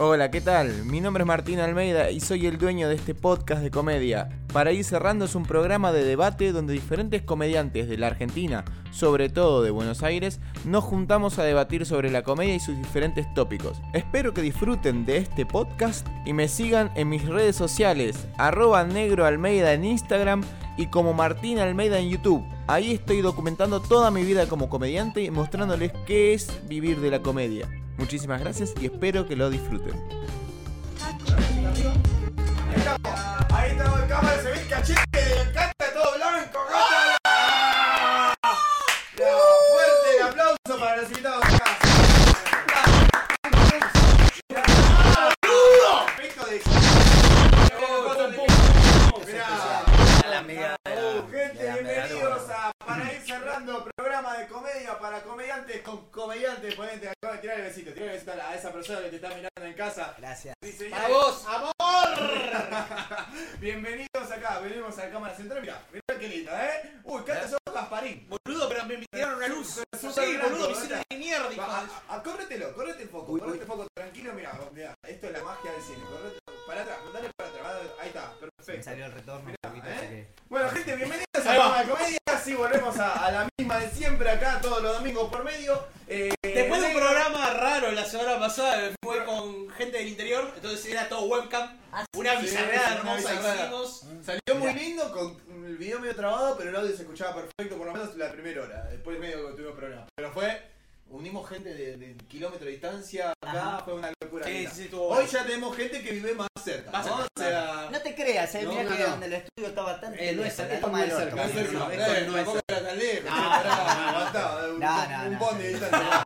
Hola, ¿qué tal? Mi nombre es Martín Almeida y soy el dueño de este podcast de comedia. Para ir cerrando es un programa de debate donde diferentes comediantes de la Argentina, sobre todo de Buenos Aires, nos juntamos a debatir sobre la comedia y sus diferentes tópicos. Espero que disfruten de este podcast y me sigan en mis redes sociales, arroba negro Almeida en Instagram y como Martín Almeida en YouTube. Ahí estoy documentando toda mi vida como comediante y mostrándoles qué es vivir de la comedia. Muchísimas gracias y espero que lo disfruten. Con comediantes. Ponete acá, tirá el besito, tirá el besito a esa persona que te está mirando en casa. Gracias. Señor. Para vos. ¡Amor! Bienvenidos acá, venimos a la cámara central. Mirá, mirá qué lindo, ¿eh? Uy, canta sos Gasparín. Boludo, pero me invitaron una luz. Sí, boludo, me hicieron de mierda, Va, a- a- córretelo, córrete el foco, Uy, córrete uy. el foco, tranquilo, mirá, mirá, esto es la magia del cine, correte, para atrás, dale para atrás, ahí está, perfecto. salió el retorno Mirá, poquito, ¿eh? Bueno, gente, bienvenidos a la comedia. Sí, volvemos a, a la misma de siempre acá todos los domingos por medio. Eh, Después de un programa raro la semana pasada, fue con gente del interior, entonces era todo webcam. Una sí, bizarreada una hermosa hicimos. Salió muy lindo, con el video medio trabado, pero el audio se escuchaba perfecto, por lo menos la primera hora. Después medio que tuvimos problemas. Pero fue, unimos gente de, de kilómetro de distancia acá, Ajá. fue una locura. Sí, linda. sí, sí, estuvo Hoy ya tenemos gente que vive más cerca. Más ¿no? cerca. O sea, No te creas, eh, No, mira no, que no. donde el estudio está bastante Eh, no es cerca, cerca, cerca. Eh, no es pará, aguantá, un, No, no, un no. bond de distancia.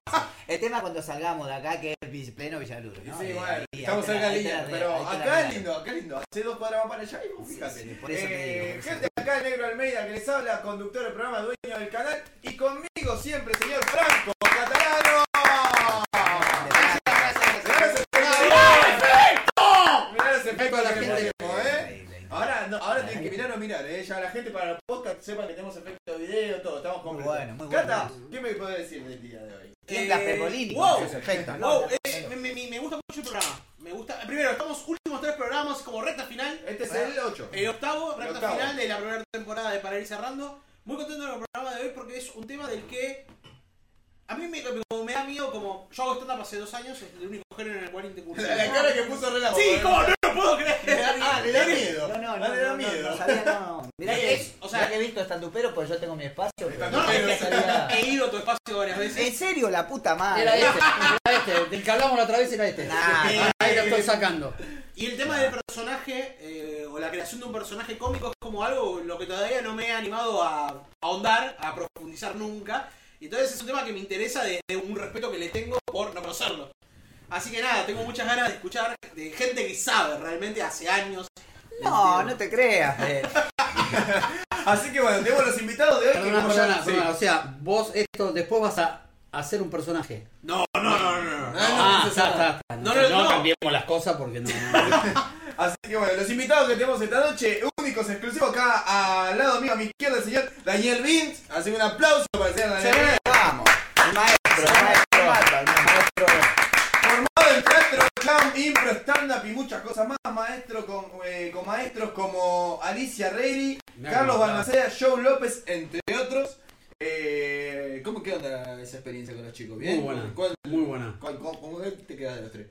El tema es cuando salgamos de acá, que es pleno Villaluro, ¿no? Sí, Eh, bueno, ahí- estamos cerca de pero acá es lindo, acá es lindo. Hace dos cuadras más para allá y vos fíjate. Sí, sí, por eso digo, Eh, eso gente, acá Negro Almeida que les habla, conductor del programa, dueño del canal. Y conmigo siempre, señor Franco Catalano. Ahora, no, ahora tienen que mirar o mirar, ¿eh? Ya la gente para el podcast sepa que tenemos efecto de video, todo, estamos Muy completos. bueno, muy bueno. Cata, ¿qué me puede decir del día de hoy? Wow. eh, me, gusta mucho el programa. Me gusta. Primero, estamos últimos tres programas como recta final. Este es el 8. El octavo, recta final de la primera temporada de Para ir cerrando. Muy contento con el programa de hoy porque es un tema del que a mí me, como me da miedo, como yo hago stand-up hace dos años, es el único género en el cual incursiono. La, la cara que puso Relajo. Sí, como no lo puedo creer. Ah, le da miedo. No, no, Ah, no, le da no, no, miedo. no sabía, no. Mirá que, Es- o sea- que he visto estandupero, pues yo tengo mi espacio. pero No, no, es que he ido a tu espacio varias ¿En veces. serio, la puta madre? Era este, era este, del que hablamos la otra vez era este. Nah, Ahí lo estoy sacando. Y el tema del personaje, eh, o la creación de un personaje cómico, es como algo lo que todavía no me he animado a ahondar, a profundizar nunca. Y entonces es un tema que me interesa de, de un respeto que le tengo por no conocerlo. Así que nada, tengo muchas ganas de escuchar de gente que sabe realmente hace años. No, no te creas. eh. Así que bueno, tenemos los invitados de hoy. que Perdona, como ya- perdona, sí. perdona. O sea, vos esto después vas a hacer un personaje. No, no, no, no, no. no. Está, está, está. No, no, no. cambiemos las cosas porque no. no. Así que bueno, los invitados que tenemos esta noche, únicos, exclusivos acá al lado mío, a mi izquierda, el señor Daniel Vince. Así un aplauso para el señor Daniel Vince. Vamos. El maestro, el maestro. El maestro. Formado en teatro, clown, impro, stand-up y muchas cosas más. Maestro con, eh, con maestros como Alicia Reilly, Carlos. Balmaceda, Joe López, entre otros. Eh, ¿Cómo qué onda esa experiencia con los chicos? ¿Bien? Muy buena. ¿Cuál, Muy buena. cuál- cómo, cómo te queda de los tres?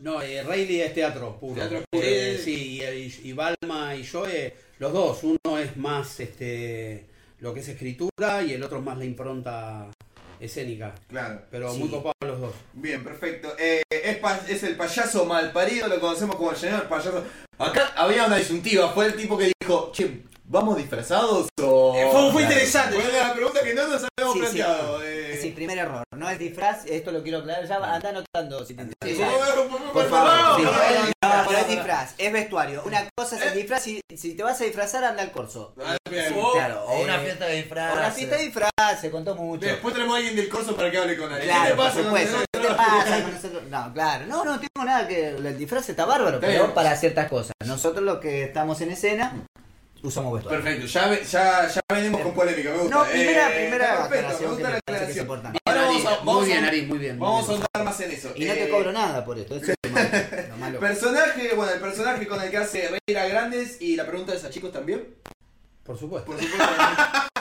No, eh, Rayleigh es teatro puro. Teatro puro. Eh, sí, y, Balma y yo, eh, los dos. Uno es más este lo que es escritura y el otro es más la impronta escénica. Claro. Pero Sí. muy copados los dos. Bien, perfecto. Eh, es, pa- es el payaso malparido, lo conocemos como el señor payaso. Acá había una disyuntiva, fue el tipo que dijo, che, ¿vamos disfrazados o...? Eh, fue, fue interesante. Fue la Sí, eh. Sí, primer error. No es disfraz, esto lo quiero aclarar. Ya anda anotando si te Sí, interesa. por- favor, sí. no, no, no, No, pero es disfraz, es vestuario. Una cosa es el disfraz, si, si te vas a disfrazar, anda al corso. Ah, bien. Oh, Claro, O una eh, fiesta de disfraz. o una fiesta de disfraz, se contó mucho. Después tenemos a alguien del corso para que hable con alguien. Claro, ¿Qué te por pasa supuesto. ¿Qué te pasa con nosotros? No, claro. No, no tengo nada que. El disfraz está bárbaro, pero para ciertas cosas. Nosotros los que estamos en escena, usamos vestuario. Perfecto, ya, ve- ya, ya venimos con polémica, me gusta. No, primera, Eh, primera perfecto, me gusta la parece que es aclaración. importante. Ahora vamos a, vamos Muy bien, Ari, muy bien. muy vamos a ahondar más en eso. Y no te Eh, cobro nada por esto. Eso es lo malo. lo malo. Personaje, bueno, el personaje con el que hace reír a grandes y la pregunta es a chicos también. Por supuesto. Por supuesto.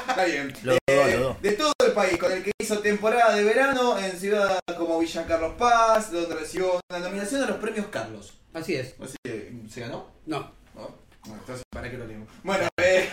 Está bien. Los Eh, dos. De todo el país, con el que hizo temporada de verano en ciudades como Villa Carlos Paz, donde recibió una nominación a los premios Carlos. Así es. Así que, ¿Se ganó? No. ¿No? Bueno, entonces, ¿para qué lo leemos? Bueno, eh,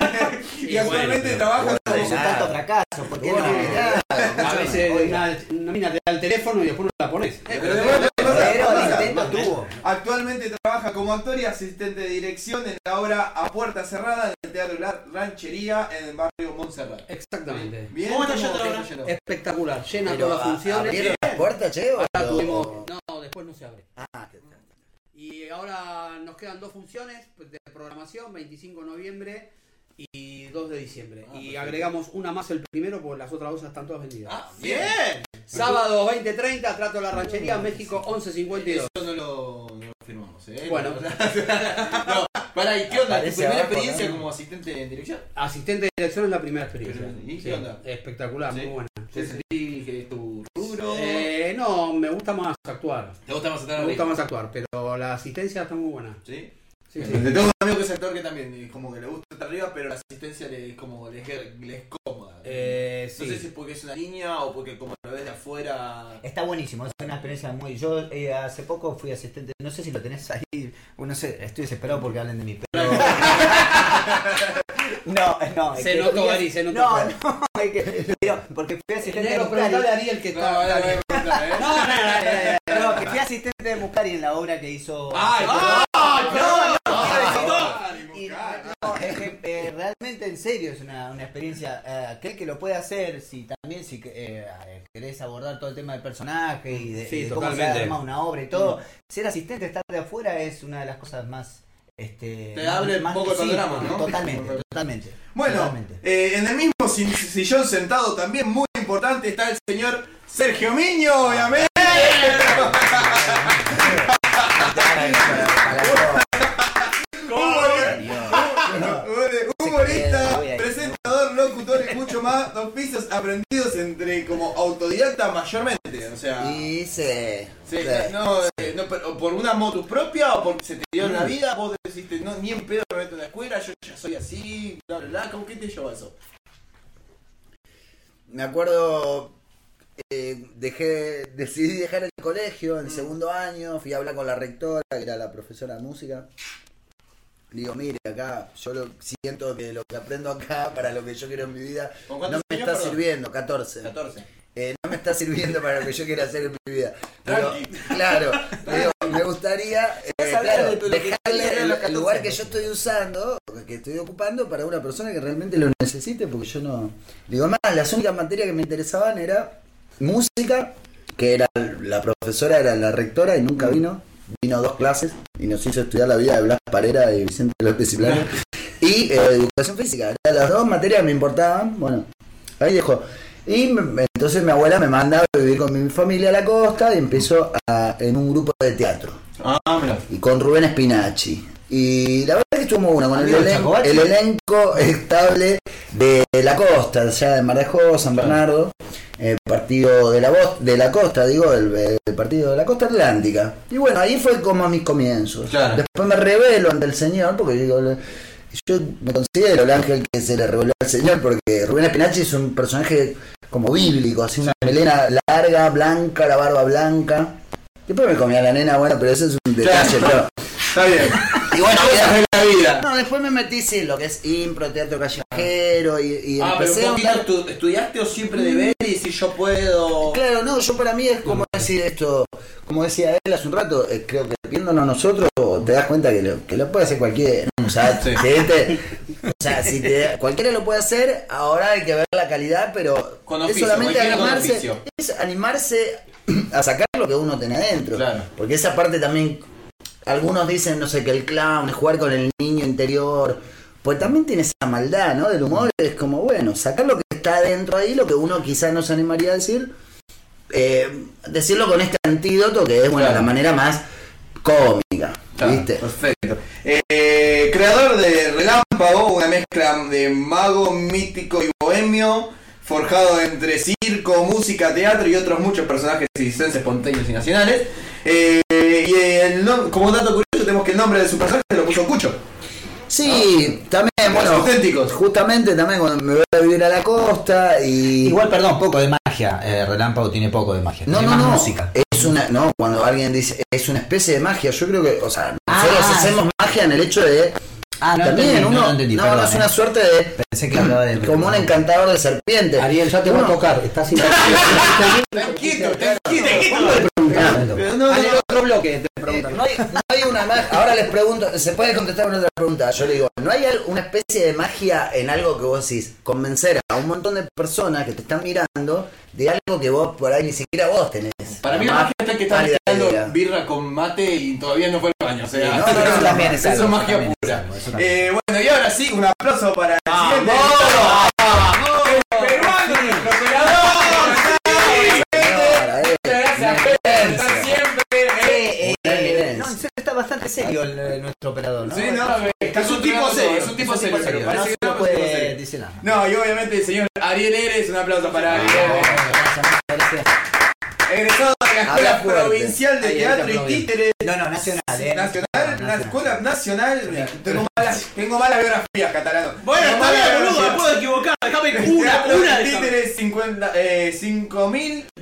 y Y actualmente bueno, trabaja Pero como... son tantos fracasos. ¿Por qué no? Bueno, A veces una, una mina te da el teléfono y después no la pones. Bueno, tuvo. Actualmente trabaja como actor y asistente de dirección en la obra A Puerta Cerrada en el Teatro La Ranchería en el barrio Montserrat. Exactamente. Bien, ¿Cómo está yendo? Espectacular. Llena todas las ¿a- funciones. ¿Abrieron las puertas, che? No, después no se abre. Ah, qué tal. Y ahora nos quedan dos funciones de programación, 25 de noviembre y 2 de diciembre. Ah, y agregamos una más el primero porque las otras dos están todas vendidas. Ah, Bien. Sábado 2030, Trato la Ranchería, México 1152. Eso no lo, no lo firmamos, ¿eh? Bueno. no, pará, ¿y qué onda? ¿Tu primera abajo, experiencia ¿no? como asistente en dirección? Asistente de dirección es la primera experiencia. ¿Y qué Sí, onda? Espectacular, Sí. muy buena. ¿Te sentí que tu Eh, no, me gusta más actuar. ¿Te gusta más estar Me gusta más actuar, pero la asistencia está muy buena. ¿Sí? Sí, sí. Tengo un amigo que es actor que también como que le gusta estar arriba, pero la asistencia le es como le es, le Eh, No sé si es porque es una niña o porque como lo ves de afuera. Está buenísimo, es una experiencia muy. Yo eh, hace poco fui asistente, no sé si lo tenés ahí, no sé, estoy desesperado porque hablen de mí, pero. no, no. Se notó, Ari, se notó. No, no, es que, pero porque fui asistente de Muscari. a Ariel que No, está. no, no, no, no, ¿eh? No, no, no, no, no. No, que fui asistente de Muscari en la obra que hizo. ¡Ay, perdón! no, no, Y, no, no, es que eh, realmente en serio es una, una experiencia. eh, aquel que lo puede hacer, si también si eh, querés abordar todo el tema del personaje y de, Sí, y de cómo se arma una obra y todo, ser asistente, estar de afuera es una de las cosas más. Este, Te más- abre un más- poco el sí, panorama, ¿no? Totalmente, totalmente. Bueno, totalmente. eh, en el mismo si- sillón sentado también muy importante está el señor Sergio Miño, obviamente. Aprendidos entre como autodidacta mayormente, o sea, Y se. sí, se- no, eh, no, pero por una moto propia o porque se te dio en la vida, vos deciste, no, ni en pedo me meto en la escuela, yo ya soy así, bla, bla, bla, ¿cómo que te llevó eso? Me acuerdo, eh, dejé, decidí dejar el colegio en segundo año, fui a hablar con la rectora, que era la profesora de música. Digo, mire, acá yo lo, siento que lo que aprendo acá para lo que yo quiero en mi vida ¿Con no me años, está perdón? sirviendo, 14. 14. Eh, no me está sirviendo para lo que yo quiero hacer en mi vida. Pero, claro, digo, me gustaría eh, claro, de dejarle el, el lugar 14 que yo estoy usando, que estoy ocupando, para una persona que realmente lo necesite, porque yo no. Digo, más, las únicas materias que me interesaban era música, que era la profesora, era la rectora y nunca vino. Vino dos clases y nos hizo estudiar la vida de Blas Parera y Vicente López y Plano. Y eh, educación física. Las dos materias me importaban. Bueno, ahí dejó. Y me- entonces mi abuela me manda a vivir con mi familia a la costa y empezó a- en un grupo de teatro. Ah, mira. Y con Rubén Spinacci. Y la verdad es que estuvo muy con el, elen- elenco estable de la costa, allá de Marejó, San Bernardo, el partido de la, voz, de la costa, digo, el, el partido de la costa atlántica. Y bueno, ahí fue como mis comienzos. Claro. Después me revelo ante el Señor, porque digo, yo me considero el ángel que se le reveló al Señor, porque Rubén Spinacci es un personaje como bíblico, así una melena larga, blanca, la barba blanca. Después me comía la nena, bueno, pero eso es un detalle, pero... Está bien. Y bueno, Cosas de la vida. no, después me metí, sí, lo que es impro, teatro callejero y, y Ah, pero empecé un a poquito estudiaste o siempre de ver y si yo puedo. Claro, no, yo para mí es como decir esto, como decía él hace un rato, eh, creo que viéndonos nosotros te das cuenta que lo, que lo puede hacer cualquiera. O sea, Sí. este- o sea, si te- cualquiera lo puede hacer, ahora hay que ver la calidad, pero es solamente animarse, es animarse a sacar lo que uno tiene adentro. Claro. Porque esa parte también, algunos dicen, no sé, que el clown es jugar con el niño interior. Pues también tiene esa maldad, ¿no? Del humor, es como, bueno, sacar lo que está adentro ahí, lo que uno quizás no se animaría a decir, eh, decirlo con este antídoto que es, bueno, Claro. la manera más cómica, Claro, ¿viste? Perfecto. Eh, creador de Relámpago, una mezcla de mago, mítico y bohemio. forjado entre circo, música, teatro y otros muchos personajes circenses, ponteños y nacionales. Eh, y el como dato curioso tenemos que el nombre de su personaje lo puso Cucho. Sí, también, bueno, auténticos. justamente también cuando me voy a vivir a la costa y... Igual, perdón, poco de magia. Eh, Relámpago tiene poco de magia. No, tiene no, más no. música. Es una, no, cuando alguien dice es una especie de magia, yo creo que, o sea, nosotros Ah, hacemos magia en el hecho de Ah, no también entendí, uno, no, no entendí, no, perdón, no, es eh. una suerte de Pensé que hablaba de. como un encantador de serpientes. Ariel, ya te voy a tocar. Estás sin Tranquilo, tranquilo. No, no, otro bloque te preguntan. no, hay, no hay una magia. Ahora les pregunto, se puede contestar una otra pregunta. Yo le digo, ¿no hay una especie de magia en algo que vos decís? Convencer a un montón de personas que te están mirando de algo que vos por ahí ni siquiera vos tenés. Para mí la magia está que está Válida idea. mezclando birra con mate y todavía no fue el baño. O sea, Sí, no, no, eso también es eso es magia es pura. Eh, bueno, y ahora sí, un aplauso para el siguiente. El peruano, nuestro operador. Muchas gracias, Pedro, siempre. eh. Eh, Una evidencia. no, en serio está bastante serio el, eh, nuestro operador, ¿no? Sí, no, está Es un tipo serio, Es un tipo serio, pero no parece que puede decir nada. Y obviamente el señor Ariel Eres, un aplauso para Ariel Eres. Egresado de la Escuela. Provincial de Teatro y. Títeres. No, no, nacional, eh. Nacional, No, la escuela nacional. Tengo malas, tengo malas biografías, catalano. Bueno, está bien, boludo, me puedo equivocar. Déjame una, Teatro una de Títeres 50, eh,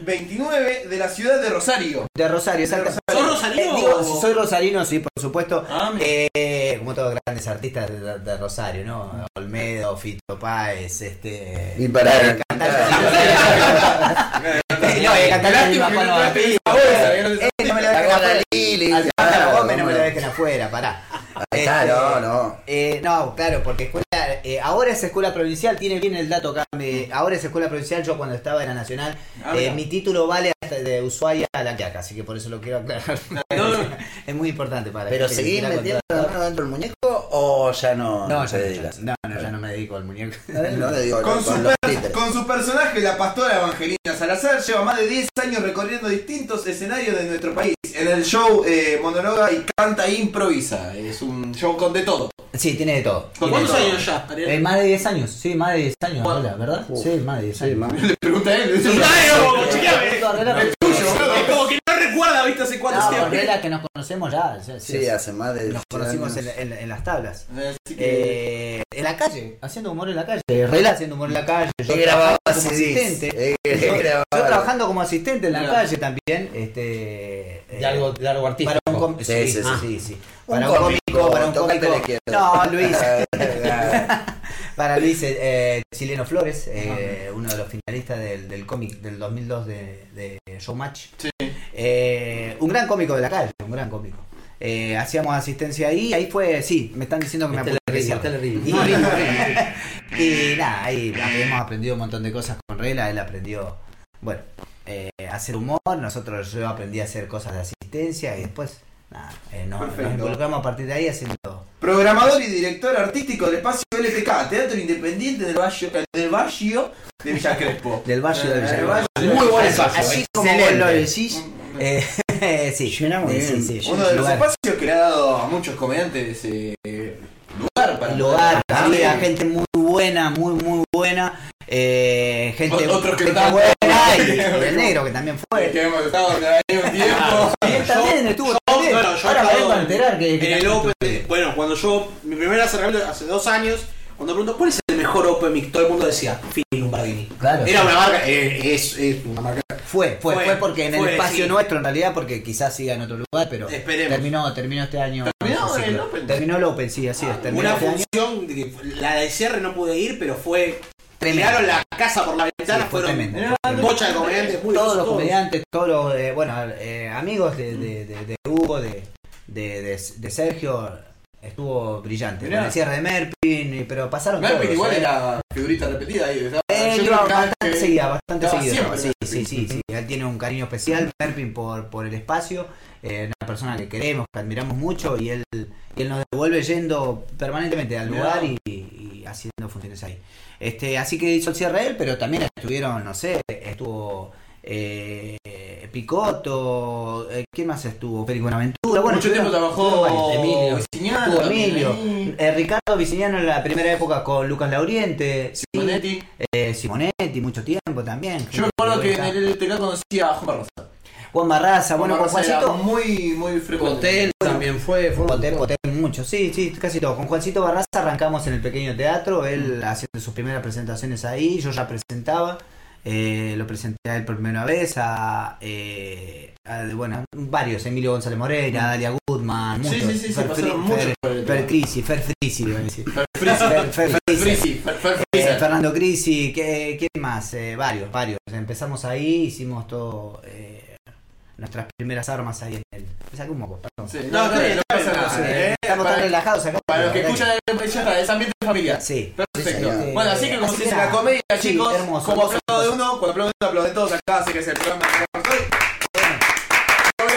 5029 de la ciudad de Rosario. De Rosario, exacto. ¿Sos rosarino Eh, digo, si soy rosarino, sí, por supuesto. Ah. Eh, como todos grandes artistas de, de- de Rosario, ¿no? Olmedo, Fito Páez, este. Y para eh, cantante. no, eh, de Juan Ortiz. Eh, no me lo dejen afuera. Bueno. dejen afuera, pará. Ahí está, Este, no, no. Eh, no, claro, porque escuela, eh, ahora es escuela provincial, tiene bien el dato acá. me- ahora es escuela provincial, yo cuando estaba en la nacional, Ah, eh, mi título vale hasta de Ushuaia a La Quiaca, así que por eso lo quiero aclarar. es muy importante para Pero que seguís metiendo la mano dentro del muñeco o ya no, No, ya, ya, no, no, ya no me dedico al muñeco. Digo Con su, con per- con su personaje, la pastora Evangelina Salazar, lleva más de 10 años recorriendo distintos escenarios de nuestro país. En el show eh, monologa y canta e improvisa. Es un show con de todo. Sí, tiene de todo. ¿Con ¿Cuántos todo. años ya, Ariel? Eh, más de 10 años, sí, más de 10 años, ¿verdad? Sí, más de 10 Sí, años. más. Le pregunta a él. Sí, no, chequeame. Recuerda, viste, hace cuánto No, Rela que nos conocemos ya. ya, Sí, hace más de Nos 10 conocimos en, años. en- en las tablas. Que- Eh, en la calle, haciendo humor en la calle. Rela haciendo humor en la calle. Yo He grabado como CDs. asistente. He- he Yo, grabado. yo trabajando como asistente en la calle también. Este, De algo, de algo artístico. para un Sí, sí, sí, sí, sí. sí, sí. Un Para un cómico, cómico, para un cómico. No, Luis. para Luis eh, Chileno Flores, eh, uno de los finalistas del, del cómic del 2002 de, de Showmatch. Sí. Eh, un gran cómico de la calle, un gran cómico. Eh, hacíamos asistencia ahí, ahí fue, sí, me están diciendo que me ríe. y, y nada, ahí hemos aprendido un montón de cosas con Rela, él aprendió, bueno, eh, hacer humor, nosotros yo aprendí a hacer cosas de asistencia y después, nada, eh, nos, nos involucramos a partir de ahí haciendo... Programador y director artístico del espacio LPK, Teatro Independiente del Barrio, del barrio de Villa Crespo. Del Valle de Villa Valle de Muy buen Crespo. espacio, Así como vos lo decís, eh, sí, Suena muy sí, bien. sí, sí, Uno de los lugar- espacios que le ha dado a muchos comediantes eh, lugar para lugar, poder- sí, a gente muy buena, muy muy buena, eh, gente, otros que gente no buena y, y el negro que también fue. que hemos estado ahí un tiempo. Y él también estuvo yo- también. bueno, yo Ahora me a enterar que, que En el Open, bueno, cuando yo, mi primer acercamiento hace dos años, cuando pregunto, ¿cuál es el mejor Open Mic? Todo el mundo decía, Philip Lombardini. Claro. Era una marca, eh, es, es una marca. Fue, fue, Fue, fue, porque en el espacio sí. nuestro, en realidad, porque quizás siga en otro lugar, pero Esperemos. terminó, terminó este año. ¿Terminó el. Open? Terminó el Open, sí, así es. Terminó Una este función, la de cierre no pude ir, pero fue. Tiraron la casa por la ventana, Sí, fue fueron tremendo. bocha de comediantes muy todos los todos. comediantes, todos los, eh, bueno, eh, amigos de, de, de, de Hugo, de, de Sergio, estuvo brillante. Mirá. Con el cierre de Merpin, pero pasaron Merpin todos, igual eh. era figurita repetida ahí. Él iba cada bastante que- seguida, bastante estaba siempre Sí, sí, sí, sí. Él tiene un cariño especial, Merpin, por, por el espacio. eh, una persona que queremos, que admiramos mucho y él, y él nos devuelve yendo permanentemente al lugar y, y haciendo funciones ahí. Este, así que hizo el cierre él, pero también estuvieron, no sé, estuvo eh, Picotto, eh, ¿quién más estuvo? Federico Buenaventura. Bueno, Mucho tiempo trabajó. Emilio Viciniano. Emilio. Eh, Ricardo Viciniano en la primera época con Lucas Lauriente. Sí, Simonetti. eh, Simonetti, mucho tiempo también. Yo me acuerdo que en el LTK conocía a Juan Barrosa. Juan Barraza, bueno, con Juan Barrosa era Juancito. muy, muy frecuente. Hotel también fue. fue montón. Poté mucho, sí, sí, casi todo. Con Juancito Barraza arrancamos en el pequeño teatro, él haciendo sus primeras presentaciones ahí, yo ya presentaba, eh, lo presenté a él por primera vez, a, eh, a, bueno, varios, Emilio González Moreira, Dalia Goodman, muchos, sí, sí, sí, Fer, Fri- muchos Fer. Crisi, Fer Frisi, Eh. Fernando Crisi, ¿qué, ¿quién más? Eh, varios, varios. Empezamos ahí, hicimos todo, eh, nuestras primeras armas ahí en el... Me saqué un moco, perdón. Sí, No, no, no está pasa nada. Eh, Estamos tan para- relajados acá. Para los que escuchan, ya está, es ambiente familiar. Sí. Perfecto. Sí, bueno, así que como así se dice la comedia, Sí, chicos, hermoso, como aplaude hermoso. uno, cuando aplauden uno, aplauden todos acá, así que es el programa de hoy. Sobre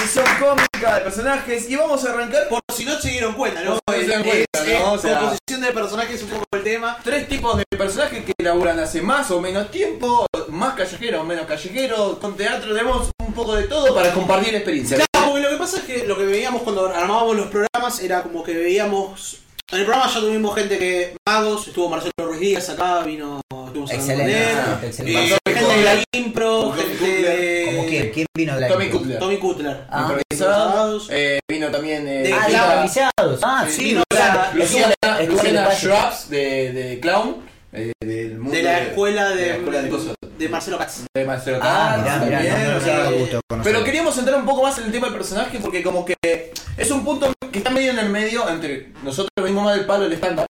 composición cómica de personajes, y vamos a arrancar por si no se dieron cuenta, ¿no? No se dieron cuenta, Es- ¿no? es O sea- composición de personajes es un poco el tema. tres tipos de personajes que laburan hace más o menos tiempo, más callejero o menos callejero, con teatro, tenemos un poco de todo para compartir experiencias. Claro, porque lo que pasa es que lo que veíamos cuando armábamos los programas era como que veíamos. En el programa ya tuvimos gente que. Magos, estuvo Marcelo Ruiz Díaz acá, vino. Estuvimos hablando con Excelente, él. ah, excelente. Eh, gente de la impro, Tommy gente de. ¿Cómo quién? ¿Quién vino de la Tommy intro? Cutler. Tommy Cutler. Ah, Improvisados. Eh, vino también eh, De- Ah, organizados. Ah, sí, vino o sea, la- Luciana, Luciana. Schraps de, de Clown. eh, del mundo De la escuela de, de la escuela de cosas. de Marcelo Katz. de Marcelo Ah, Katz mirá, mirá, también, no, no, o sea, no, gusto conocerlo. Pero queríamos entrar un poco más en el tema del personaje porque como que es un punto que está medio en el medio entre nosotros venimos más del palo del estándar.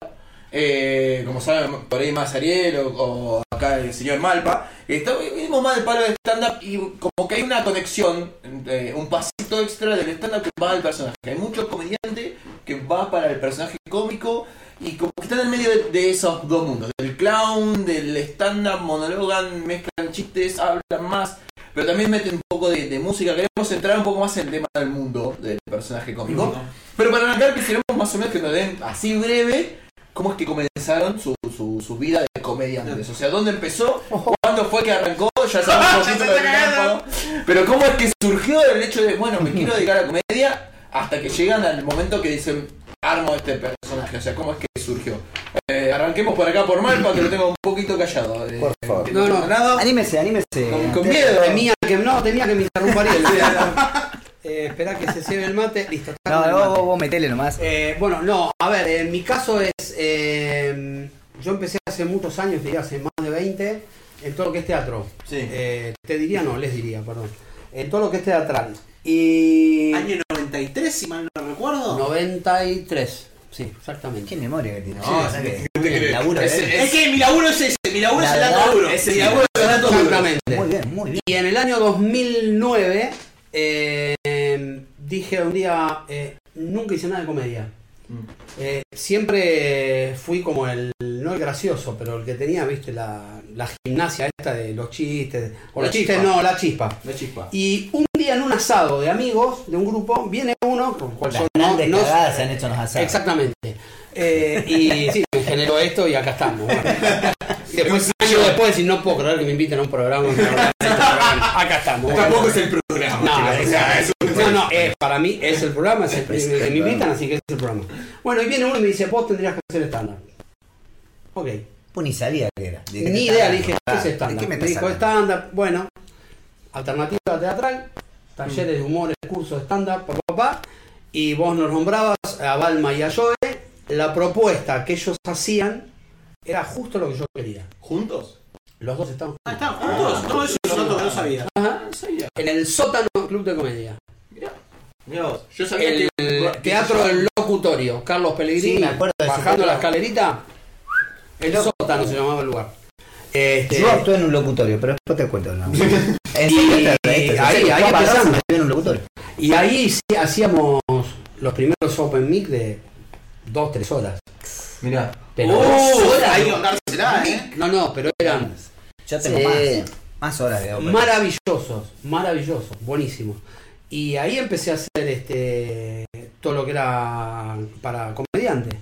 Eh, como saben, por ahí más Ariel o, o acá el señor Malpa, está, venimos más del palo del stand-up y como que hay una conexión, eh, un pasito extra del stand-up que va al personaje. Hay muchos comediantes que va para el personaje cómico y como que están en medio de, de esos dos mundos, del clown, del stand-up, monologan, mezclan chistes, hablan más, pero también meten un poco de, de música. Queremos entrar un poco más en el tema del mundo del personaje cómico. Pero para arrancar quisiéramos más o menos que nos den así breve cómo es que comenzaron su, su, su vida de comediantes. O sea, dónde empezó, cuándo fue que arrancó, ya sabemos un poquito del tiempo. Pero cómo es que surgió el hecho de, bueno, me quiero dedicar a la comedia hasta que llegan al momento que dicen, armo este personaje. O sea, cómo es que surgió. Eh, arranquemos por acá por Malpa, que lo tengo un poquito callado. Eh, Por favor. No, no. nada. Anímese, anímese. Con- con miedo. Temía que, no, temía que me interrumpa. Eh, espera que se cierre el mate. Listo. está No, el vos, mate. vos, metele nomás. Eh, bueno, no, a ver, en mi caso es. eh, yo empecé hace muchos años, diría hace más de 20, en todo lo que es teatro. Sí. Eh, te diría, no, les diría, perdón. En todo lo que es teatral. Y. Año 93, si mal no recuerdo. 93. Sí, exactamente. Qué memoria que tiene. Sí, o sea que- ¿qué te crees? laburo, Ese- ¿eh? Es que mi laburo es ese, mi laburo La es el dato duro. Mi sí. laburo es el dato duro. Exactamente. Muy bien, muy bien. Y en el año 2009 eh, dije un día, eh, nunca hice nada de comedia. Mm. Eh, siempre fui como el, no el gracioso, pero el que tenía, viste, la, la gimnasia esta de los chistes. O La los chistes, no, la chispa. La chispa. Y un día en un asado de amigos de un grupo, viene uno, con el cual no- no- cagadas se han hecho los asados. Exactamente. Eh, y sí, me generó esto y acá estamos. bueno. Después, años después, y no puedo creer que me inviten a un programa. Acá estamos. bueno. Tampoco es el programa. No, es no, no, eh, para mí es el programa, es el, Es el el que me invitan, así que es el programa. Bueno, y viene uno y me dice, vos tendrías que hacer estándar. Ok. Pues ni sabía qué era. ¿De qué Ni te idea, le dije, ¿qué es estándar? ¿De qué me Me dijo estándar, bueno, alternativa teatral, talleres de humor, cursos de estándar, papá, papá, y vos nos nombrabas a Balma y a Joe, la propuesta que ellos hacían era justo lo que yo quería. ¿Juntos? Los dos estaban Ah, juntos. ¿Están juntos? No, eso es un dato que no sabía. Ajá, en el sótano Club de Comedia. Mirá vos, Yo sabía El, que. teatro del locutorio, Carlos Pellegrini, Sí, me acuerdo de ese bajando teatro. la escalerita, el sótano se llamaba el lugar. Este, Yo actué en un locutorio, pero después te cuento. ¿no? En serio, ahí- ahí empezamos. en un locutorio. y ahí sí hacíamos los primeros open mic de dos, tres horas. Mirá. Pero, Uh, hay que contársela, ¿eh? no, no, pero eran Yo tengo Sí. más, más horas de ópera. maravillosos, maravillosos, buenísimos. Y ahí empecé a hacer este todo lo que era para comediante.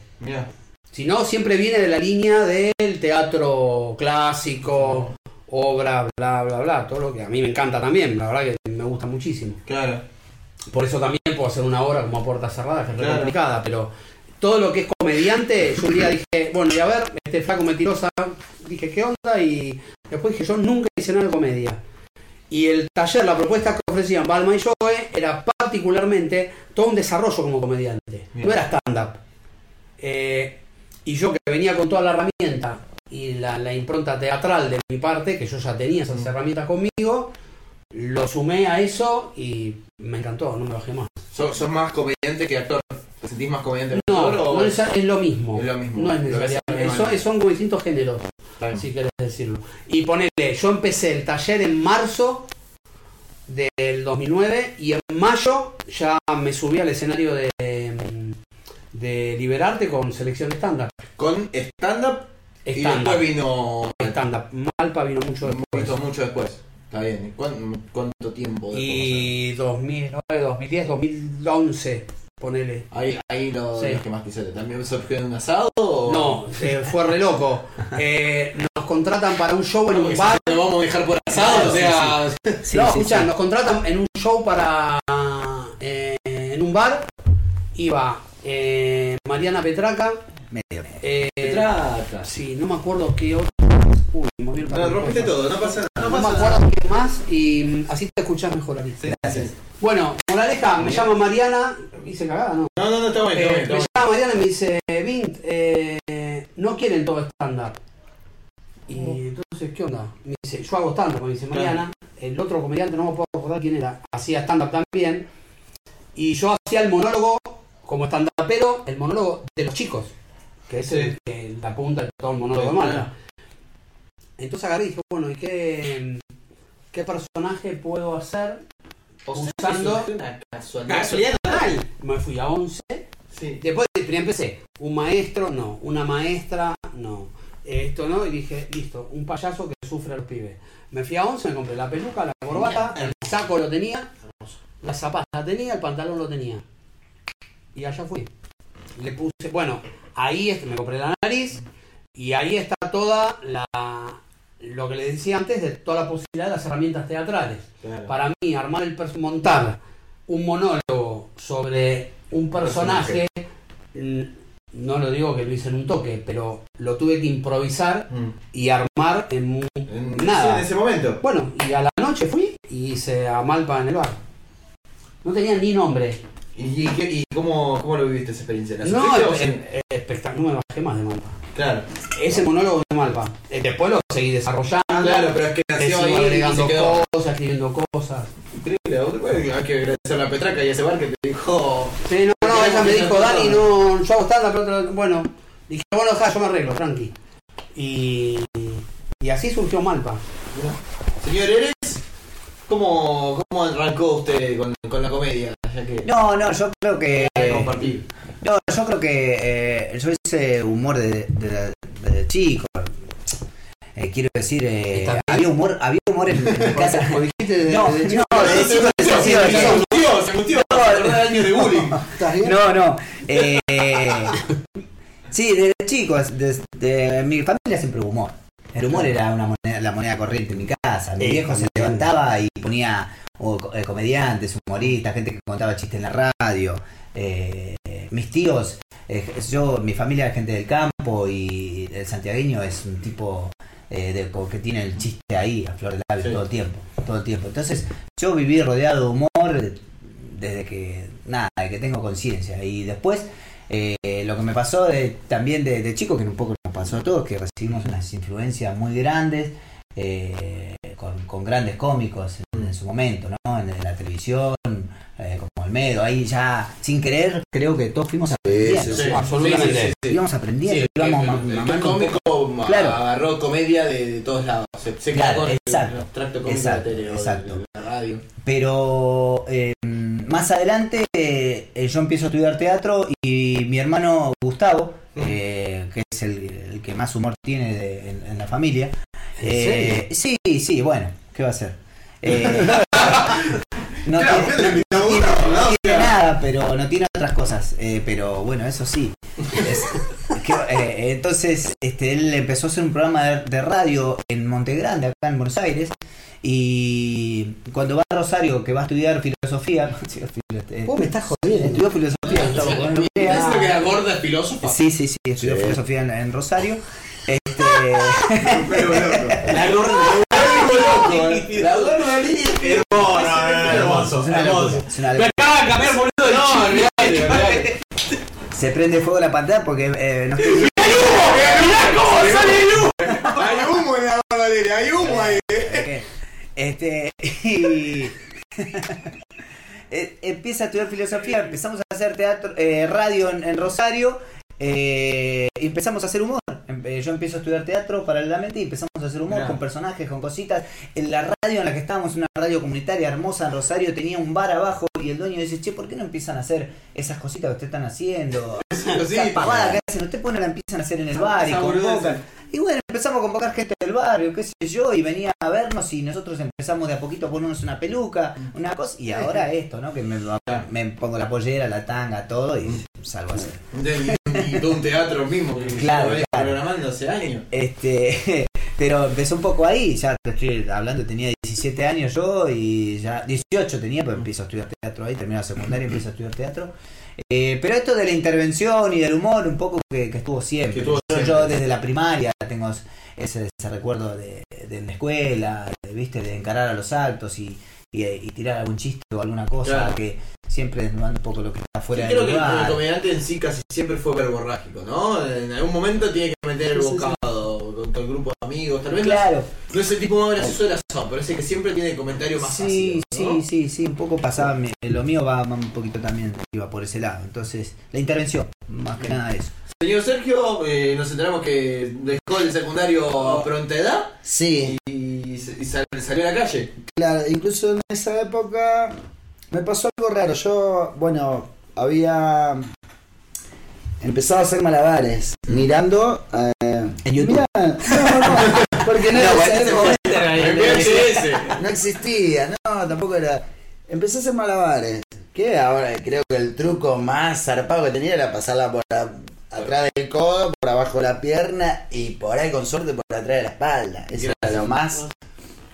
Si no, siempre viene de la línea del teatro clásico, obra, bla, bla, bla, todo lo que a mí me encanta también, la verdad que me gusta muchísimo. Claro. Por eso también puedo hacer una obra como a puerta cerrada, que es Claro. complicada, pero todo lo que es comediante, yo un día dije, bueno, y a ver, este flaco mentirosa, dije, ¿qué onda? Y después dije, yo nunca hice nada de comedia. Y el taller, la propuesta que ofrecían Balma y Joe era particularmente todo un desarrollo como comediante. Bien. No era stand-up. Eh, y yo que venía con toda la herramienta y la, la impronta teatral de mi parte, que yo ya tenía esas herramientas conmigo, lo sumé a eso y me encantó, no me bajé más. ¿Sos, sos más comediante que actor? ¿Te sentís más comediante No, no es, es lo mismo. Es lo mismo. No es necesariamente. Son, son como distintos géneros, si querés decirlo. Y ponele, yo empecé el taller en marzo del 2009 y en mayo ya me subí al escenario de, de Liberarte con selección de estándar. Con stand-up y Stand-up. después vino Stand-up. Malpa vino mucho después. mucho después. Está bien. ¿Y cuán- ¿Cuánto tiempo después? Y 2009, 2010, 2011, ponele. Ahí, ahí lo Sí. los que más quisiste. ¿También surgió en un asado? O... No, eh, fue re loco. Eh, nos contratan para un show en un bar. no lo vamos a dejar por asado, o sea. Sí, no, sí, escuchá, sí. nos contratan en un show para. eh, en un bar. Iba eh, Mariana Petraca. Medio. eh, Trata. sí, no me acuerdo qué otro. Uy, el No, rompiste todo, no pasa nada. No, me acuerdo qué más y mm, así te escuchás mejor ahí. Gracias. Bueno, moraleja, me llama Mariana. Hice cagada, ¿no? No, no, no, está bueno, está Eh, bueno. me Está llama Mariana y me dice, Vint, eh, no quieren todo stand-up. Y entonces, ¿qué onda? Me dice, yo hago stand-up, me dice Mariana. El otro comediante, no me puedo acordar quién era, hacía stand-up también. Y yo hacía el monólogo como stand-upero, el monólogo de los chicos, que es el- el- la punta de todo el monólogo de Sí. Entonces agarré y dije, bueno, ¿y qué, qué personaje puedo hacer? O sea, usando- una casualidad. Casualidad total. Me fui a 11 Sí. Después primero empecé, un maestro, no, una maestra, no, esto no, y dije, listo, un payaso que sufre a los pibes. Me fui a 11, me compré la peluca, la corbata, el saco lo tenía, la zapata la tenía, el pantalón lo tenía. Y allá fui. Le puse, bueno, ahí es que me compré la nariz, y ahí está toda la, lo que le decía antes de toda la posibilidad de las herramientas teatrales Claro. para mí armar el montar un monólogo sobre un personaje no lo digo que lo hice en un toque pero lo tuve que improvisar Mm. y armar en En, nada en ese momento. bueno y a la noche fui y hice a Malpa en el bar no tenía ni nombre ¿Y, y, cómo, cómo lo viviste esa experiencia? ¿La no espectacular no me bajé más de Malpa Claro. ese monólogo de Malpa Eh, después lo seguí desarrollando Claro, pero es que nació ahí agregando se quedó. cosas escribiendo cosas Increíble. Hay que agradecer a la Petraca y a ese bar que te dijo. Sí, no, no, ella me dijo, Dani, todo". no, yo hago stand pero bueno, dije, bueno, dejá, yo me arreglo, tranqui. Y, y así surgió Malpa. Señor Eres, ¿cómo, cómo arrancó usted con, con la comedia? Ya que No, no, yo creo que. Compartir. No, yo creo que eh, yo hice humor de, de, de chico. Eh, quiero decir, eh, había humor, había humor en, en mi casa. Como dijiste desde, No, no, de chico, de Se chico, de bullying. No, no. Eh, sí, desde chicos, desde mi familia siempre hubo humor. El humor era una moneda, la moneda corriente en mi casa. Mi viejo se levantaba y ponía o, eh, comediantes, humoristas, gente que contaba chistes en la radio. Eh, mis tíos, eh, yo, mi familia es gente del campo y el santiagueño es un tipo eh, de, que tiene el chiste ahí a flor de labio Sí. todo el tiempo, todo el tiempo. Entonces yo viví rodeado de humor desde que nada, de que tengo conciencia y después lo que me pasó de- también de, de chico, que un poco nos pasó a todos, que recibimos unas influencias muy grandes, eh, con, con grandes cómicos en, en su momento, ¿no? En, la televisión, eh, como Almedo, ahí ya, sin querer, creo que todos fuimos aprendiendo. Sí, absolutamente. sí, sí, sí. Íbamos aprendiendo, íbamos el- el- el cómico poco. Claro. agarró comedia de, de todos lados. Se, se Claro, exacto, el exacto, de la tele o de- exacto. de la radio. Pero eh, más adelante eh, yo empiezo a estudiar teatro y mi hermano Gustavo, eh, que es el, el que más humor tiene de- en, en la familia, ¿En eh, sí, sí, bueno, ¿qué va a hacer? Eh, no, Claro, tiene, nada, pero no tiene otras cosas. eh, pero bueno, eso sí. Es- eh, entonces, este, él empezó a hacer un programa de, de radio en Monte Grande, acá en Buenos Aires. Y cuando va a Rosario, que va a estudiar filosofía, eh, Vos me estás jodiendo. estudió filosofía, con el- Eso que era gorda es filósofa. Sí, sí, sí, estudió Sí. filosofía en, en Rosario. Este, La gorda. La gorda Hermoso, hermoso. Me acaba de cambiar boludo No, olvidate. Se prende fuego la pantalla porque eh, no estoy- Hay humo en la Valeria, hay humo ahí. Ok. Este. Y. eh, Empieza a estudiar filosofía, empezamos a hacer teatro, eh, radio en, en Rosario, eh, y empezamos a hacer humor. Em- eh, Yo empiezo a estudiar teatro paralelamente y empezamos hacer humor con personajes, con cositas. En la radio en la que estábamos, una radio comunitaria hermosa en Rosario, tenía un bar abajo y el dueño dice, che, ¿por qué no empiezan a hacer esas cositas que ustedes están haciendo? Esa pavada que hacen, ustedes ponen la empiezan a hacer en el bar y convocan. bueno, empezamos a convocar gente del barrio, qué sé yo, y venía a vernos y nosotros empezamos de a poquito a ponernos una peluca, una cosa, y ahora esto, ¿no? Que me, me pongo la pollera, la tanga, todo y salgo a hacer. De, y todo un teatro mismo que Claro, claro. programando hace años. Este, pero empezó un poco ahí, ya te estoy hablando, tenía 17 años yo y ya 18 tenía, pues empiezo a estudiar teatro ahí, termino la secundaria y empiezo a estudiar teatro. Eh, pero esto de la intervención y del humor, un poco que, que estuvo siempre. Que estuvo yo, siempre. yo desde la primaria tengo ese, ese recuerdo de, de la escuela, de, viste, de encarar a los actos y, y, y tirar algún chiste o alguna cosa Claro. que siempre desnudando un poco lo que está fuera creo del que el, lugar. el comediante en sí casi siempre fue verborrágico, ¿no? En algún momento tiene que meter el Sí, sí, sí. bocado con, con el grupo de amigos. Tal vez Claro. no es el tipo más gracioso de la zona, pero es el que siempre tiene el comentario más Sí, ¿no? sí, sí, sí, un poco pasaba, lo mío va un poquito también, iba por ese lado. Entonces, la intervención, más que nada eso. Señor Sergio, eh, nos enteramos que dejó el secundario a pronta edad Sí, y, se- y sal- salió a la calle. claro, incluso en esa época me pasó algo raro. Yo, bueno, había empezado a hacer malabares, mirando... eh, En YouTube. Mirá, no, no, porque no, No, era ese momento. No existía, no, tampoco era. Empecé a hacer malabares. Que ahora creo que el truco más zarpado que tenía era pasarla por atrás del codo, por abajo de la pierna y por ahí con suerte por atrás de la espalda. Eso era lo más.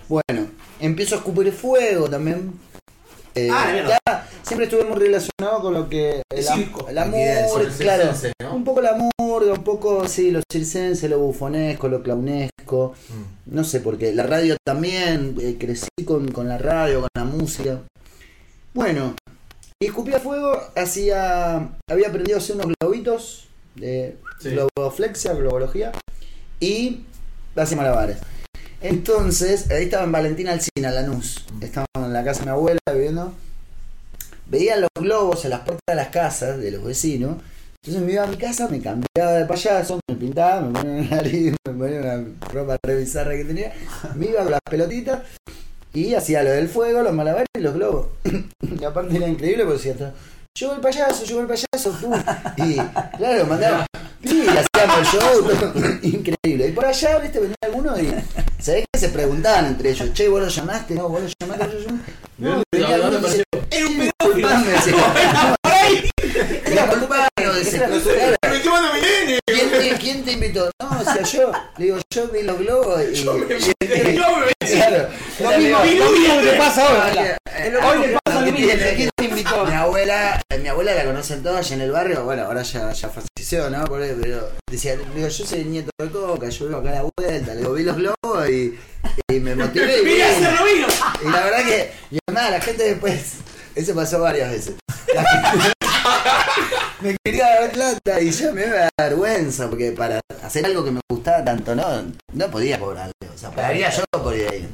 Bueno, empiezo a escupir fuego también. Eh, Ah, ya, siempre estuve muy relacionado con lo que el, circo, el amor, el claro, circense, ¿no? un poco la murga, un poco, sí, lo circense, lo bufonesco, lo clownesco. No sé por qué. La radio también, eh, crecí con, con la radio, con la música. Bueno, y escupía fuego, hacía, había aprendido a hacer unos globitos de Sí. globoflexia, globología, y hacía malabares. Entonces, ahí estaba en Valentina Alcina, Lanús. Estaba en la casa de mi abuela viviendo. Veía los globos en las puertas de las casas de los vecinos. Entonces me iba a mi casa, me cambiaba de payaso, me pintaba, me ponía una nariz, me ponía una ropa re bizarra que tenía. Me iba con las pelotitas y hacía lo del fuego, los malabares y los globos. y aparte era increíble porque decía, llegó el payaso, llegó el payaso, pum. Y claro, mandaba. Sí, hacíamos el show, todo. increíble. Y por allá, viste, venía alguno y. ¿Sabés que se preguntaban entre ellos? Che, vos lo llamaste, no, vos lo llamaste, yo llamo. No, ¿De venía alguno y decía, Era un "Sí, pedófilo. disculpame", decía. Disculpame, decía, claro. Me estoy mandando mi nene. ¿Quién te, quién te invitó? No, o sea, yo. Le digo, yo vi los globos y. Yo me Claro. Lo mismo, lo mismo que te pasa ahora. Hoy le pasa lo mismo. ¿Quién te invitó? Mi abuela, mi abuela la conocen todas allá en el barrio, bueno, ahora ya, ya falleció, ¿no? Por ahí, pero decía, le digo, yo soy el nieto de Coca, yo vivo acá a la vuelta, le digo, vi los globos y, y me motivé y. Y la verdad que, y nada, la gente después, eso pasó varias veces. Me quería dar plata y yo me daba vergüenza, porque para hacer algo que me gustaba tanto, no, no podía cobrarle, o sea, pagaría yo por ir ahí.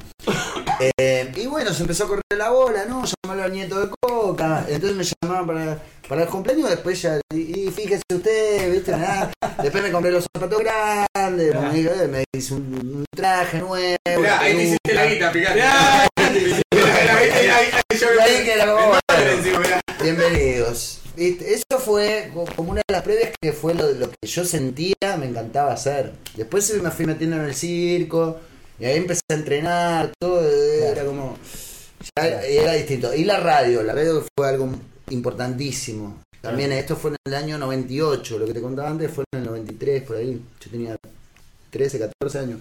Eh, y bueno, se empezó a correr la bola, ¿no? Llamarlo al nieto de Coca, entonces me llamaban para, para el cumpleaños, después ya, y, y fíjese usted, ¿viste? Nada. Después me compré los zapatos grandes, me, me hice un, un traje nuevo. Mirá, ahí te hiciste la guita, Bienvenidos. ¿Viste? Eso fue co- como una de las previas que fue lo, lo que yo sentía, me encantaba hacer. Después me fui metiendo en el circo y ahí empecé a entrenar, todo era como... ya era distinto. Y la radio, la radio fue algo importantísimo. También esto fue en el año 98, lo que te contaba antes fue en el 93, por ahí. Yo tenía 13, 14 años.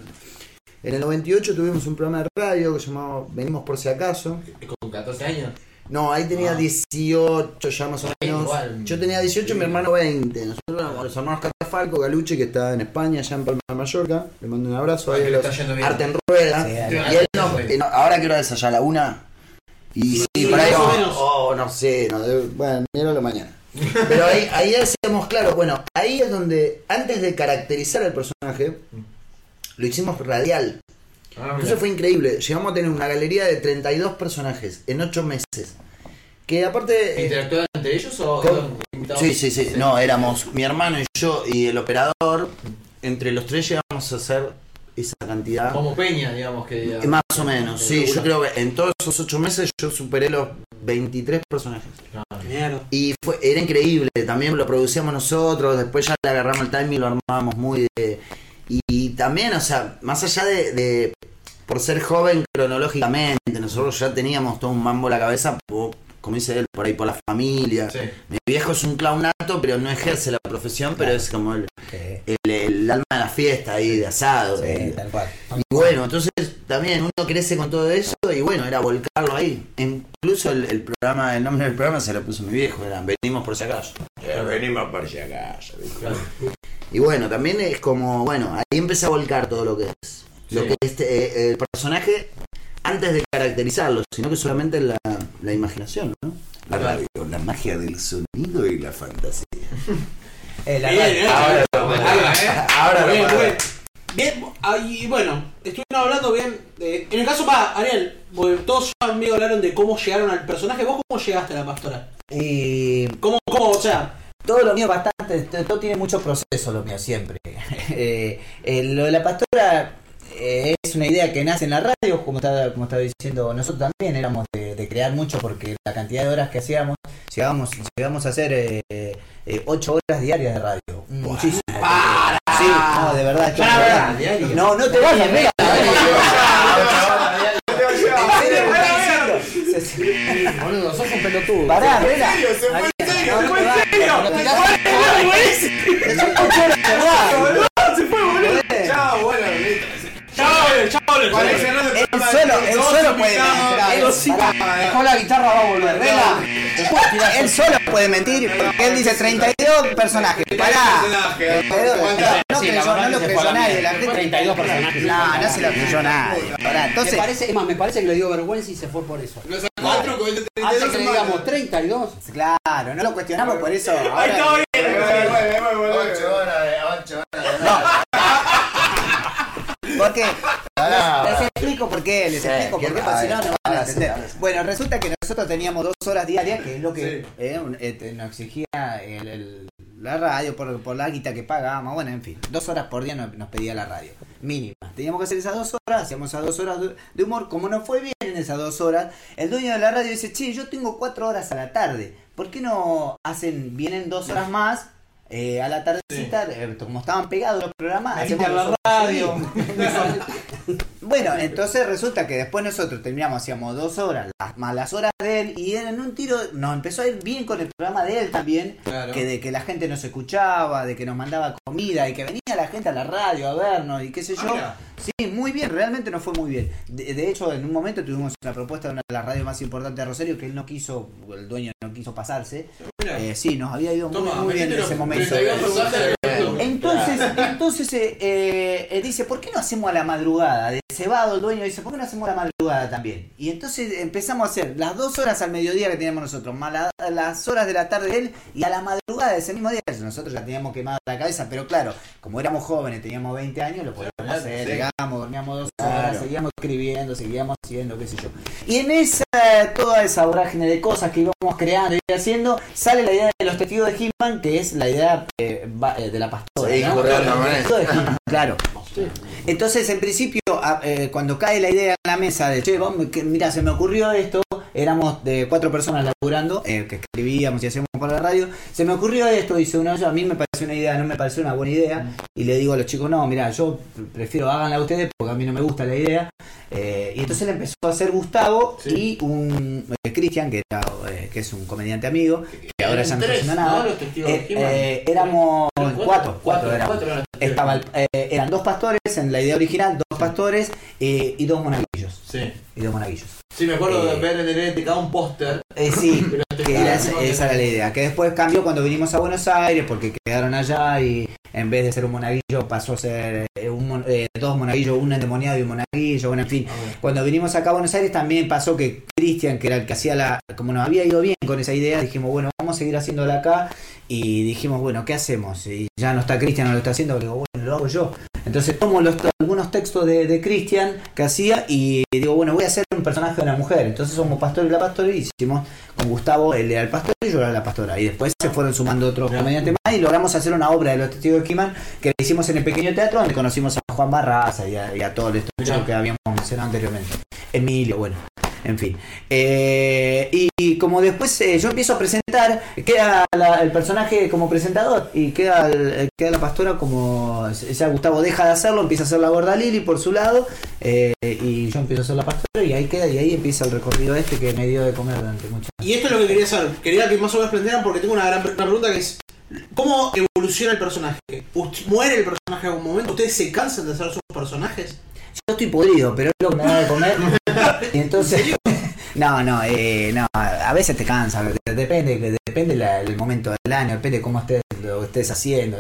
En el 98 tuvimos un programa de radio que se llamaba Venimos por si acaso. Con 14 años. No, ahí tenía Ah. 18 ya más o menos. igual. Yo tenía 18 mi hermano 20. Nosotros éramos los hermanos Catafalco, Galuche, que está en España, allá en Palma de Mallorca. Le mando un abrazo. Ahí Que le los está yendo bien. Arte en Rueda. Sí, ahí. y él nos- eh, no, ahora quiero es allá la una. Y sí, Sí, por ahí más o como- menos. oh, no sé, no, de- bueno, mira la mañana. Pero ahí, ahí decíamos, claro, bueno, ahí es donde, antes de caracterizar al personaje, lo hicimos radial. Ah, Entonces fue increíble. Llegamos a tener una galería de 32 personajes en 8 meses. Que aparte. eh, ¿Interactúan entre ellos o invitados? Sí, sí, sí. No, éramos mi hermano y yo y el operador. Entre los tres llegamos a hacer esa cantidad. Como Peña, digamos que. Más o menos, sí. Yo creo que en todos esos 8 meses yo superé los 23 personajes. Mierda. Y fue, era increíble, también lo producíamos nosotros, después ya le agarramos el timing y lo armábamos muy de... Y, y también, o sea, más allá de, de- por ser joven cronológicamente, nosotros ya teníamos todo un mambo en la cabeza, po- como dice él, por ahí por la familia. Sí. Mi viejo es un clownato, pero no ejerce la profesión, pero es como el, Sí, el- el alma de la fiesta ahí, de asado. sí, y- tal cual. y bueno, entonces también uno crece con todo eso y bueno, era volcarlo ahí. Incluso el, el programa, el nombre del programa se lo puso mi viejo, era Venimos por si acaso. Eh, venimos por si acaso. Y bueno, también es como, bueno, ahí empecé a volcar todo lo que es. Lo que es este, eh, el personaje antes de caracterizarlo, sino que solamente la, la imaginación, ¿no? La radio, la magia del sonido y la fantasía. Eh, la Bien, radio- bien. Ahora, ¿eh? ahora bien, lo muy para. bien. Bien, ahí, bueno, estuvieron hablando bien. de- en el caso, para Ariel, todos conmigo hablaron de cómo llegaron al personaje. ¿Vos cómo llegaste a la pastora? Y ¿Cómo, cómo, o sea, todo lo mío bastante, todo tiene mucho proceso lo mío siempre. Eh, eh, lo de la pastora eh, es una idea que nace en la radio, como estaba, como estaba diciendo, nosotros también éramos de, de crear mucho porque la cantidad de horas que hacíamos, llegábamos, llegamos a hacer eh, eh, ocho horas diarias de radio. Muchísimo. Sí, no, de verdad. Para, diarias. No, no te vayas, mira. Boludo, sos un pelotudo. Pará, Se fue en serio, se fue. Se fue, boludo. Listo. chao, chao, Para ir cerrando el programa, solo, él dos solo puede invitados, mentir. dos Él- pará, invitados. Dejó la guitarra, va a volver. Vela. Él solo puede mentir porque él dice 32 personajes. Pará. personajes. 32. No, creyó, no lo creyó nadie. La gente 32 personajes. No, no se lo creyó nadie. Pará, Me entonces, parece, es más, me parece que le dio vergüenza y se fue por eso. Nos sacó a truco, el de 32 Antes que le semanas. digamos 32. claro, no lo cuestionamos por eso. Ahí Ahora, está, bien. Ocho horas de, ocho horas ¿Por qué? Les explico por qué, les explico por ¿qué porque si no, no van a sí, entender. Bueno, resulta que nosotros teníamos dos horas diarias, que es lo que Sí. eh, un- eh, te- nos exigía el- el- la radio por, por la guita que pagábamos. Bueno, en fin, dos horas por día nos, nos pedía la radio, mínima. Teníamos que hacer esas dos horas, hacíamos esas dos horas de, humor. Como no fue bien en esas dos horas, el dueño de la radio dice, che, yo tengo cuatro horas a la tarde. ¿Por qué no hacen, vienen dos horas más? eh, a la tardecita, eh, como estaban pegados los programas, a la radio. Bueno, entonces resulta que después nosotros terminamos, hacíamos dos horas, las, más las horas de él, y en un tiro nos empezó a ir bien con el programa de él también, Claro. que de que la gente nos escuchaba, de que nos mandaba comida, y que venía la gente a la radio a vernos, y qué sé Ah, yo. mira. Sí, muy bien, realmente nos fue muy bien. De, de hecho, en un momento tuvimos una propuesta de una de las radios más importantes de Rosario, que él no quiso, el dueño no quiso pasarse. Eh, sí, nos había ido muy, Toma, muy bien en ese momento. 32 personajes del mundo. Entonces, entonces eh, eh, eh, dice, ¿por qué no hacemos a la madrugada? De cebado el dueño dice, ¿por qué no hacemos a la madrugada también? Y entonces empezamos a hacer las dos horas al mediodía que teníamos nosotros, más la- las horas de la tarde de él, y a la madrugada de ese mismo día, nosotros ya teníamos quemado la cabeza, pero claro, como éramos jóvenes, teníamos 20 años, lo podíamos hacer, sí. llegamos, dormíamos dos horas, Claro. seguíamos escribiendo, seguíamos haciendo, qué sé yo. Y en esa, toda esa vorágine de cosas que íbamos creando y haciendo, sale la idea de los testigos de He-Man, que es la idea eh, de la pastora. Claro. Entonces, en principio, eh, cuando cae la idea en la mesa de, che, que- mira, se me ocurrió esto, éramos de cuatro personas laburando, eh, que escribíamos y hacíamos para la radio, se me ocurrió esto, dice uno, a mí me pareció una idea, no me pareció una buena idea, y le digo a los chicos, no, mira, yo prefiero háganla ustedes porque a mí no me gusta la idea, Eh, y entonces le empezó a hacer Gustavo y un eh, Cristian, que, era, eh, que es un comediante amigo, que ahora ya no está haciendo nada. éramos Cuatro, cuatro, cuatro, éramos. cuatro eran. Estaba dos pastores en la idea original, dos pastores y dos monaguillos. Sí. Y dos monaguillos. Sí, me acuerdo de Eh, ver en el ETK un póster. Eh, sí, que era, esa era la idea. Que después cambió cuando vinimos a Buenos Aires porque quedaron allá y en vez de ser un monaguillo pasó a ser eh, un, mon- eh, dos monaguillos, un endemoniado y un monaguillo. Bueno, en fin, cuando vinimos acá a Buenos Aires también pasó que Cristian, que era el que hacía la. Como nos había ido bien con esa idea, dijimos, bueno, vamos a seguir haciéndola acá. Y dijimos, bueno, ¿qué hacemos? Y ya no está Cristian, no lo está haciendo, le digo, bueno, lo hago yo. Entonces tomo los, algunos textos de, de Cristian que hacía y digo, bueno, voy a hacer un personaje de una mujer. Entonces somos Pastor y la Pastora y hicimos con Gustavo, el pastor y yo era la pastora. Y después se fueron sumando otros comediantes más y logramos hacer una obra de los testigos de Kiman que la hicimos en el pequeño teatro donde conocimos a Juan Barraza y a, y a todos estos que habíamos mencionado anteriormente. Emilio, bueno. En fin. Eh, y como después eh, yo empiezo a presentar, queda la- el personaje como presentador y queda, el- queda la pastora como. Ya Gustavo deja de hacerlo, empieza a hacer la gorda Lili por su lado eh, y yo empiezo a ser la pastora y ahí queda y ahí empieza el recorrido este que me dio de comer durante mucho Y esto es lo que quería saber. Quería que más o menos plantearan porque tengo una gran pregunta que es ¿Cómo evoluciona el personaje? ¿Ust- ¿Muere el personaje en algún momento? ¿Ustedes se cansan de hacer sus personajes? Yo estoy podrido, pero es lo que me da de comer. Y entonces. No, no, eh, no, a veces te cansa, de- depende, depende la- el momento del año, depende cómo estés, lo estés haciendo.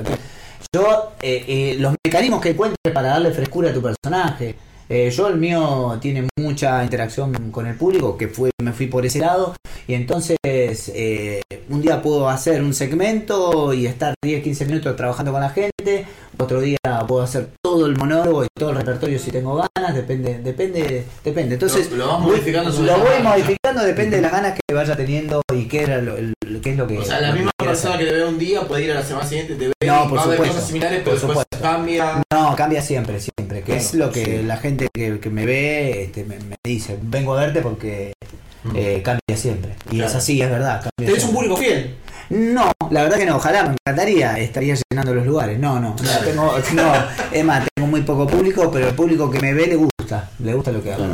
Yo, eh, eh, los mecanismos que encuentres para darle frescura a tu personaje. eh, yo el mío tiene mucha interacción con el público, que fue, me fui por ese lado, y entonces eh, un día puedo hacer un segmento y estar 10, 15 minutos trabajando con la gente, otro día puedo hacer todo el monólogo y todo el repertorio si tengo ganas, depende, depende, depende. Entonces Lo- lo vas modificando lo voy marcha. modificando, depende de las ganas que vaya teniendo y qué era lo, el- qué es lo que. O sea, la misma persona hacer. que te ve un día puede ir a la semana siguiente, te ve No, y por va a haber supuesto, cosas similares, por pero después cambia. No, cambia siempre, siempre. Que es lo que sí. la gente que, que me ve este, me, me dice, vengo a verte porque eh, cambia siempre. Y Claro. es así, es verdad. ¿Tenés un siempre. público fiel? No, la verdad que no, ojalá, me encantaría, estaría llenando los lugares. No, no, no, tengo, no, es más, tengo muy poco público, pero el público que me ve le gusta, le gusta lo que hago.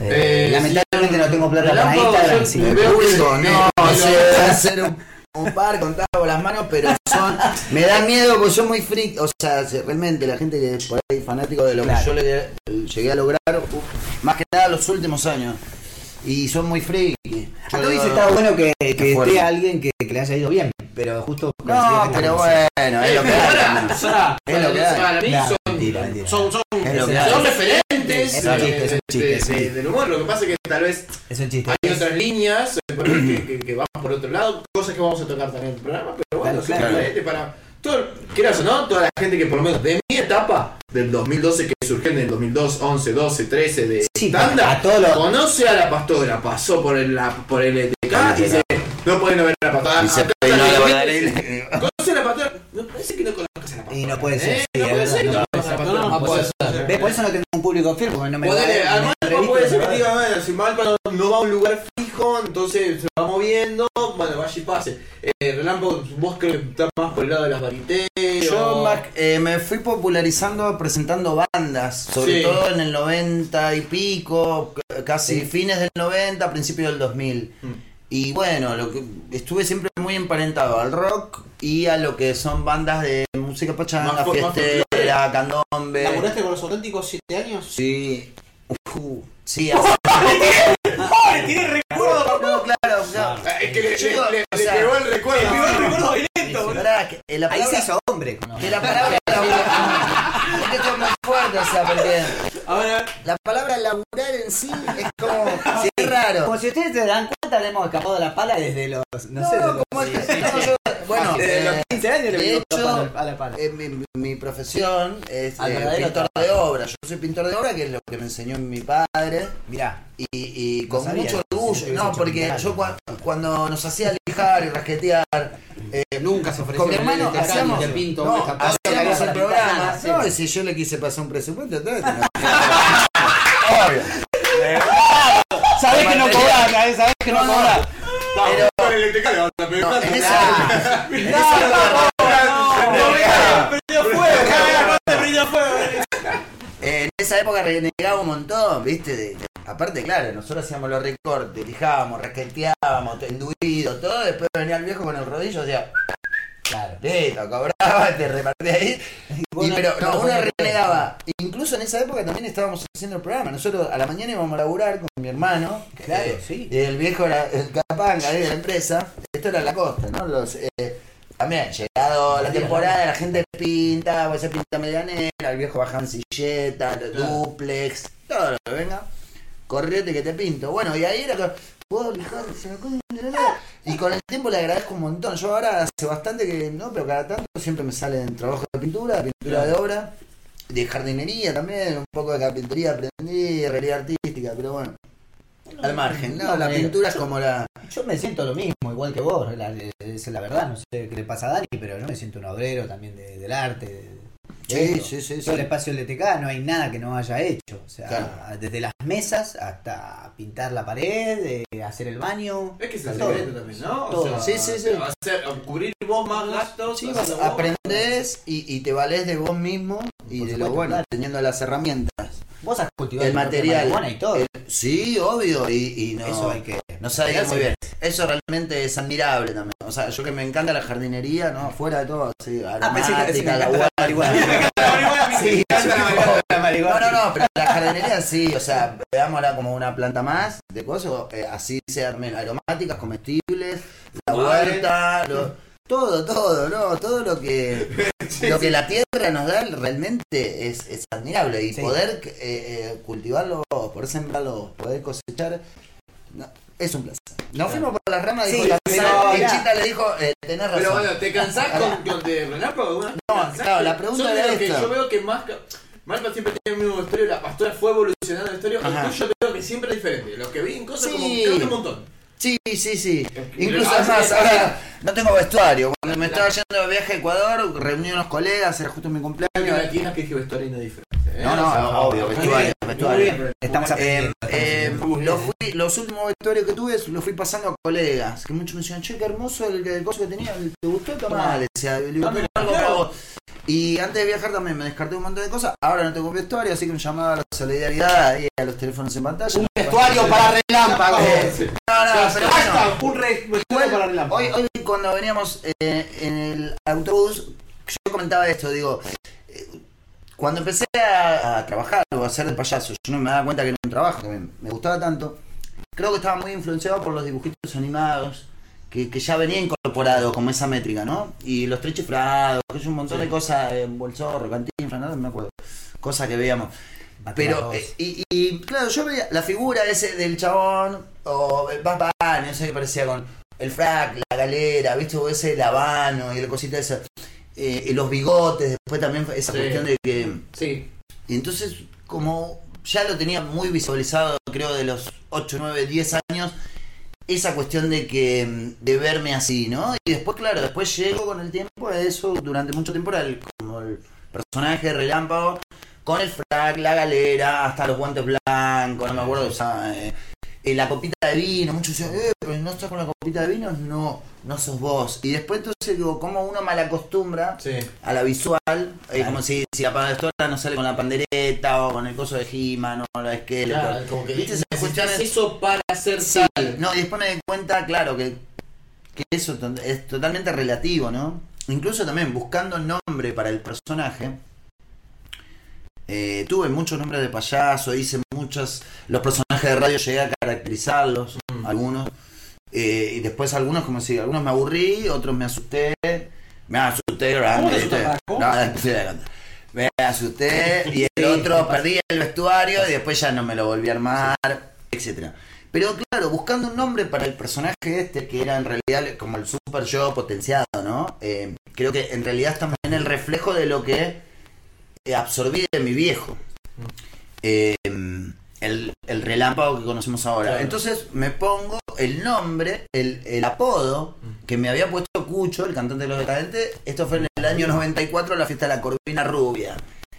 Eh, Eh, lamentablemente no tengo plata para Instagram, yo me El público, que- no, que sé lo- hacer un, un par contado con las manos, pero son. Me da miedo porque soy muy freak. O sea, si realmente la gente que por ahí es fanático de lo Claro. que yo le, llegué a lograr, más que nada los últimos años. Y son muy freak. Acá hubiese estado bueno que, que esté alguien que, que le haya ido bien, pero justo. No, pero bueno, es lo que. Sara, Es lo que hay. Para mí Nah, son, son, son, referentes Es un chiste, es un de- chiste, de- del humor. Lo que pasa es que tal vez Es un chiste. hay otras líneas eh, que, que, que van por otro lado, cosas que vamos a tocar también en el programa, pero bueno, Claro, son claro. referentes para todo, quieras o no, toda la gente que por lo menos de etapa, del 2012 que surgió en el 2002, 11, 12, 13 de Sí, tanda, a todos los- conoce a la pastora, pasó por el, la, por el ETK y dice, no pueden ver a la pastora. ¿Conoce a la pastora? No parece que no conozcas a la pastora. Y no puede ser, ¿eh? sí, no puede ser, no no puede ser. Por eso no tengo un público fiel, porque no me Poder, va a ver, además, puede ser que diga, si Malpa no, va a un lugar entonces se va moviendo, bueno, vaya y pase. Eh, Relámpago, vos que estás más por el lado de las variteos. Yo más, eh, me fui popularizando presentando bandas, sobre Sí. todo en el 90 y pico, casi Sí. fines del 90, principios del 2000. Mm. Y bueno, lo que estuve siempre muy emparentado al rock y a lo que son bandas de música pachanga, fiestera, candombe. ¿Laburaste con los auténticos 7 años? Sí. Uh, sí, así. Le, le- o le- le sea, pegó el recuerdo. El primer recuerdo directo, boludo. Ahí se palabra- hizo hombre. con- que la palabra es que esto es muy fuerte, o sea, porque Ahora, la palabra laburar en sí es como es raro. Como si ustedes se dan cuenta, le hemos escapado la pala desde los. No, No, sé, desde los, como es que- no, yo- bueno, desde los eh, 15 años le de hecho, a la pala. eh, mi, mi profesión es Al eh, verdadero pintor de obra. Yo soy pintor de obra, que es lo que me enseñó mi padre. Mirá, Y, y No con sabía mucho orgullo, no, porque yo cuando nos hacía lijar y rasquetear, eh, Nunca se ofreció con mi hermano hacíamos, te pinto, no, me tapás. hacíamos para el programa, nada, no, y si yo le quise pasar un presupuesto, entonces Obvio. Sabés que que no cobras. Pero no, en esa, en esa- En esa época renegaba un montón, ¿viste? De- de- aparte, claro, nosotros hacíamos los recortes, lijábamos, rasqueteábamos, enduido, todo. Después venía el viejo con el rodillo, o sea, Claro. Listo, cobraba, te repartía ahí. Y, no- pero no no, uno renegaba. Incluso en esa época también estábamos haciendo el programa. Nosotros a la mañana íbamos a laburar con mi hermano. Claro, eh, sí. Y el viejo era el capanga de la empresa. Esto era la costa, ¿no? Los, eh, también, llegado la temporada, la gente pinta, pues se pinta medianera, el viejo baja en silleta, duplex, todo lo que venga. Correte que te pinto. Bueno, y ahí era la lana. Y con el tiempo le agradezco un montón. Yo ahora hace bastante que no, pero cada tanto siempre me salen trabajos de pintura, pintura de obra, de jardinería también, un poco de carpintería aprendí, herrería artística, pero bueno. Al margen, no, la eh, pintura es como la. Yo me siento lo mismo, igual que vos, la, es la verdad, no sé qué le pasa a Dani, pero yo me siento un obrero también de- del arte. de Sí, sí, sí, sí. Todo el espacio LTK no hay nada que no haya hecho. O sea, Claro. desde las mesas hasta pintar la pared, eh, hacer el baño. Es que es el secreto también, ¿no? Todo. Sí, sí, sí. Hacer, cubrir vos más gastos. Sí, hacerlo vas- vos. aprendés y, y te valés de vos mismo y Por de supuesto, lo bueno, claro. teniendo las herramientas. Vos has cultivado El material. marihuana y todo. El- sí, obvio, y, y no. Eso hay que. No sabía muy bien. Eso realmente es admirable también. O sea, yo que me encanta la jardinería, ¿no? Fuera de todo, sí, Ah, pensé que sí, me aromática, la encanta la marihuana. Sí, Me encanta la marihuana. La No, no, no, pero la jardinería sí, o sea, veámosla como una planta más de cosas, eh, así se armen aromáticas, comestibles, la huerta, lo- todo, todo, no, todo lo que lo que la tierra nos da realmente es, es admirable y Sí. poder eh, eh, cultivarlo, poder sembrarlo, poder cosechar, no, es un placer. Nos fuimos por las ramas, Sí, dijo la. Chita le dijo, eh, tenés razón. Pero bueno, ¿te cansás con, con de alguna vez? No, claro, la pregunta era creo que. Yo veo que más... Marta siempre tiene el mismo vestuario, la pastora fue evolucionando el vestuario, Ajá. el tuyo creo que siempre es diferente. Lo que vi en cosas Sí. como creo que un montón. Sí, sí, sí. Incluso es más, ah, ahora no tengo vestuario. Cuando me estaba yendo de viaje a Ecuador, reuní unos colegas, era justo mi cumpleaños. que vestuario no. ¿eh? No, no, O sea, obvio, vestuario, vestuario. Estamos Eh, eh, fui- los últimos vestuarios que tuve los fui pasando a colegas, que muchos me decían, che, qué hermoso el, el coso que tenía, ¿te gustó? Tomá, le decía, le digo, algo claro. para vos. Y antes de viajar también me descarté un montón de cosas, ahora no tengo vestuario, así que me llamaba a la solidaridad y a los teléfonos en pantalla. Un vestuario para relámpago. Eh, no, no, pero bueno. Hashtag, un vestuario para relámpago. Hoy, hoy cuando veníamos eh, en el autobús, yo comentaba esto, digo, eh, cuando empecé a, a trabajar o a hacer de payaso, yo no me daba cuenta que era un trabajo que me, me gustaba tanto, creo que estaba muy influenciado por los dibujitos animados, que, que ya venía incorporado como esa métrica, ¿no? Y los tres chiflados, que es un montón de cosas, eh, bolsorro, cantinflas, no me acuerdo, cosas que veíamos. Pero, eh, y, y, claro, yo veía la figura ese del chabón, o el papá, no sé qué parecía con el frac, la galera, ¿viste? O ese lavano y el cosita esa. Eh, los bigotes, después también esa Sí. cuestión de que. Sí. Y entonces, como ya lo tenía muy visualizado, creo, de los 8, 9, 10 años, esa cuestión de que de verme así, ¿no? Y después, claro, después llego con el tiempo a eso, durante mucho tiempo era el- como el personaje relámpago, con el frac, la galera, hasta los guantes blancos, no me acuerdo, o sea, eh, eh, la copita de vino, muchos decían, eh, pero no estás con la copita de vino, no, no sos vos. Y después entonces digo, como uno malacostumbra Sí. a la visual, eh, como si, si la pastora no sale con la pandereta o con el coso de He-Man o la esqueleto. Claro, como que ¿Viste esas eso para ser Sí, tal. no, y después me di cuenta, claro, que, que eso es totalmente relativo, ¿no? Incluso también buscando nombre para el personaje. eh, tuve muchos nombres de payaso, hice muchos. Los personajes de radio llegué a caracterizarlos, Mm. algunos. eh, y después algunos, como si, algunos me aburrí, otros me asusté. Me asusté grande, me asusté y el otro perdí el vestuario y después ya no me lo volví a armar, etcétera. Pero claro, buscando un nombre para el personaje este, que era en realidad como el super yo potenciado, ¿no? Eh, creo que en realidad es también el reflejo de lo que eh, absorbí de mi viejo. Eh, el, el relámpago que conocemos ahora. Claro. Entonces me pongo el nombre, el, el apodo que me había puesto Cucho, el cantante de los decadentes. Esto fue en el año 94, la fiesta de la Corvina Rubia.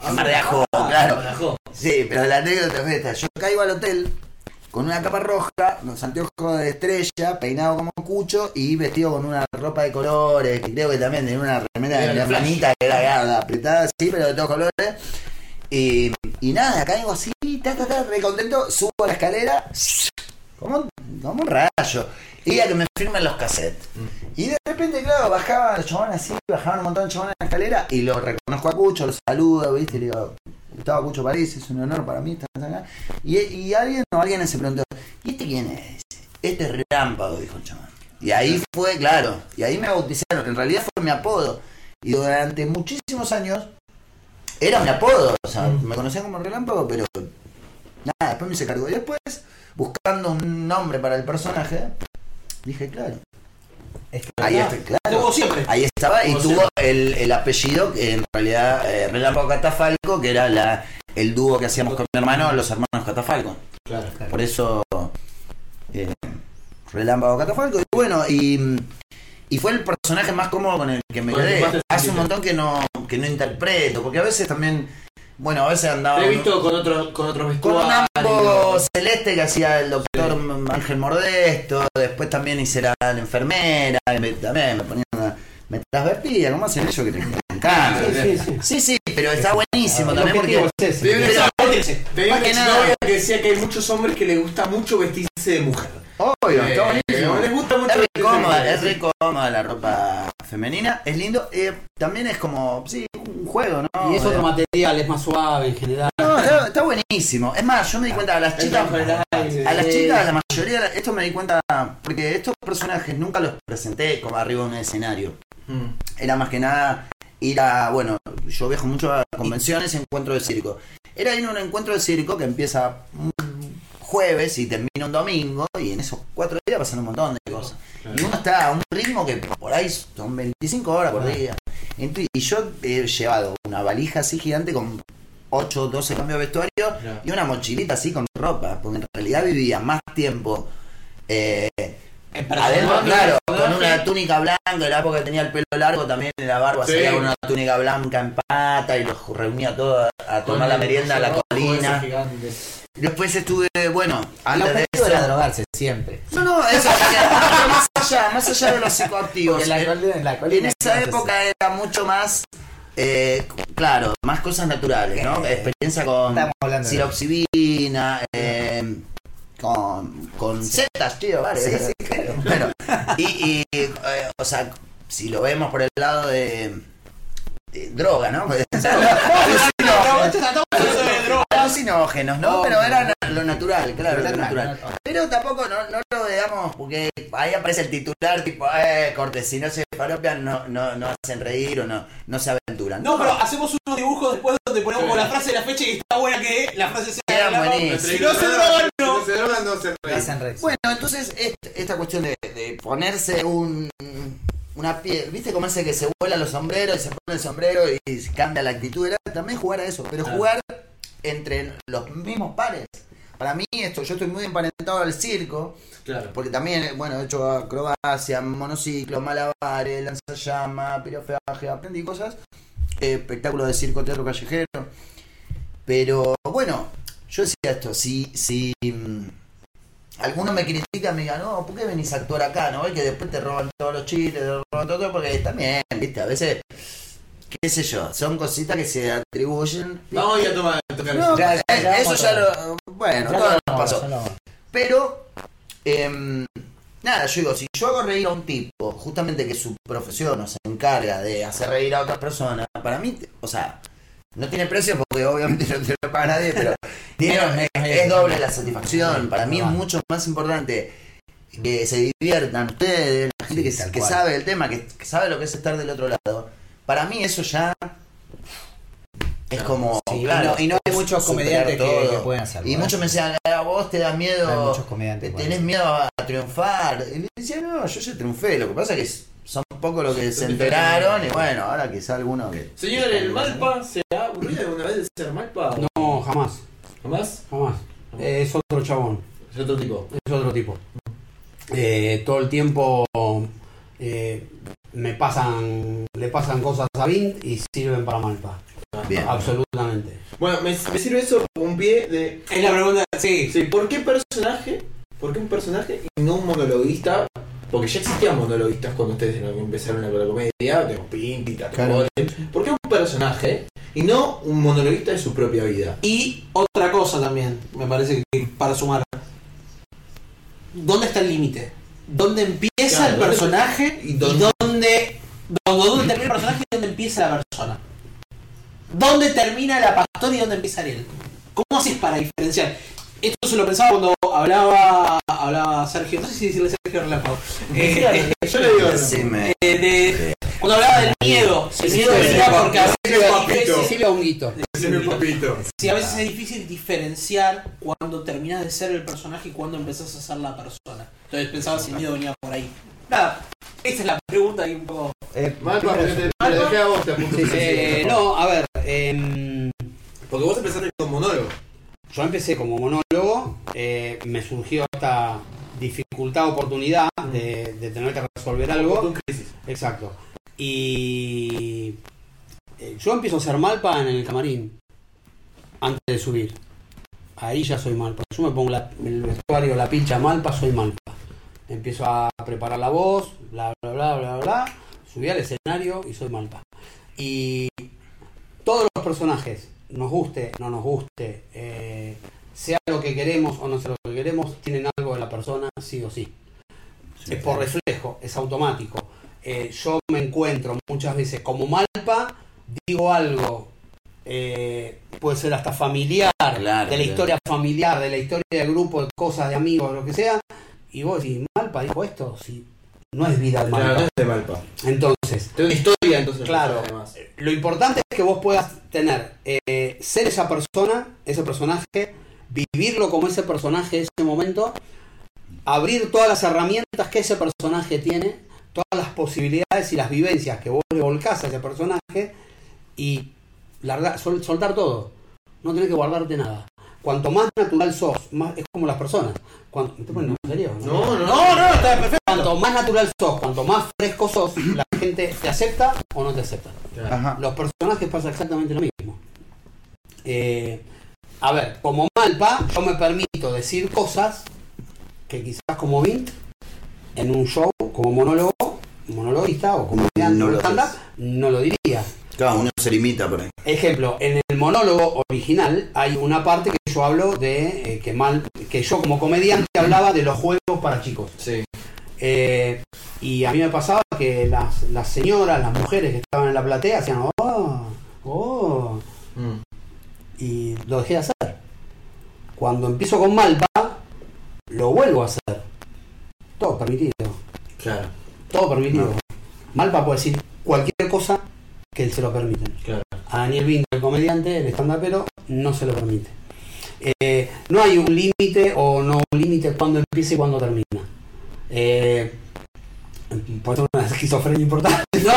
En Mar de Ajó, claro. Bajó. Sí, pero la anécdota es esta. Yo caigo al hotel con una capa roja, los anteojos de estrella, peinado como cucho y vestido con una ropa de colores, que creo que también tenía una remera Era de la flash. manita que era era apretada así, pero de todos colores. Y, y nada, caigo así, ta, ta, ta, re contento, subo a la escalera, como un, como un rayo. y a que me firmen los cassettes. Y de repente, claro, bajaba los chabones así, bajaban un montón de chabones en la escalera y lo reconozco a Cucho, lo saludo, ¿viste? Y le digo, Gustavo Cucho París, es un honor para mí estar acá. Y, y alguien, no, alguien se preguntó, ¿y este quién es? Este es Relámpago, dijo el chabón. Y ahí fue, claro, y ahí me bautizaron, en realidad fue mi apodo. Y durante muchísimos años era mi apodo, o sea, me conocían como Relámpago, pero nada, después me hice cargo. Y después, buscando un nombre para el personaje, dije, claro. Ahí está, claro. Como siempre. Ahí estaba y tuvo el, el apellido que en realidad eh, Relámpago Catafalco, que era la, el dúo que hacíamos con mi hermano, los hermanos Catafalco. Claro. Por eso eh, Relámpago Catafalco. Y bueno, y, y fue el personaje más cómodo con el que me que quedé. Hace un montón que no, que no interpreto, porque a veces también, bueno, a veces andaba Te he visto con otros con otros con un vestuarios. ambo celeste que hacía el doctor Ángel Mordesto, después también hice la, la enfermera, y me- también me ponía una- me transvertía, ¿cómo hacen eso que te encanta? Sí, sí, sí. Sí, sí, pero está buenísimo también porque es ese. Te digo Pero- una- te una que nada- exnovia que decía que hay muchos hombres que les gusta mucho vestirse de mujer. obvio, está Eh, buenísimo. les gusta mucho Es re vestirse de cómoda, mujer. es re cómoda la ropa femenina, es lindo, eh, también es como, sí, un juego, ¿no? Y es otro Eh, material, es más suave en general. No, está, está buenísimo. Es más, yo me di cuenta a las chicas, a las chicas, la mayoría, esto me di cuenta porque estos personajes nunca los presenté como arriba de un escenario. Mm. Era más que nada ir a, bueno, yo viajo mucho a convenciones y encuentros de circo. Era ir a un encuentro de circo que empieza un jueves y termina un domingo y en esos cuatro días pasan un montón de cosas. Y uno está a un ritmo que por ahí son 25 horas por día. Y yo he llevado una valija así gigante con 8 12 cambios de vestuario y una mochilita así con ropa, porque en realidad vivía más tiempo eh, adentro, claro, con una túnica blanca, en la época que tenía el pelo largo también en la barba Sí. salía con una túnica blanca en pata y los reunía todos a tomar la merienda a la colina. Después estuve, bueno, antes de eso. era drogarse siempre. No, no, eso, más allá, más allá de los psicoactivos. La eh, colina- la en esa es- época era mucho más, eh, claro, más cosas naturales, ¿no? Experiencia con eh, con, con setas, tío, vale. Sí, sí, claro. Bueno, y, y, eh, o sea, si lo vemos por el lado de, de droga, ¿no? Alucinógenos, ¿no? Pero era lo natural, claro, lo natural. Pero tampoco no, no lo veamos porque ahí aparece el titular tipo, eh, corte, si no se faropean no, no, no hacen reír o no, no se aventuran. No, pero hacemos unos dibujos después donde ponemos con la frase de la fecha y está buena que la frase sea buenísimo. Si no se drogan, Si no. se drogan, no se reír. Bueno, entonces est- esta cuestión de, de ponerse un una piel, ¿viste cómo hace que se vuelan los sombreros y se pone el sombrero y cambia la actitud? Era también jugar a eso, pero jugar entre los mismos pares. Para mí esto, yo estoy muy emparentado al circo, Claro. porque también, bueno, he hecho acrobacia, monociclo, malabares, lanzallama, pirofeaje, aprendí cosas, eh, espectáculos de circo, teatro callejero. Pero bueno, yo decía esto, si, si mm, alguno me critica, me diga, no, ¿por qué venís a actuar acá? ¿No? Y que después te roban todos los chistes, te roban todo, porque también, viste, a veces, qué sé yo, son cositas que se atribuyen. Vamos a ir a tomar a tocar No, Ya, ya, eh, ya eso ya lo. Bueno, Ya todo lo- nos pasó. ya lo- Pero, em, nada, yo digo, si yo hago reír a un tipo, justamente que su profesión no se encarga de hacer reír a otras personas, para mí, o sea, no tiene precio porque obviamente no te lo paga nadie, pero tiene- es, doble la satisfacción. Para mí es mucho más importante que se diviertan ustedes, la gente Sí, que, que sabe el tema, que, que sabe lo que es estar del otro lado. Para mí eso ya es como... Sí, y no- y no hay muchos comediantes que- todo. que pueden hacerlo, Y ¿eh? muchos me decían, a vos te da miedo... Hay muchos comediantes. Tenés miedo a triunfar. Y le decía, no, yo ya triunfé. Lo que pasa es que son pocos los que se enteraron. Y bueno, ahora quizá alguno que. Señor, ¿el Malpa se ha aburrido alguna vez de ser Malpa? No, jamás, ¿Jamás? jamás. Eh, es otro chabón, Es otro tipo. es otro tipo. Eh, todo el tiempo eh, me pasan, le pasan cosas a Vint y sirven para Malpa. Bien. Absolutamente. Bueno, me, me sirve eso como un pie de. Es la pregunta, sí. Sí, ¿por qué personaje? ¿Por qué un personaje y no un monologuista? Porque ya existían monologuistas cuando ustedes empezaron la comedia, de Pinti. Bode. ¿Por qué un personaje y no un monologuista de su propia vida? Y otra cosa también, me parece que para sumar. ¿Dónde está el límite? dónde empieza Claro, el ¿dónde- personaje y y dónde- dónde, dónde, dónde termina el personaje y dónde empieza la persona. ¿Dónde termina la pastora y dónde empieza Ariel? ¿Cómo haces para diferenciar? Esto se lo pensaba cuando hablaba hablaba Sergio, no sé si decirle Sergio Relámpago. Eh, Yo le digo. Eh, de- cuando hablaba del miedo, el miedo sí, venía sí, porque a veces sí, a veces es difícil diferenciar cuando terminas de ser el personaje y cuando empezás a ser la persona. Entonces pensaba si el miedo venía por ahí. Nada, esa es la pregunta y un poco. Eh, te, te dejé a vos, te apunto. Eh, no, a ver, em, Porque vos empezaste con monólogo. yo empecé como monólogo, eh, me surgió esta dificultad, oportunidad de, de tener que resolver algo. Con crisis. Exacto. Y eh, yo empiezo a hacer malpa en el camarín antes de subir. Ahí ya soy malpa. Yo me pongo la- el vestuario, la pincha malpa, soy malpa. Empiezo a preparar la voz, bla, bla, bla, bla, bla. Subí al escenario y soy malpa. Y todos los personajes, nos guste, no nos guste, eh, sea lo que queremos o no sea lo que queremos, tienen algo de la persona, sí o sí. Es por reflejo, es automático. Eh, yo me encuentro muchas veces como malpa, digo algo, eh, puede ser hasta familiar, Claro, de la claro. historia familiar, de la historia del grupo, de cosas, de amigos, lo que sea, y vos decís, malpa dijo esto, si no es vida de malpa. Claro, no es de Malpa. Entonces, una historia entonces. Claro. además. lo importante es que vos puedas tener, eh, ser esa persona, ese personaje, vivirlo como ese personaje en ese momento, abrir todas las herramientas que ese personaje tiene, todas las posibilidades y las vivencias que vos le volcás a ese personaje y sol- soltar todo. No tenés que guardarte nada. Cuanto más natural sos, más, es como las personas. Cuanto, ¿Me estoy poniendo en serio? No, no, no, no, está perfecto. Cuanto más natural sos, cuanto más fresco sos, la gente te acepta o no te acepta. Ajá. Los personajes pasa exactamente lo mismo. Eh, a ver, como Malpa, yo me permito decir cosas que quizás como Vint, en un show, como monólogo, monologuista o como No lo stand-up, haces. no lo diría. Claro, uno se limita por ahí. Ejemplo, en el monólogo original hay una parte que yo hablo de eh, que mal, que yo como comediante hablaba de los juegos para chicos. Sí. Eh, y a mí me pasaba que las, las señoras, las mujeres que estaban en la platea hacían, oh, oh, Mm. y lo dejé de hacer. Cuando empiezo con Malpa, lo vuelvo a hacer. Todo permitido, Claro, todo permitido. Malpa puede decir cualquier cosa que él se lo permiten. claro. A Daniel Vinto, el comediante, el stand-upero, no se lo permite. Eh, no hay un límite o no un límite cuando empieza y cuando termina. Eh, puede ser una esquizofrenia importante. No,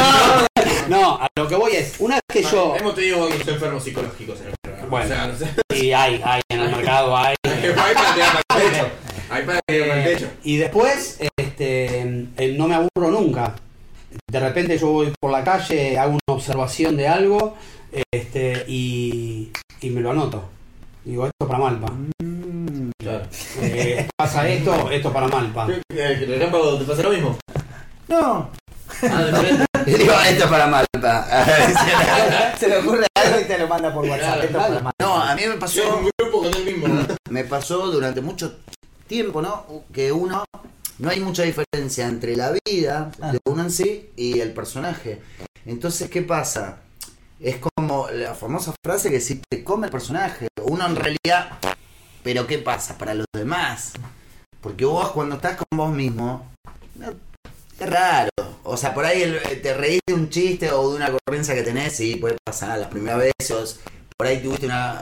no, a lo que voy es, una vez que yo... Hemos tenido enfermos psicológicos en el programa. Bueno. O sea, no sé. Y hay, hay en el mercado, hay... Hay para tirar para el techo. Hay para tirar para el Eh, techo. y después, este, eh, no me aburro nunca. De repente yo voy por la calle, hago una observación de algo este, y, y me lo anoto. Digo, esto para Malpa. Claro. Eh, pasa esto, esto para Malpa. ¿El relámpago te pasa lo mismo? No. Ah, digo, esto es para Malpa. Se le ocurre algo y te lo manda por WhatsApp. Esto es para Malpa. No, a mí me pasó. Un grupo con él mismo. ¿no? me pasó durante mucho tiempo, ¿no? Que uno, no hay mucha diferencia entre la vida de uno en sí y el personaje. Entonces, ¿qué pasa? Es como la famosa frase que si te come el personaje, uno en realidad, pero ¿qué pasa para los demás? Porque vos cuando estás con vos mismo, no- es raro. O sea, por ahí el- te reís de un chiste o de una ocurrencia que tenés y puede pasar la primera vez, o por ahí tuviste una,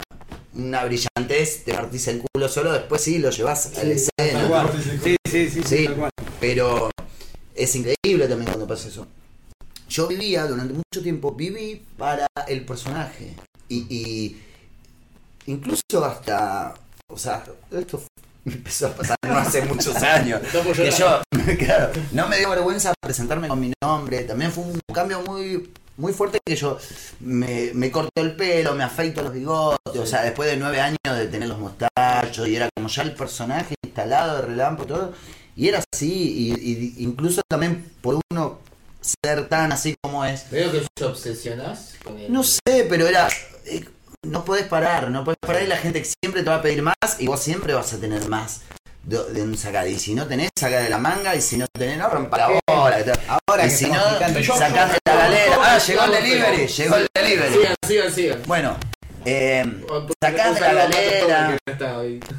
una brillantez, te partís el culo solo, después sí lo llevas a la escena. Sí, sí, sí, Sí, pero es increíble también cuando pasa eso. Yo vivía durante mucho tiempo, viví para el personaje. Y, y incluso hasta, o sea, esto me empezó a pasar no hace muchos años. Que yo, claro, no me dio vergüenza presentarme con mi nombre. También fue un cambio muy muy fuerte que yo me, me corto el pelo, me afeito los bigotes, o sea, después de nueve años de tener los mostachos, y era como ya el personaje instalado de relámpago y todo, y era así, y, y incluso también por uno ser tan así como es, Veo que te obsesionás con el... no sé, pero era. eh, no podés parar, no podés parar y la gente siempre te va a pedir más y vos siempre vas a tener más. De, sacar. Y si no tenés, saca de la manga. Y si no tenés, no rompa la bola. Ahora y que si no, sacás de la galera. Ah, llegó el delivery. Llegó el delivery. Sigan, sigan, sigan. Bueno, eh, Un sacás de la galera.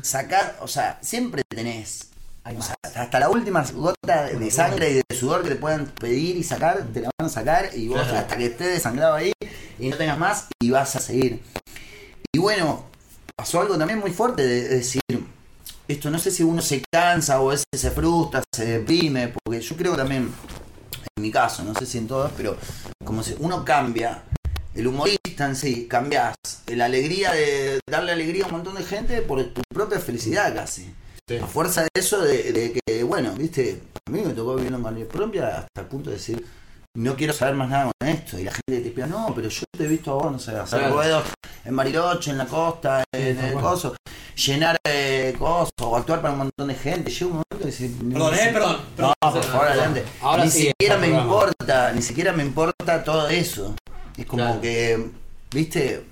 Sacás, o sea, siempre tenés. O sea, hasta la última gota de sangre y de sudor que te puedan pedir y sacar, te la van a sacar y vos hasta que estés desangrado ahí y no tengas más y vas a seguir. Y bueno, pasó algo también muy fuerte de, de decir, esto no sé si uno se cansa o a veces se frustra, se deprime, porque yo creo que también, en mi caso, no sé si en todos, pero como si uno cambia, el humorista en sí, cambias la alegría de darle alegría a un montón de gente por tu propia felicidad casi. A fuerza de eso, de, de que, bueno, viste, a mí me tocó vivir en propia hasta el punto de decir, no quiero saber más nada con esto. Y la gente te pide, no, pero yo te he visto a vos, no sé, hacer Claro. ruedos en Bariloche, en la costa, en el coso, llenar eh, cosas o actuar para un montón de gente. Llega un momento que decís, Perdón, eh, perdón. no, por favor, adelante. Ahora ni sí, siquiera me importa, ni siquiera me importa todo eso. Es como Claro. que, viste,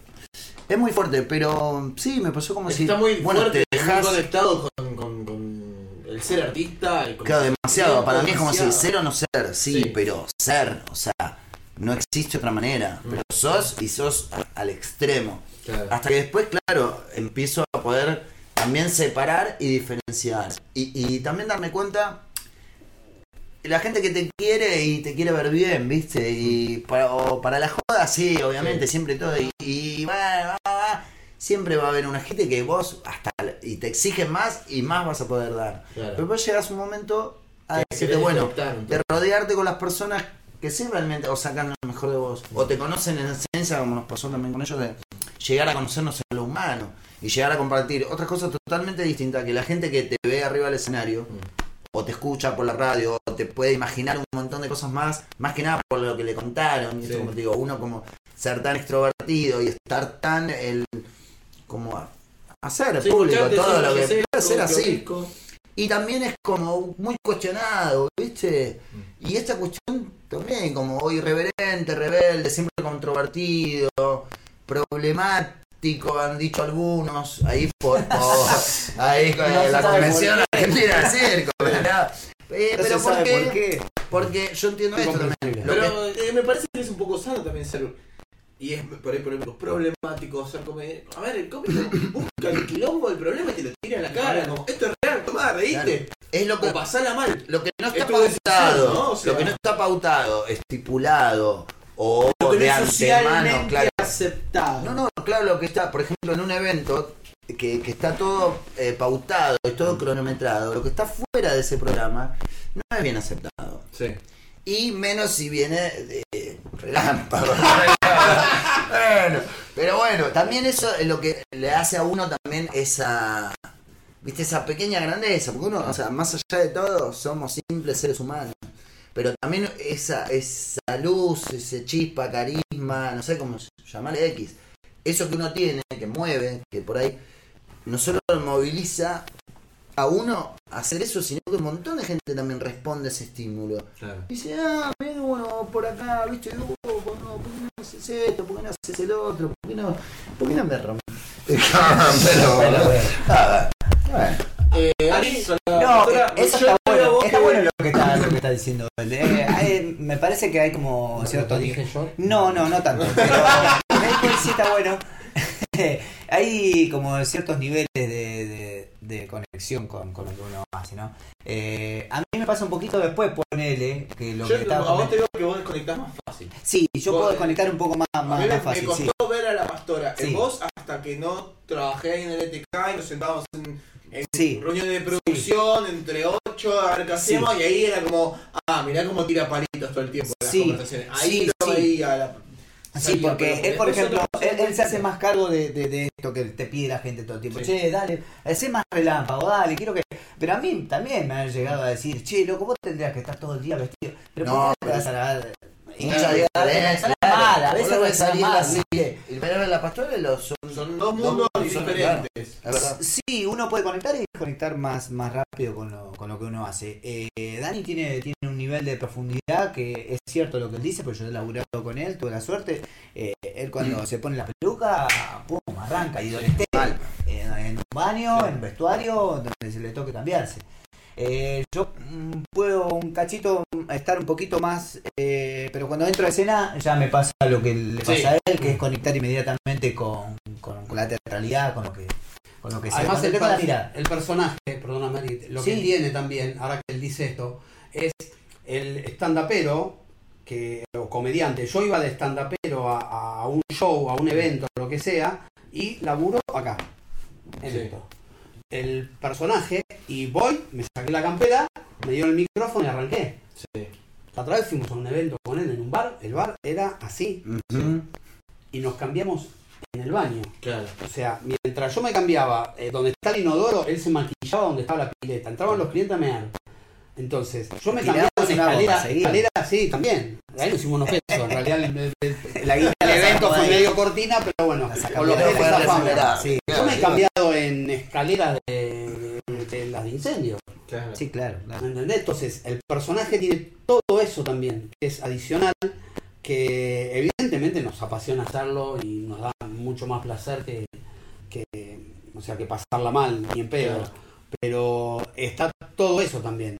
es muy fuerte, pero sí, me pasó como si, Está muy bueno, fuerte, te dejas, conectado con, con, con el ser artista. Con claro, el demasiado. Para mí es como si ser o no ser, sí, Sí. pero ser, o sea, no existe otra manera, pero sos y sos al extremo. Claro. Hasta que después, claro, empiezo a poder también separar y diferenciar. Y, y también darme cuenta la gente que te quiere y te quiere ver bien, ¿viste? Y para, o para la joda, sí, obviamente, siempre todo. Y, y va, va, va, siempre va a haber una gente que vos hasta y te exige más y más vas a poder dar. Claro. Pero vos llegas un momento a Que decirte, bueno, de rodearte con las personas que sí realmente o sacan lo mejor de vos, o te conocen en esencia, como nos pasó también con ellos, de llegar a conocernos en lo humano y llegar a compartir otras cosas totalmente distintas que la gente que te ve arriba del escenario o te escucha por la radio o te puede imaginar un montón de cosas más, más que nada por lo que le contaron. Y esto, Sí. como te digo, uno como ser tan extrovertido y estar tan el como a- hacer Sí, público todo lo que puede ser así. Y también es como muy cuestionado, ¿viste? Y esta cuestión también como irreverente, rebelde, siempre controvertido, problemático, han dicho algunos, ahí por, ahí con No se la convención argentina del circo, ¿verdad? Eh, No pero ¿por qué? por qué. Porque yo entiendo esto también. Que- Pero eh, me parece que es un poco sano también ser. Y es por ahí polémico, problemático, ser comedia. A ver, el cómico busca el quilombo del problema y te lo tira en la cara. Como, esto es real, tomá, reíste. es lo que O pasala mal. Lo que no está decisión, pautado, ¿no? O sea- lo que no está pautado, estipulado o Lo que no de es antemano, claro. aceptado. No, no, claro, lo que está, por ejemplo, en un evento que, que está todo eh, pautado y todo cronometrado, lo que está fuera de ese programa no es bien aceptado. Sí. Y menos si viene de relámpago. bueno, pero bueno, también eso es lo que le hace a uno también esa, viste, esa pequeña grandeza, porque uno, o sea, más allá de todo, somos simples seres humanos. Pero también esa, esa luz, ese chispa, carisma, no sé cómo llamarle X, eso que uno tiene, que mueve, que por ahí no solo lo moviliza a uno hacer eso, sino que un montón de gente también responde a ese estímulo. Claro. Dice, ah, mira, bueno, por acá, viste, uh, ¿por no, ¿por qué no haces esto? ¿Por qué no haces el otro? ¿Por qué no, por qué no me rompes? pero, ah, bueno. Eh, Ari, la No, doctora, eso está bueno, está bueno lo que está, lo que está diciendo él. Eh, hay- me parece que hay como cierto ¿Lo dije yo? No, no, no tanto, pero sí está bueno. hay como ciertos niveles de, de- de conexión con, con lo que uno hace, ¿no? Eh, a mí me pasa un poquito después, ponele, que lo Yo que estaba a vos te digo que vos desconectás más fácil. Sí, yo Vos- puedo desconectar un poco más, más, me, más fácil, me sí. costó ver a la pastora en Sí. vos hasta que no trabajé ahí en el ETK y nos sentábamos en, en Sí. reuniones de producción entre ocho a ver qué hacíamos y ahí era como, ah, mirá cómo tira palitos todo el tiempo en las Sí. conversaciones. Ahí lo veía la- Sí, porque él, por ejemplo, él, él se hace más cargo de, de- de esto que te pide la gente todo el tiempo. Sí. Che, dale, sé más relámpago, dale, quiero que... Pero a mí también me han llegado a decir, che, loco, vos tendrías que estar todo el día vestido. Pero No, ¿por qué te vas a la... Y a veces no salir mal, así. El verano de la pastora los son, Son dos mundos diferentes. Sí, uno puede conectar y desconectar más, más rápido con lo, con lo que uno hace. Eh, Dani tiene, tiene un nivel de profundidad que es cierto lo que él dice, pero yo he laburado con él, tuve la suerte. Eh, él cuando se pone la peluca, pum, arranca y donde esté, eh, en un baño, en vestuario, donde se le toque cambiarse. Eh, yo mm, puedo un cachito estar un poquito más, eh, pero cuando entro a escena ya me pasa lo que le pasa Sí. a él, que es conectar inmediatamente con, con- con la teatralidad, con lo que, con lo que se Además, el, con la personaje, perdóname, lo que Sí. tiene también, ahora que él dice esto, es el stand-upero que, o comediante. Yo iba de stand-upero a, a un show, a un evento, lo que sea, y laburo acá, en Sí. esto. El personaje, y voy, me saqué la campera, me dio el micrófono y arranqué. Sí. La otra vez fuimos a un evento con él en un bar, el bar era así, y nos cambiamos en el baño. Claro. O sea, mientras yo me cambiaba eh, donde está el inodoro, él se maquillaba donde estaba la pileta. Entraban los clientes a mear. Entonces, yo me en una escalera, escalera, sí, también. Ahí nos hicimos unos pesos. En realidad, el, el- el- La guita el la evento fue medio cortina, pero bueno, La peces fuera, zafamos. resolverá, sí. Yo me he cambiado en escaleras de, de- de las de incendio. Claro. Sí, claro. claro. ¿Me entendés? Entonces, el personaje tiene todo eso también, que es adicional, que evidentemente nos apasiona hacerlo y nos da mucho más placer que, que o sea, que pasarla mal, ni en pedo. Claro. Pero está todo eso también.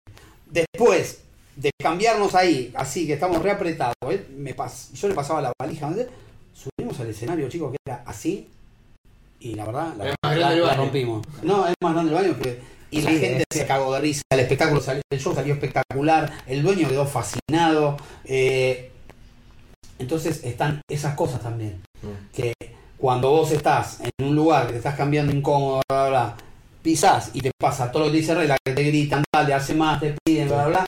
Después de cambiarnos ahí, así que estamos reapretados, me pas- yo le pasaba la valija, ¿entendés? subimos al escenario, chicos, que era así, y la verdad, la, Es más grande la- la rompimos. No, es más grande el baño que... Y la gente es- se cagó de risa, el espectáculo salió, el show salió espectacular, el dueño quedó fascinado. eh, entonces están esas cosas también. Mm. Que cuando vos estás en un lugar que te estás cambiando incómodo, bla, bla, bla, pisás y te pasa todo lo que dice regla, que te gritan, dale, hace más, te piden, bla, bla, bla.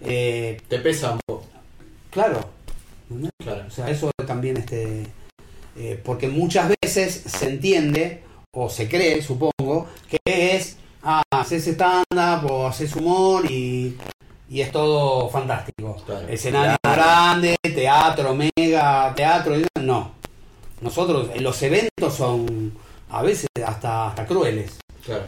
eh, Te pesa un poco. claro. Claro. O sea, eso también, este, eh, porque muchas veces se entiende, o se cree, supongo, que es, ah, haces stand-up o haces humor y, y es todo fantástico. Claro. Escenario grande, teatro, mega, teatro, no. Nosotros, los eventos son a veces hasta, hasta crueles. Claro.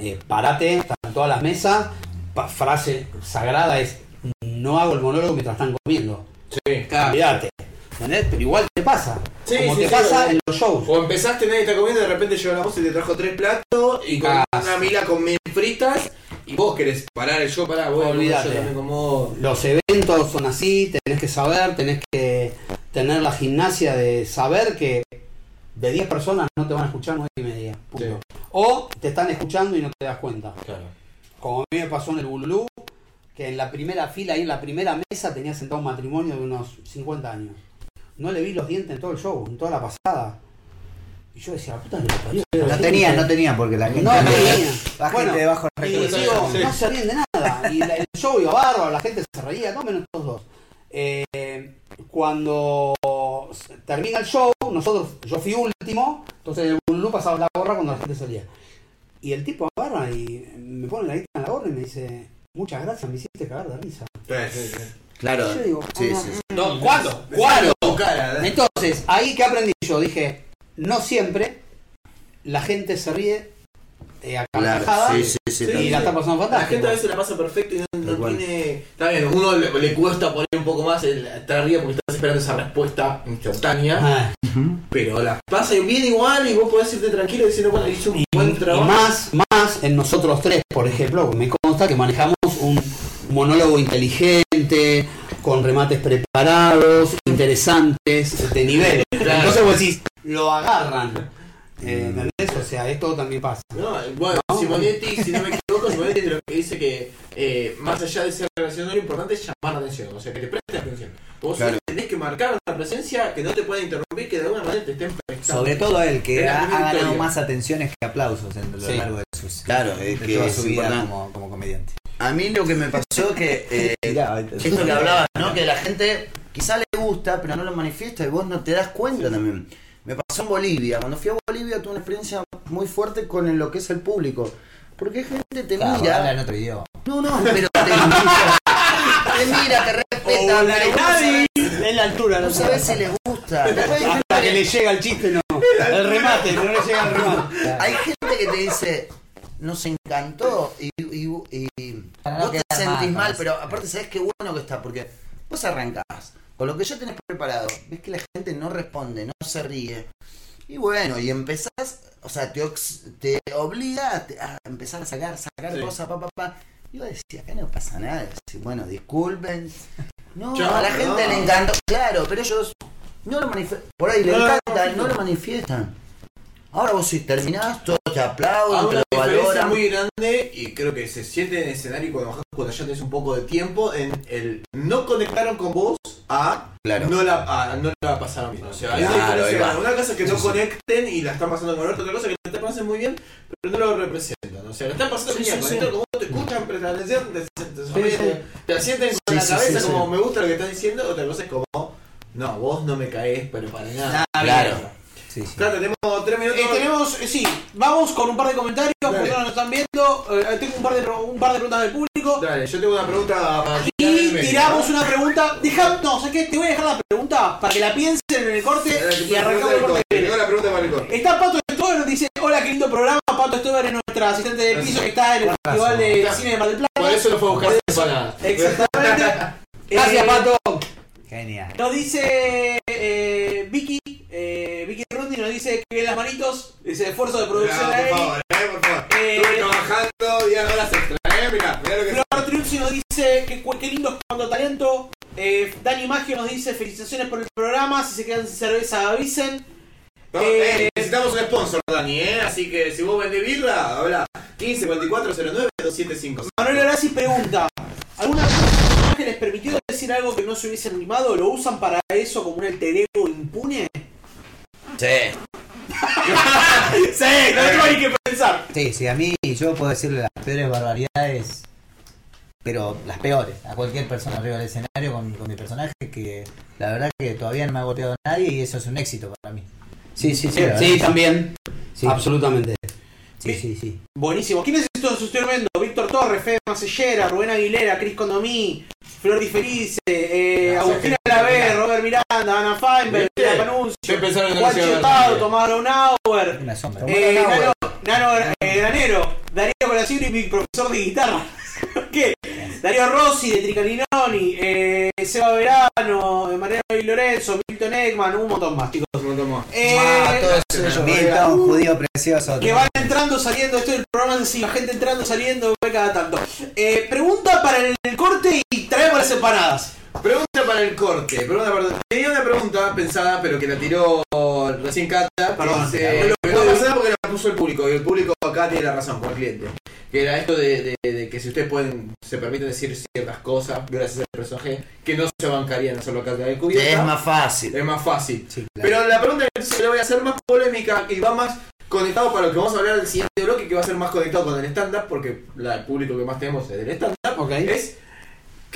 Eh, parate, están todas las mesas, pa- frase sagrada es, no hago el monólogo mientras están comiendo. Sí. Olvídate. ¿Entendés? Pero igual te pasa. Sí, como sí, te sí, pasa en los shows. O empezaste, nadie está comiendo, de repente llegó la voz y te trajo tres platos y con Ah, una mila con mil fritas y vos querés parar el show, pará, vos Olvídate. como... Los eventos son así, tenés que saber, tenés que tener la gimnasia de saber que de 10 personas no te van a escuchar 9 y media. punto. O te están escuchando y no te das cuenta. Claro. Como a mí me pasó en el Bululú, que en la primera fila, ahí en la primera mesa, tenía sentado un matrimonio de unos 50 años. No le vi los dientes en todo el show, en toda la pasada. Y yo decía, la puta que parió. No tenía, no tenía, porque la gente, No tenía. la Bueno, gente de Y digo, Sí. no se ríen de nada. Y la- el show iba bárbaro, la gente se reía, no menos estos dos. Eh, cuando termina el show, nosotros, yo fui último, entonces en el Bululú pasaba la gorra cuando la gente salía. Y el tipo agarra y me pone la guita en la gorra y me dice, muchas gracias, me hiciste cagar de risa. Claro. Yo digo, Sí, ah, sí, sí. No, ¿cuándo? ¿Cuándo? Entonces, ahí que aprendí yo, dije, no siempre la gente se ríe eh, a Claro. carcajadas Sí, sí, sí. Sí, y la está pasando La fantástico. gente a veces la pasa perfecto y no, no tiene... Está bien, uno le, le cuesta poner un poco más el estar arriba porque estás esperando esa respuesta instantánea, Ah, pero la pasa bien igual y vos podés irte tranquilo diciendo, bueno, hice un y, buen y trabajo. más, más en nosotros tres, por ejemplo, me consta que manejamos un monólogo inteligente, con remates preparados, interesantes, de nivel. Claro. Entonces vos decís, lo agarran. Eh, ¿Entendés? O sea, esto también pasa. No, bueno, No. Simonetti, si no me equivoco, Simonetti lo que dice que eh, más allá de ser relacionado, lo importante es llamar la atención, o sea, que te prestes atención. Vos Claro. tenés que marcar una presencia que no te pueda interrumpir, que de alguna manera te estén prestando. Sobre todo él, que ha, la ganado historia. más atenciones que aplausos en lo Sí. largo de sus Claro, de es que toda es su vida como, como comediante. A mí lo que me pasó que eh, Mirá, esto que hablabas, ¿no? Que la gente quizá le gusta, pero no lo manifiesta y vos no te das cuenta también. Me pasó en Bolivia. Cuando fui a Bolivia tuve una experiencia muy fuerte con lo que es el público. Porque gente te Claro, mira. habla en otro idioma. No, no, pero te mira, te mira, te respeta. pero vos no sabés- Es la altura, No sabes si les gusta. Hasta que que- le llega el chiste, no. El remate, no le llega el remate. Hay gente que te dice, nos encantó y, y, y Para no vos te sentís mal, pero aparte sabes qué bueno que está, porque vos arrancás con lo que ya tenés preparado, ves que la gente no responde, no se ríe. Y bueno, y empezás, o sea, te, te obliga a, empezar a sacar, sacar Sí. cosas, pa, pa, pa. Y yo decía, acá no pasa nada. Bueno, disculpen. No, Chao, a la no. gente le encantó. Claro, pero ellos no lo manifiestan. Por ahí le No, no, encanta, no, no, lo manifiestan. Ahora vos si terminás, todos te aplauden, Hay te lo valoran. muy grande y creo que se siente en el escenario cuando bajás, cuando ya tenés un poco de tiempo en el no conectaron con vos a Claro. no la a no la pasaron bien. O sea, hay una Claro. Una cosa es que no conecten y la están pasando con otro, otra cosa es que te pasen muy bien, pero no lo representan. O sea, la están pasando Sí, bien, sí, sí. con vos, te escuchan, prestan atención, te, te, te, Sí, sí. te asienten con Sí, la sí, cabeza sí, como sí. me gusta lo que estás diciendo, otra cosa es como no, vos no me caes, pero para nada. Claro. Sí, sí. Claro, tenemos tres minutos. Eh, tenemos, eh, sí, vamos con un par de comentarios, Dale. porque no nos están viendo. Eh, tengo un par, de, un par de preguntas del público. Dale, yo tengo una pregunta para Y medio, tiramos ¿no? una pregunta. Deja, no, ¿sabes qué? Te voy a dejar la pregunta para que la piensen en el corte y arrancamos el corte. Tengo viene. la pregunta para el corte. Está Pato Stover, nos dice, hola, qué lindo programa. Pato Stover es nuestra asistente de piso que está en el Festival de Cine de Mar del Plata. Por eso lo fue a buscar. Exactamente. Gracias, Pato. Genial. Nos dice eh, Vicky, eh, Vicky Rundi nos dice que las manitos, ese esfuerzo de producción por favor, eh, por favor. Eh, Estuve trabajando 10 horas extra, eh, mirá, mirá lo que Flor Triunzi nos dice que qué lindo es cuando talento. Eh, Dani Maggio nos dice felicitaciones por el programa. Si se quedan sin cerveza avisen. No, Eh, eh, necesitamos un sponsor, Dani, eh. Así que si vos vendés birra, habla 15 44 09 275. Manuel Horaci pregunta: ¿Alguna vez personaje les permitió decir algo que no se hubiesen animado? ¿Lo usan para eso como un alter ego impune? Sí. sí, no tengo ni que pensar. Sí, sí, a mí yo puedo decirle las peores barbaridades, pero las peores, a cualquier persona arriba del escenario con, con mi personaje, que la verdad que todavía no me ha golpeado nadie y eso es un éxito para mí. Sí, sí, sí. Sí, también. Sí. Absolutamente. Sí, sí, sí. Buenísimo. ¿Quiénes estos estoy viendo? Víctor Torres, Fede Macellera, Rubén Aguilera, Cris Condomí, Flor Di Felice, eh, Agustina. Laver, Robert Miranda, Ana Feinberg. Tina Panuncio, Juan ver. Tomás sombra. eh, Nano, Nano eh, Granero, Darío Colacino y mi profesor de guitarra. ¿Qué? Darío Rossi de Tricalinoni, eh, Seba Verano, eh, Mariano Di Lorenzo, Milton Ekman, un montón más, chicos. Un montón más. Eh, Ah, todos ellos. Milton, judío precioso. que van entrando, saliendo, esto es el programa así, la gente entrando, saliendo, ve cada tanto. Eh, pregunta para el, corte y traemos las empanadas. Pregunta para el corte. Pregunta para... Tenía una pregunta pensada, pero que la tiró recién Cata. que Perdón, dice- no nada porque la puso el público. Y el público acá tiene la razón, con el cliente. Que era esto de, de- de que si ustedes pueden, se permiten decir ciertas cosas gracias al personaje que no se bancarían hacerlo acá de cubierta. es más fácil. Es más fácil. Sí, claro. Pero la pregunta que se le voy a hacer más polémica y va más conectado para lo que vamos a hablar del siguiente bloque, que va a ser más conectado con el stand-up, porque la- el público que más tenemos es del stand-up. Ok. Es,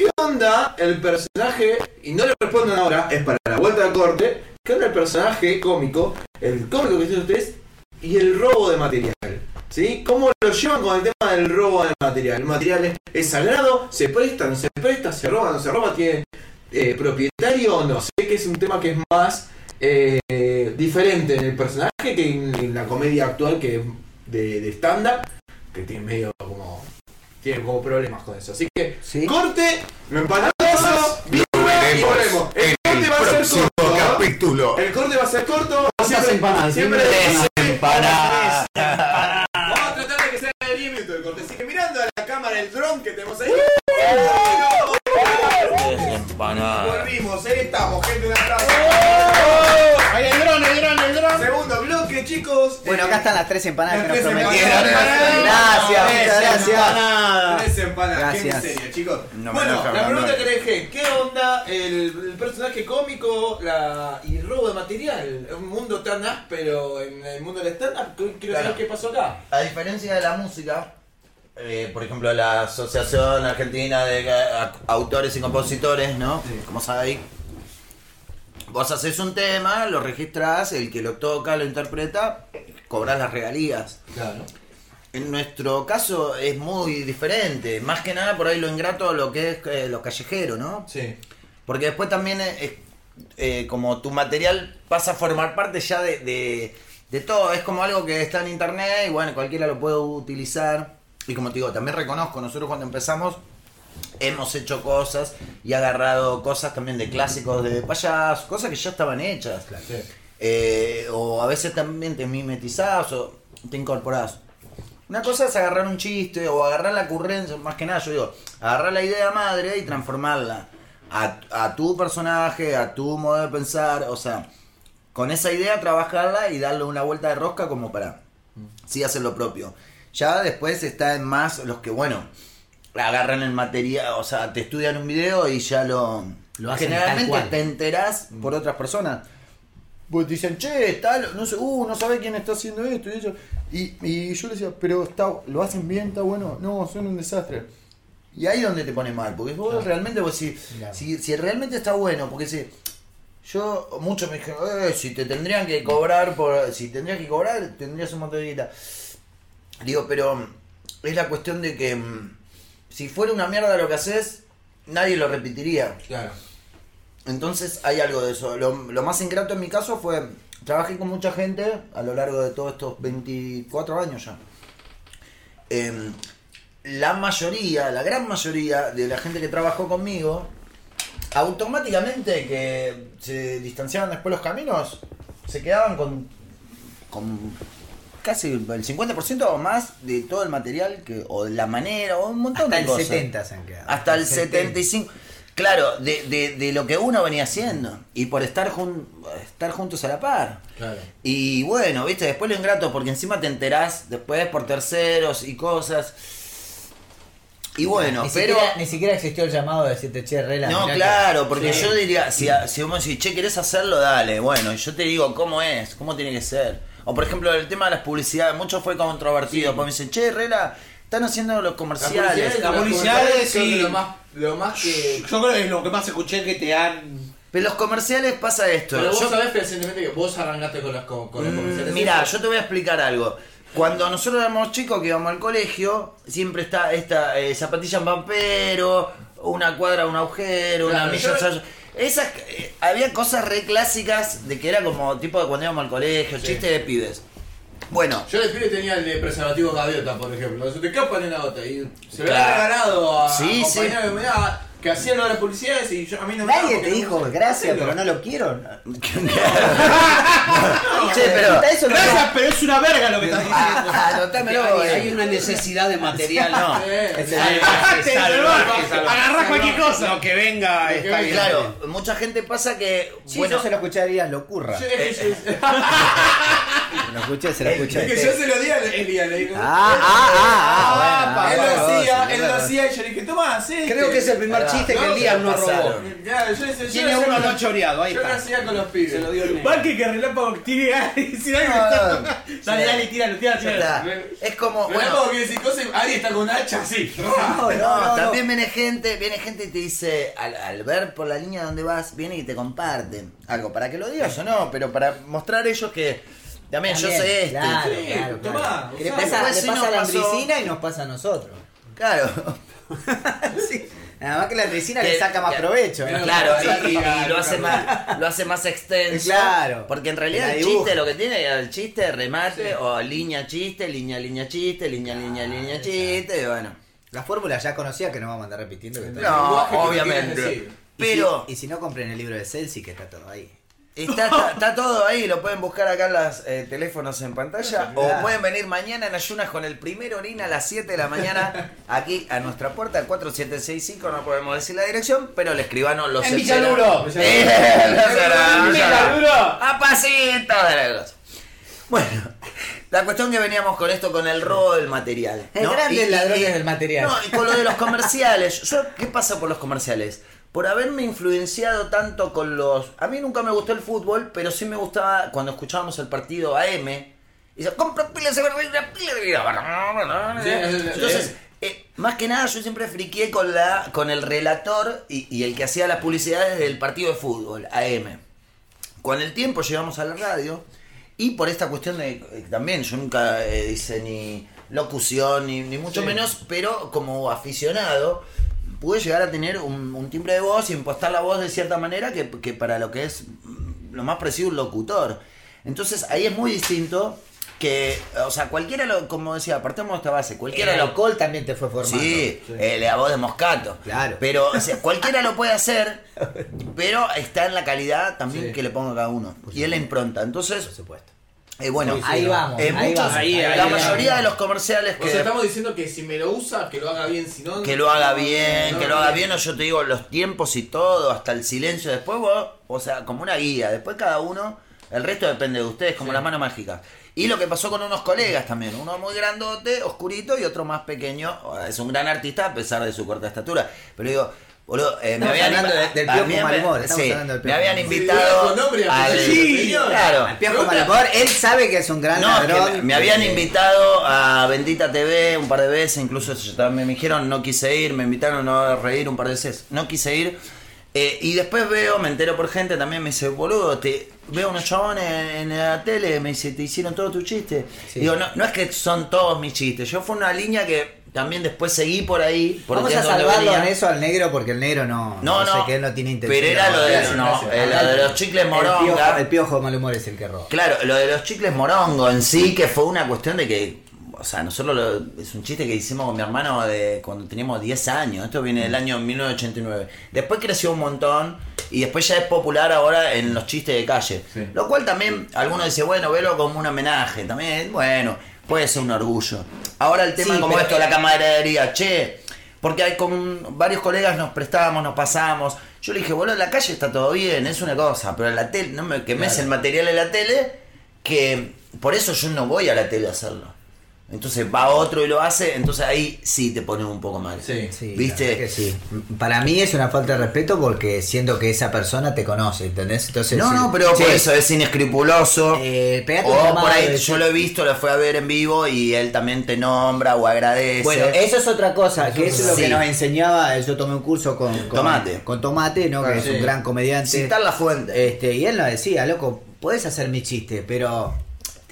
¿qué onda el personaje? Y no le respondan ahora, es para la vuelta de corte. ¿Qué onda el personaje cómico, el cómico que tienen ustedes, y el robo de material? ¿Sí? ¿Cómo lo llevan con el tema del robo de material? ¿El material es, sagrado? ¿Se presta? ¿No se presta? ¿Se roba? ¿No se roba? ¿Tiene eh, propietario o no? Sé que es un tema que es más eh, diferente en el personaje que en, en la comedia actual que es de, stand-up, que tiene medio como. Tiene como problemas con eso. Así que, Sí. corte, empanadoso, birra y volvemos. El corte va a ser corto. capítulo. El corte va a ser corto. ¿Cuántas empanadas? Siempre Siempre empanadas. Vamos a tratar de que sea de 10 minutos el corte. Así que mirando a la cámara el dron que tenemos ahí. Bueno, acá Eh, están las tres empanadas las que nos prometieron. empanadas. Gracias, Tres muchas gracias. empanadas. Tres empanadas, qué miseria, chicos. No me bueno, la pregunta que le dejé, ¿qué onda el, el personaje cómico la, y el robo de material? Un mundo tan áspero en el mundo del stand-up, quiero saber qué pasó acá. A diferencia de la música, eh, por ejemplo, la Asociación Argentina de Ca- Autores y Compositores, ¿no? Como sabéis, vos haces un tema, lo registrás, el que lo toca, lo interpreta, cobras las regalías. Claro. En nuestro caso es muy diferente, más que nada por ahí lo ingrato a lo que es eh, lo callejero, ¿no? Sí. Porque después también es, eh, como tu material pasa a formar parte ya de, de, de todo. Es como algo que está en internet y bueno, cualquiera lo puede utilizar. Y como te digo, también reconozco, nosotros cuando empezamos hemos hecho cosas y agarrado cosas también de clásicos de payasos, cosas que ya estaban hechas. Sí. eh, o a veces también te mimetizás o te incorporás. Una cosa es agarrar un chiste o agarrar la ocurrencia, más que nada, yo digo, agarrar la idea madre y transformarla a, a tu personaje, a tu modo de pensar, o sea, con esa idea trabajarla y darle una vuelta de rosca como para sí hacer lo propio. Ya después está en más los que, bueno, agarran el material, o sea, te estudian un video y ya lo... Lo hacen tal generalmente cual. te enterás por otras personas. Pues dicen, che, tal, no sé, uh, no sabe quién está haciendo esto y eso. Y, y yo le decía, pero está, lo hacen bien, está bueno. No, son un desastre. Y ahí es donde te pone mal, porque vos realmente, vos si, Claro. si, si realmente está bueno, porque si yo, muchos me dijeron, eh, si te tendrían que cobrar por, si tendrías que cobrar, tendrías un montón de guita. Digo, pero es la cuestión de que mm, si fuera una mierda lo que haces, nadie lo repetiría. Claro. Entonces hay algo de eso. Lo, lo más ingrato en mi caso fue, trabajé con mucha gente a lo largo de todos estos 24 años ya. Em, la mayoría, la gran mayoría de la gente que trabajó conmigo, automáticamente que se distanciaban después los caminos, se quedaban con, con casi el 50% o más de todo el material que, o de la manera, o un montón Hasta de el cosas. 70 se han quedado. Hasta el 75. Claro, de, de, de lo que uno venía haciendo. Y por estar, jun- estar juntos a la par. Claro. Y bueno, viste, después lo ingrato, porque encima te enterás después por terceros y cosas. Y bueno, ni, pero. siquiera, ni siquiera existió el llamado de decirte, che, rela. No, claro, porque Sí. yo diría, si, a- si vos me decís, che, ¿querés hacerlo? Dale, bueno, yo te digo cómo es, cómo tiene que ser. O por ejemplo, el tema de las publicidades, mucho fue controvertido, porque me dicen, che, Rela, están haciendo los comerciales. Las publicidades, sí. Lo más, lo más que. Yo creo que es lo que más escuché que te han. Pero los comerciales pasa esto. Pero vos yo- sabés fehacientemente que vos arrancaste con las, con, con los comerciales. Mira, yo te voy a explicar algo. Cuando nosotros éramos chicos que íbamos al colegio, siempre está esta eh, zapatilla en vampero, una cuadra, un agujero, una milla. yo- esas, eh, había cosas re clásicas de que era como tipo de cuando íbamos al colegio, Sí. chiste de pibes. Bueno, Yo de pibe tenía el de preservativo gaviota, por ejemplo. ¿De qué en la gota? Y se lo Claro. había regalado a Sí, que me daba, que hacían lo de las publicidades y yo, a mí no me Nadie te dijo no- gracias, pero no lo quiero. che, pero. Puta, eso no Gracias, pero es una verga lo que estás diciendo. Ah, anotámelo, Hay, eh. hay una necesidad de material. No. Es cualquier cosa. Lo que venga está bien. Claro, mucha gente pasa que. Sí, bueno, yo se lo escuché a Elías, lo curra. Sí, sí, sí. Lo escuché, se lo escuché. Es que yo se lo di a Elías, le digo. Ah, ah, ah, ah, él lo bueno, hacía, él lo hacía y yo le dije, tomá, sí. Creo que es el primer va. Chiste que No, Elías se no robó. Claro, yo, yo, Tiene yo uno no choreado, ahí Yo lo está. hacía con los pibes. Se lo dio el negro. Banque que relámpago tiene ganas de decir algo. No, no. Dale, dale, tíralo, tíralo, ya tíralo. está. Es como. Bueno, que decir cosas, alguien está con hacha así. No, No, no, no, también viene gente, viene gente y te dice, al, al ver por la línea donde vas, viene y te comparten algo, para que lo digas o no, pero para mostrar ellos que también, yo También, sé este. Claro, Sí, claro, tomá, claro. Que le usá. pasa, Después le sí pasa nos a la pasó- Andricina y nos pasa a nosotros. Claro, sí. Nada más que la le Que- saca más que- provecho. Pero- ¿no? claro, y, y- y Claro, lo hace claro. más, lo hace más extenso. Claro. Porque en realidad el chiste lo que tiene es el chiste, remate, o línea chiste, línea línea chiste, línea línea línea chiste, y bueno. La fórmula ya conocía que no vamos a andar repitiendo. Que está- No, obviamente. que decir. Y si- Pero Y si, no compren el libro de Celsi, que está todo ahí. Está, está, está todo ahí, lo pueden buscar acá en los eh, teléfonos en pantalla. O pueden venir mañana en ayunas con el primer orina a las 7 de la mañana aquí a nuestra puerta, al 4765, no podemos decir la dirección, pero el escribano los En. Villaluro. A pasito de la. Bueno, la cuestión que veníamos con esto, con el robo del material. El ¿no? grande Y- y- ladrones y- del material. No, y con lo de los comerciales. Yo, ¿Qué pasa por los comerciales? Por haberme influenciado tanto con los... A mí nunca me gustó el fútbol, pero sí me gustaba cuando escuchábamos el partido AM. Y dice, compra pilas de verdura, pilas de verdura". Sí, sí, sí. Entonces, eh, más que nada yo siempre friqué con, la, con el relator y, y el que hacía las publicidades del partido de fútbol, AM. Con el tiempo llegamos a la radio y por esta cuestión de eh, también yo nunca eh, hice ni locución ni, ni mucho Sí. menos, pero como aficionado pude llegar a tener un, un timbre de voz y impostar la voz de cierta manera que, que para lo que es lo más parecido a un locutor. Entonces ahí es muy distinto que, o sea, cualquiera lo, como decía, partamos de esta base, cualquiera El lo alcohol también te fue formando. Sí, eh, la voz de Moscato. Claro. Pero o sea, cualquiera lo puede hacer, pero está en la calidad también Sí. que le ponga cada uno. Y en la impronta. Entonces, Por supuesto. Eh, bueno, Ahí vamos, eh, ahí muchos- vamos. Ahí, la ahí, mayoría ahí. de los comerciales O sea, estamos diciendo que si me lo usa, que lo haga bien, si no... que lo haga bien, no, que lo haga bien, o yo te digo los tiempos y todo, hasta el silencio. Después vos, o sea, como una guía. Después cada uno, el resto depende de ustedes, como las manos mágicas. Y lo que pasó con unos colegas también, uno muy grandote, oscurito, y otro más pequeño. Es un gran artista a pesar de su corta estatura. Pero digo, boludo, eh, me habían hablando de- del a Piojo Malhumor, sí, hablando del me habían invitado y al- apellido. claro. El Piojo Malhumor, él sabe que es un gran No, es que ladrón. me, me habían invitado a Bendita TV un par de veces, incluso me dijeron no quise ir, me invitaron a reír un par de veces, no quise ir. Eh, y después veo, me entero por gente, también me dice, boludo, te veo unos chabones en, en la tele, me dice, te hicieron todos tus chistes. Sí. Digo, no, no es que son todos mis chistes, yo fue una línea que también después seguí por ahí. Por Vamos a salvarlo en eso al negro porque el negro no. No, sé no, que él no tiene intención. pero era lo de, no, lo de los chicles El moronga. piojo, el piojo Malhumor es el que roba. Claro, lo de los chicles morongo en sí, que fue una cuestión de que, o sea, nosotros lo- es un chiste que hicimos con mi hermano de cuando teníamos 10 años, esto viene del año 1989. Después creció un montón y después ya es popular ahora en los chistes de calle. Sí. Lo cual también, algunos dicen, bueno, velo como un homenaje, también, bueno, puede ser un orgullo. Ahora el tema Sí, como esto, la camaradería, che, porque hay con varios colegas nos prestábamos, nos pasábamos. Yo le dije, boludo, en la calle está todo bien, es una cosa, pero en la tele, no me quemes el material en la tele, que por eso yo no voy a la tele a hacerlo. Entonces va otro y lo hace, entonces ahí sí te pones un poco mal. Sí. Sí, ¿Viste? que sí. Para mí es una falta de respeto porque siento que esa persona te conoce, ¿entendés? Entonces, No, sí. no, pero Sí. por eso es inescrupuloso. Eh, pegate un o por ahí de- yo lo he visto, lo fue a ver en vivo y él también te nombra o agradece. Bueno, eso es otra cosa, que eso es lo Sí. que nos enseñaba. Yo tomé un curso con, con Tomate. Con Tomate, ¿no? que es sí. un gran comediante. Citar la fuente. Este, y él nos decía, loco, puedes hacer mi chiste, pero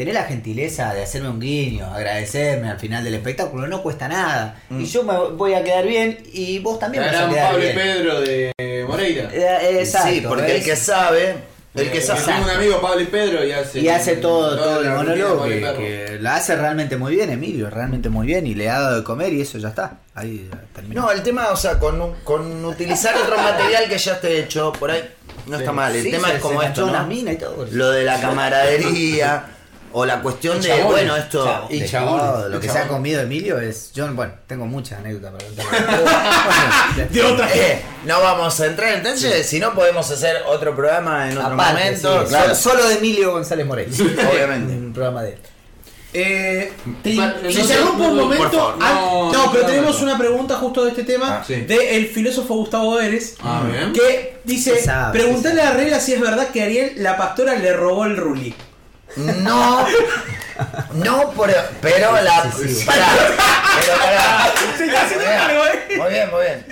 tener la gentileza de hacerme un guiño, agradecerme al final del espectáculo, no cuesta nada. Mm. Y yo me voy a quedar bien y vos también vas a quedar Pablo y bien. Pedro de Moreira. Eh, eh, exacto, sí, porque el ¿ves? que sabe, el que Eh, sabe. Tengo un amigo, Pablo y Pedro, y hace... Y hace todo, todo el rutina de monólogo Pablo y que, que la hace realmente muy bien, Emilio, realmente muy bien, y le ha dado de comer y eso ya está. Ahí ya terminó. No, el tema, o sea, con, con utilizar otro material que ya esté hecho, por ahí no está mal. El Sí, tema se- es como se esto, ¿no? una mina y todo. Lo de la camaradería, o la cuestión de, bueno, esto... Chavo, Y de todo, Lo que se ha comido Emilio es. Yo, bueno, tengo muchas anécdotas para contar. De otra Eh, no vamos a entrar, entonces, si no podemos hacer otro programa en otro Aparte, momento, sí, claro, Solo de Emilio González Moreno. obviamente. Un programa de él. Eh, te- Pa- se no, un momento. Ah, No, no, pero no, tenemos no. una pregunta justo de este tema Ah, sí. del filósofo Gustavo Eres. Ah. Que dice: Preguntale a Regla si es verdad que Ariel, la pastora, le robó el ruli. No, no, pero, pero la... Sí, sí. Pará, pero pará. Se está haciendo cargo, eh. Muy bien, muy bien.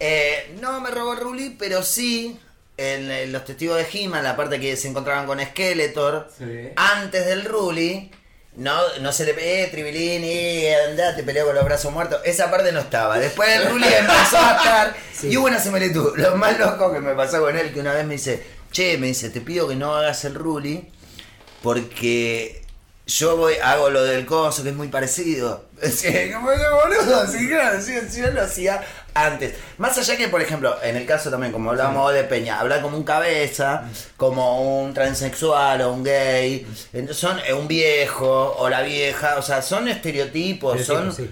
Eh, no me robó Ruli, pero sí en, eh, los testigos de He-Man, la parte que se encontraban con Skeletor, Sí. antes del Ruli, no, no se le eh, Tribilini, andate, peleó con los brazos muertos. Esa parte no estaba. Después el Ruli empezó a estar. Y hubo una similitud. Lo más loco que me pasó con él, que una vez me dice, che, me dice, te pido que no hagas el Ruli, porque yo voy, hago lo del coso, que es muy parecido. Sí, como boludo, sí, claro, sí, sí, yo lo hacía antes. Más allá que, por ejemplo, en el caso también, como hablábamos de Peña, hablar como un cabeza, como un transexual o un gay, entonces son eh, un viejo o la vieja, o sea, son estereotipos, son... Sí,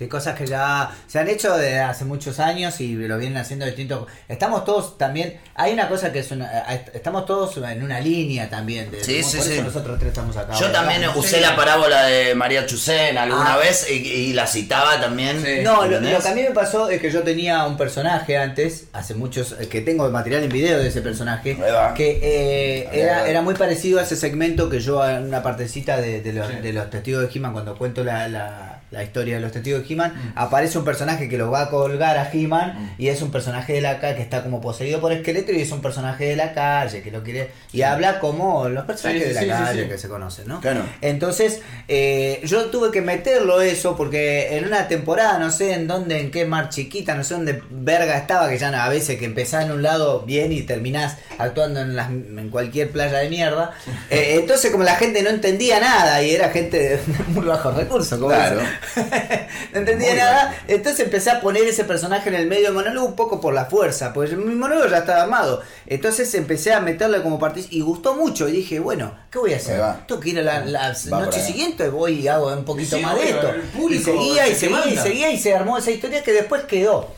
Sí, cosas que ya se han hecho desde hace muchos años y lo vienen haciendo distintos. Estamos todos también. Hay una cosa que es una. eh, Estamos todos en una línea también. De, Sí, por sí, eso sí. nosotros tres estamos acá. Yo también usé sé. la parábola de María Chusén alguna Ah. vez y, y la citaba también. Sí. No, lo, que a mí me pasó es que yo tenía un personaje antes, hace muchos, eh, que tengo material en video de ese personaje, que eh, era, era muy parecido a ese segmento que yo en una partecita de, de los, Sí. de los testigos de He-Man cuando cuento la, la, la historia de los testigos de He-Man, aparece un personaje que lo va a colgar a He-Man y es un personaje de la calle que está como poseído por esqueleto y es un personaje de la calle que lo quiere y habla como los personajes Sí, de la sí, calle que se conocen, ¿no? Claro. Entonces, eh, yo tuve que meterlo eso porque en una temporada, no sé en dónde, en qué mar chiquita, no sé dónde verga estaba, que ya a veces que empezás en un lado bien y terminás actuando en, las, en cualquier playa de mierda. Eh, entonces, como la gente no entendía nada y era gente de muy bajos recursos, como Claro. no entendía nada, entonces empecé a poner ese personaje en el medio del monólogo un poco por la fuerza, pues mi monólogo ya estaba armado. Entonces empecé a meterle como partícipe y gustó mucho y dije, bueno, ¿qué voy a hacer? Tengo que ir a la, la noche siguiente, voy y hago un poquito Sí, más de esto. Y seguía y se seguía y seguía y se armó esa historia que después quedó.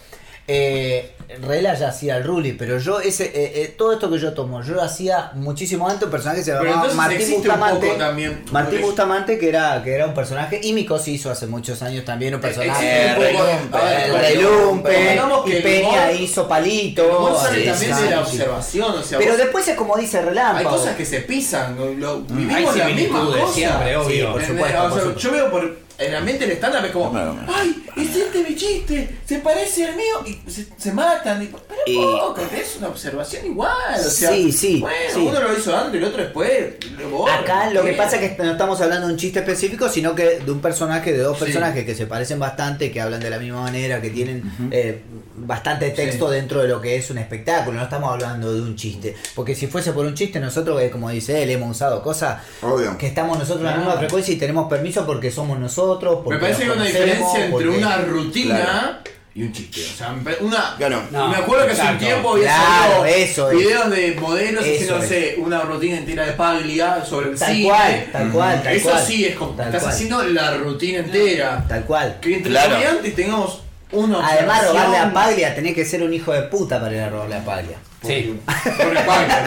Eh, Rela ya hacía el Ruli, pero yo ese eh, eh, todo esto que yo tomo, yo lo hacía muchísimo antes un personaje que se llamaba Martín Bustamante. también, Martín Bustamante que era, que era un personaje, y Mikos hizo hace muchos años también un personaje. Relumpe, a ver, el Relumpe, y Peña hizo Palito. El humor sale sí, también sí, de la sí. observación, o sea, Pero vos- después es como dice Relámpago. hay cosas que se pisan, lo- lo- Hay vivimos las mismas cosas. siempre, obvio. por O por sea, supuesto. Yo veo por el ambiente del stand-up es como, Claro. ay, es este mi chiste, se parece al mío, y se, se matan, y, pero Y- poco, es una observación igual, o sea, Sí, sí, bueno, sí. uno lo hizo antes, el otro después, luego Acá lo que pasa es que no estamos hablando de un chiste específico, sino que de un personaje, de dos Sí. personajes que se parecen bastante, que hablan de la misma manera, que tienen eh, bastante texto Sí. dentro de lo que es un espectáculo. No estamos hablando de un chiste. Porque si fuese por un chiste, nosotros, eh, como dice él, hemos usado cosas Obvio. que estamos nosotros en la misma frecuencia y tenemos permiso porque somos nosotros. Me porque parece que hay una diferencia entre porque- una rutina Claro. y un chiste. O sea, me una. Claro. No, me acuerdo que hace un tiempo había Claro, salido eso es. videos de modelos Eso haciendo, no es. sé, una rutina entera de Paglia sobre el Tal cine. cual, tal cual, tal Eso cual. sí es como. Tal estás cual. haciendo la rutina entera. Tal cual. Que entre Claro. comediantes tengamos una Además, robarle a Paglia, tenés que ser un hijo de puta para ir a robarle a Paglia. Sí.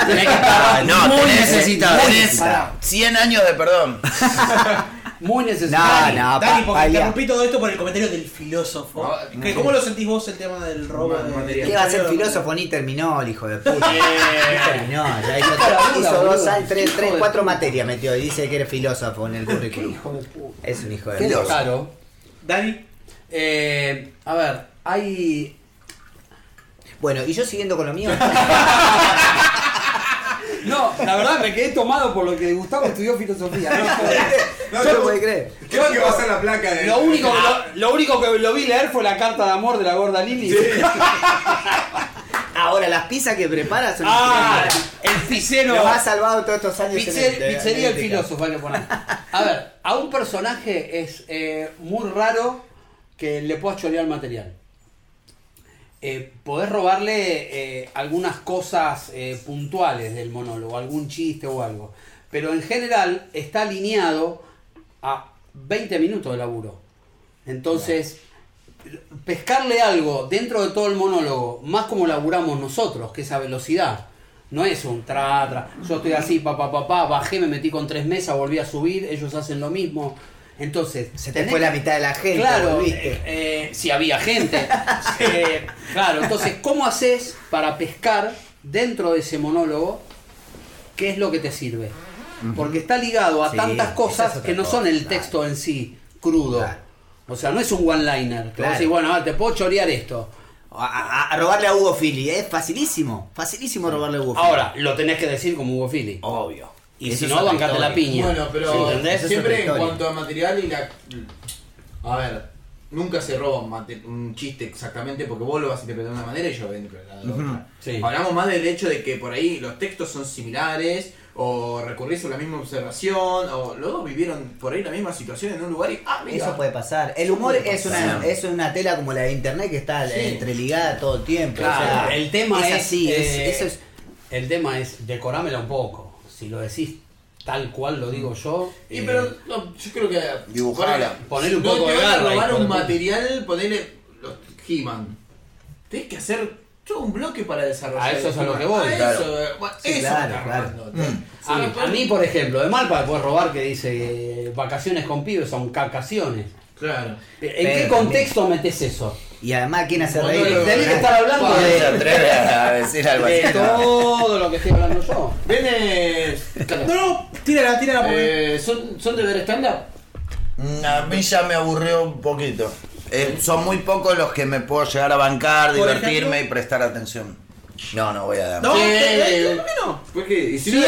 Tenés que estar no, muy tenés- necesitado. tenés 100 años de perdón. Muy necesitado. No, no, Dani, pa- porque interrumpí todo esto por el comentario del filósofo. No, Que no. ¿Cómo lo sentís vos el tema del robo de material. ¿Qué va a ser filósofo? Ni terminó el hijo de puta. Ni terminó. Ya hizo, hizo dos, tres, tres, cuatro materias metió y dice que eres filósofo en el currículum. Hijo de puta. Es un hijo de puta. Claro. Dani, Eh, a ver, hay. Bueno, y yo siguiendo con lo mío. No, la verdad me quedé tomado por lo que Gustavo estudió filosofía. No, No se puede creer. Creo que va a ser la placa de. Lo único, lo, lo único que lo vi leer fue la carta de amor de la gorda Lili. Ahora, las pizzas que preparas son Ah, increíbles. el pizzero. Nos ha salvado todos estos años. en el- pizzería el filósofo, hay que poner. A ver, a un personaje es eh, muy raro que le puedas chorear el material. Eh, podés robarle eh, algunas cosas eh, puntuales del monólogo, algún chiste o algo. Pero en general está alineado a 20 minutos de laburo. Entonces, pescarle algo dentro de todo el monólogo, más como laburamos nosotros, que esa velocidad. No es un tra, tra. Yo estoy así, pa, pa, pa, pa, bajé, me metí con tres mesas, volví a subir, ellos hacen lo mismo. Entonces, Se te tenés fue la mitad de la gente. Claro, eh, eh, si había gente. Eh, claro, entonces, ¿cómo haces para pescar dentro de ese monólogo qué es lo que te sirve? Porque está ligado a Sí, tantas cosas es que no cosa, son el claro. texto en sí, crudo. Claro. O sea, no es un one-liner. Claro. decís, bueno, a ver, te puedo chorear esto. A, a- a robarle a Hugo Fili, es facilísimo. Facilísimo robarle a Hugo Fili. Ahora, lo tenés que decir como Hugo Philly. obvio. Y Eso si no, bancate la piña. Bueno, pero ¿Entendés? Esa es siempre en cuanto a material y la. A ver, nunca se roba un, mate- un chiste exactamente porque vos lo vas a interpretar de una manera y yo voy a interpretar de otra. Sí. Hablamos más del hecho de que por ahí los textos son similares o recurrís a la misma observación o los dos vivieron por ahí la misma situación en un lugar y. Ah, mira. Eso puede pasar. El humor es una, es una tela como la de internet que está Sí. entreligada todo el tiempo. Claro, o sea, el tema es, así, es- eh, eso es- el tema es decorámela un poco. Si lo decís tal cual lo digo yo. Y eh, pero no, yo creo que. Dibujala. Ponele un no poco te de van a garra, robar un material, ponele los He-Man. Tenés que hacer todo un bloque para desarrollar. A eso es a lo que voy. A Claro. eso, bueno, Sí, eso claro, me está claro. robando. Mm. Sí, a, mí, a mí, por ejemplo, de Malpa puedes robar que dice eh, vacaciones con pibes son cacaciones. Claro. ¿En Pero qué contexto metes eso? Y además, ¿quién hace No, reír? no, no, Tenés que no. estar hablando ¿Quién se de, atreve a decir algo así? de todo lo que estoy hablando yo. ¿Vienes? No, no, tírala, tírala. porque- Eh, ¿son, ¿Son de ver stand-up? Mm, A mí ya me aburrió un poquito. Eh, son muy pocos los que me puedo llegar a bancar, divertirme ejemplo. y prestar atención. No, no voy a dar. No. ¿qué- ¿por qué no? ¿Por qué? Y si Sí, no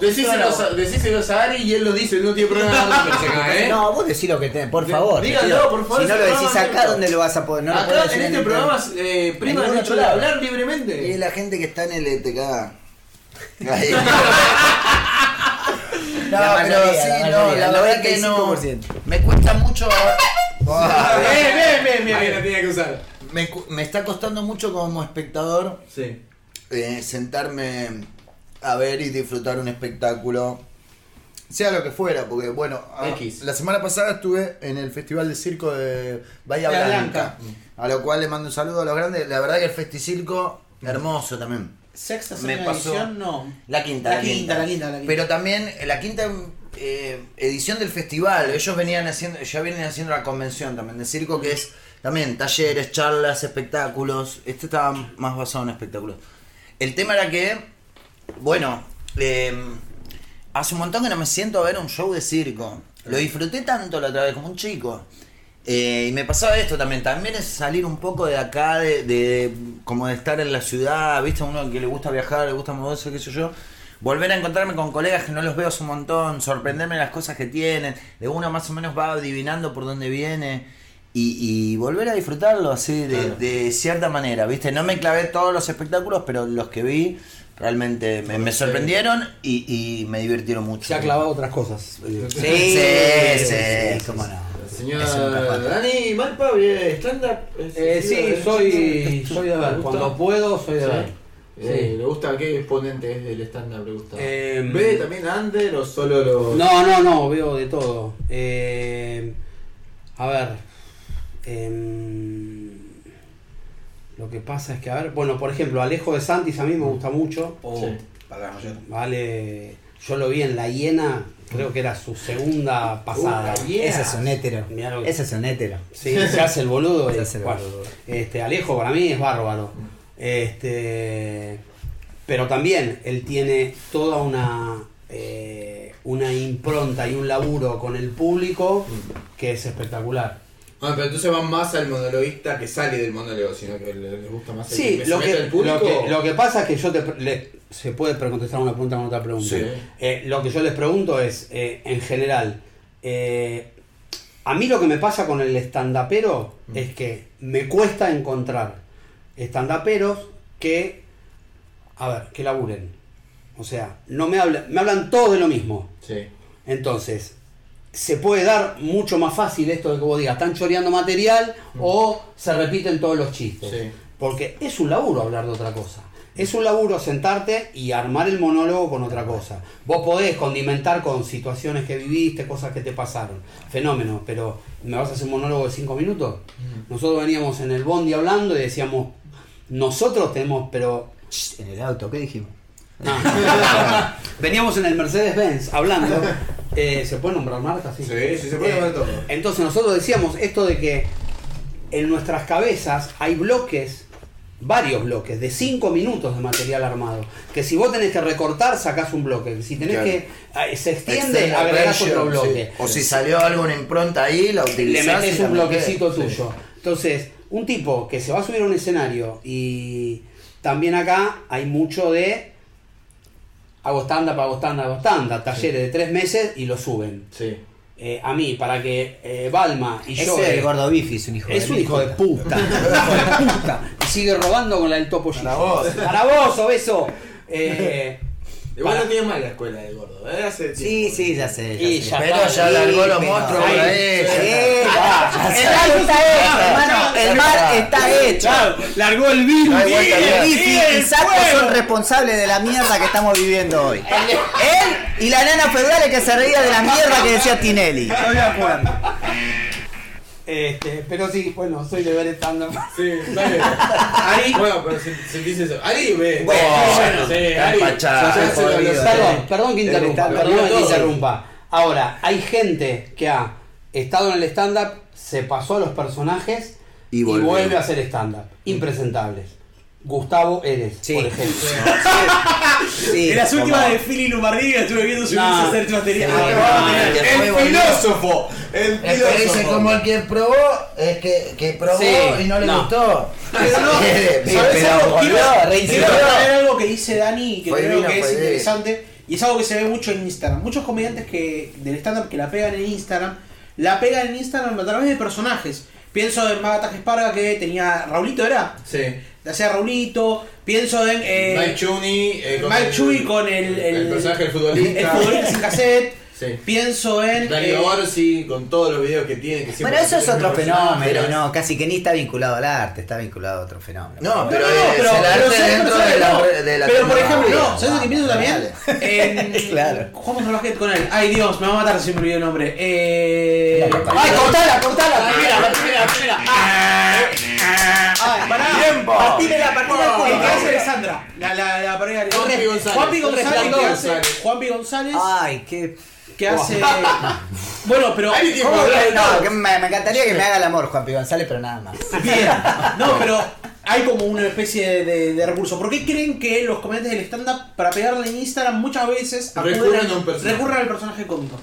es decís- un halago. decíselo, a- decíselo a Sahari y él lo dice, él no tiene problema de acá, ¿eh? No, vos decís lo que tenés, por favor. pido. por favor, Si no lo decís acá. ¿dónde lo vas a poder? No acá decir en este programa eh, prima En el ningún hecho de hablar Y libremente. la gente que está en el ETK. Ahí. No, La pero mayoría, sí, la no, mayoría, la verdad que no. 95%. Me cuesta mucho. Bien, bien, bien, bien, bien, la tenía que usar. Me, me está costando mucho como espectador Sí. eh, sentarme a ver y disfrutar un espectáculo, sea lo que fuera, porque bueno, la semana pasada estuve en el Festival de Circo de Bahía Blanca, Blanca. a lo cual le mando un saludo a los grandes, la verdad que el Festicirco, hermoso también. Sexta, pasó- edición, no. La quinta, La quinta, la quinta, la quinta. Pero también la quinta eh, edición del festival, ellos venían haciendo, ya vienen haciendo la convención también de circo, que es también talleres, charlas, espectáculos. Este estaba más basado en espectáculos. El tema era que, bueno, eh, hace un montón que no me siento a ver un show de circo. Lo disfruté tanto la otra vez como un chico. Eh, y me pasaba esto también, también es salir un poco de acá, de, de- como de estar en la ciudad, viste, a uno que le gusta viajar, le gusta moverse, qué sé yo, volver a encontrarme con colegas que no los veo hace un montón, sorprenderme las cosas que tienen, de uno más o menos va adivinando por dónde viene. Y, y volver a disfrutarlo así de, de cierta manera, viste, no me clavé todos los espectáculos, pero los que vi realmente me, me sorprendieron y, y me divirtieron mucho. Se ha clavado otras cosas. Eh, Sí, Sí, sí, sí, sí, cómo no. Señora. Dani Malpa, eh, stand-up. Eh, sí, soy, soy de ¿Le ver. Cuando puedo, soy de Sí. ver. Eh, Sí. ¿Le gusta qué exponente es del stand-up? ¿Le gusta? Eh, ¿Ve también Under o solo los.? No, no, no, veo de todo. Eh, a ver. Lo que pasa es que, a ver, bueno, por ejemplo, Alejo de Santis a mí me gusta mucho. Sí. Vale, yo lo vi en La Hiena, creo que era su segunda pasada. Uh, La Hiena. Ese es un hétero. Que- Ese es un hétero. Sí, se hace el boludo. Se y, hace el bueno, boludo. Este, Alejo para mí es bárbaro. Este, pero también él tiene toda una eh, una impronta y un laburo con el público que es espectacular. Ah, pero entonces van más al monologuista que sale del monólogo, sino que le- les gusta más el Sí, lo que, al público. lo, que, lo que pasa es que yo te le- se puede contestar una pregunta con otra pregunta. Sí. Eh, lo que yo les pregunto es, eh, en general, eh, a mí lo que me pasa con el estandapero Mm. es que me cuesta encontrar estandaperos que, a ver, que laburen. O sea, no me hablan, me hablan todos de lo mismo. Sí. Entonces, se puede dar mucho más fácil esto de que vos digas, están choreando material o se repiten todos los chistes. Sí. Porque es un laburo hablar de otra cosa. Es un laburo sentarte y armar el monólogo con otra cosa. Vos podés condimentar con situaciones que viviste, cosas que te pasaron. Fenómeno, pero ¿me vas a hacer un monólogo de cinco minutos? Nosotros veníamos en el bondi hablando y decíamos, nosotros tenemos, pero En el auto, ¿qué dijimos? no. Veníamos en el Mercedes-Benz hablando. Eh, ¿Se puede nombrar marcas? Sí, sí, se puede Eh, nombrar todo. Entonces nosotros decíamos esto de que en nuestras cabezas hay bloques, varios bloques, de 5 minutos de material armado. Que si vos tenés que recortar, sacás un bloque. Si tenés Claro. que. eh, se extiende, agregás otro bloque. sí. O si salió algo en impronta ahí, la Le utilizás. metes y la un bloquecito tuyo. Entonces, un tipo que se va a subir a un escenario y también acá hay mucho de hago stand-up, hago stand-up, hago stand-up, talleres de tres meses y lo suben. Sí. Eh, a mí, para que eh, Balma y Ese yo... es eh, el gordo bifi, es un hijo es de un hijo de puta. un hijo de puta. Y sigue robando con la del topo Para vos. Para vos, obeso. Eh, Igual para- no tiene mal la escuela del gordo, ¿eh? Hace Sí, tiempo. sí, ya sé. Ya Y sé. ya Pero está, ya sí, largó los monstruos Sí, está. ya, el mar está hecho, hermano. El mar está hecho. Claro, largó el virus. Y Saco son responsables de la mierda que estamos viviendo hoy. Él y la nana feudal que se reía de la mierda que decía Tinelli. Estoy de acuerdo. Este, pero sí, bueno, soy de ver stand-up. Sí. Ari, bueno, pero si, si dices eso. Ari, ve. Bueno, sí, Ari. se Jodido. lo- Perdón, perdón que interrumpa, perdón que Todo. interrumpa. Ahora, hay gente que ha estado en el stand-up, se pasó a los personajes Y y, volvió. vuelve a hacer stand-up. Impresentables. Gustavo Eres, Sí. por ejemplo. Sí, en las últimas de Philly Lombardi que estuve viendo subirse a hacer fue El filósofo. El filósofo. como el que probó, es que, que probó Sí, y no le no. gustó. Pero no, Pero ¿sabes algo? que dice Dani que Fue creo que es interesante y es algo que se ve mucho en Instagram. Muchos comediantes que del stand-up que la pegan en Instagram, la pegan en Instagram a través de personajes. Pienso en Magata Esparga que tenía Raulito, ¿era? Sí. Le hacía Raulito. Pienso en eh, Mike Chuni. eh, con Mike el- Chuy con el, el personaje del futbolista. El futbolista sin cassette. Sí. Pienso en. Darío eh, Orsi con todos los videos que tiene. Que siempre Bueno, eso es otro fenómeno, no, casi que ni está vinculado al arte, está vinculado a otro fenómeno. No, pero, no, es pero- el pero arte ¿sabes dentro de la, No. de la Pero por ejemplo, no, ¿sabes lo que pienso también? En, Claro. ¿Cómo trabajé con él? Ay Dios, me va a matar si me olvidé el nombre. Eh... ¡Ay, cortala, cortala! La primera, la primera, la primera. Ay, pará. ¡Tiempo! Partímela, partímela El que hace Alessandra. La, la, la Juanpi González. Juanpi González. Juanpi González. Ay, qué. Que hace. Bueno, pero. Hay tiempo ¿Cómo de hablar que de no? Que me, me encantaría que me haga el amor Juan P. González, pero nada más. Bien. No, pero hay como una especie de, de, de recurso. ¿Por qué creen que los comediantes del stand-up, para pegarle en Instagram, muchas veces acuden Recurren al- a un personaje. recurren al personaje cómico?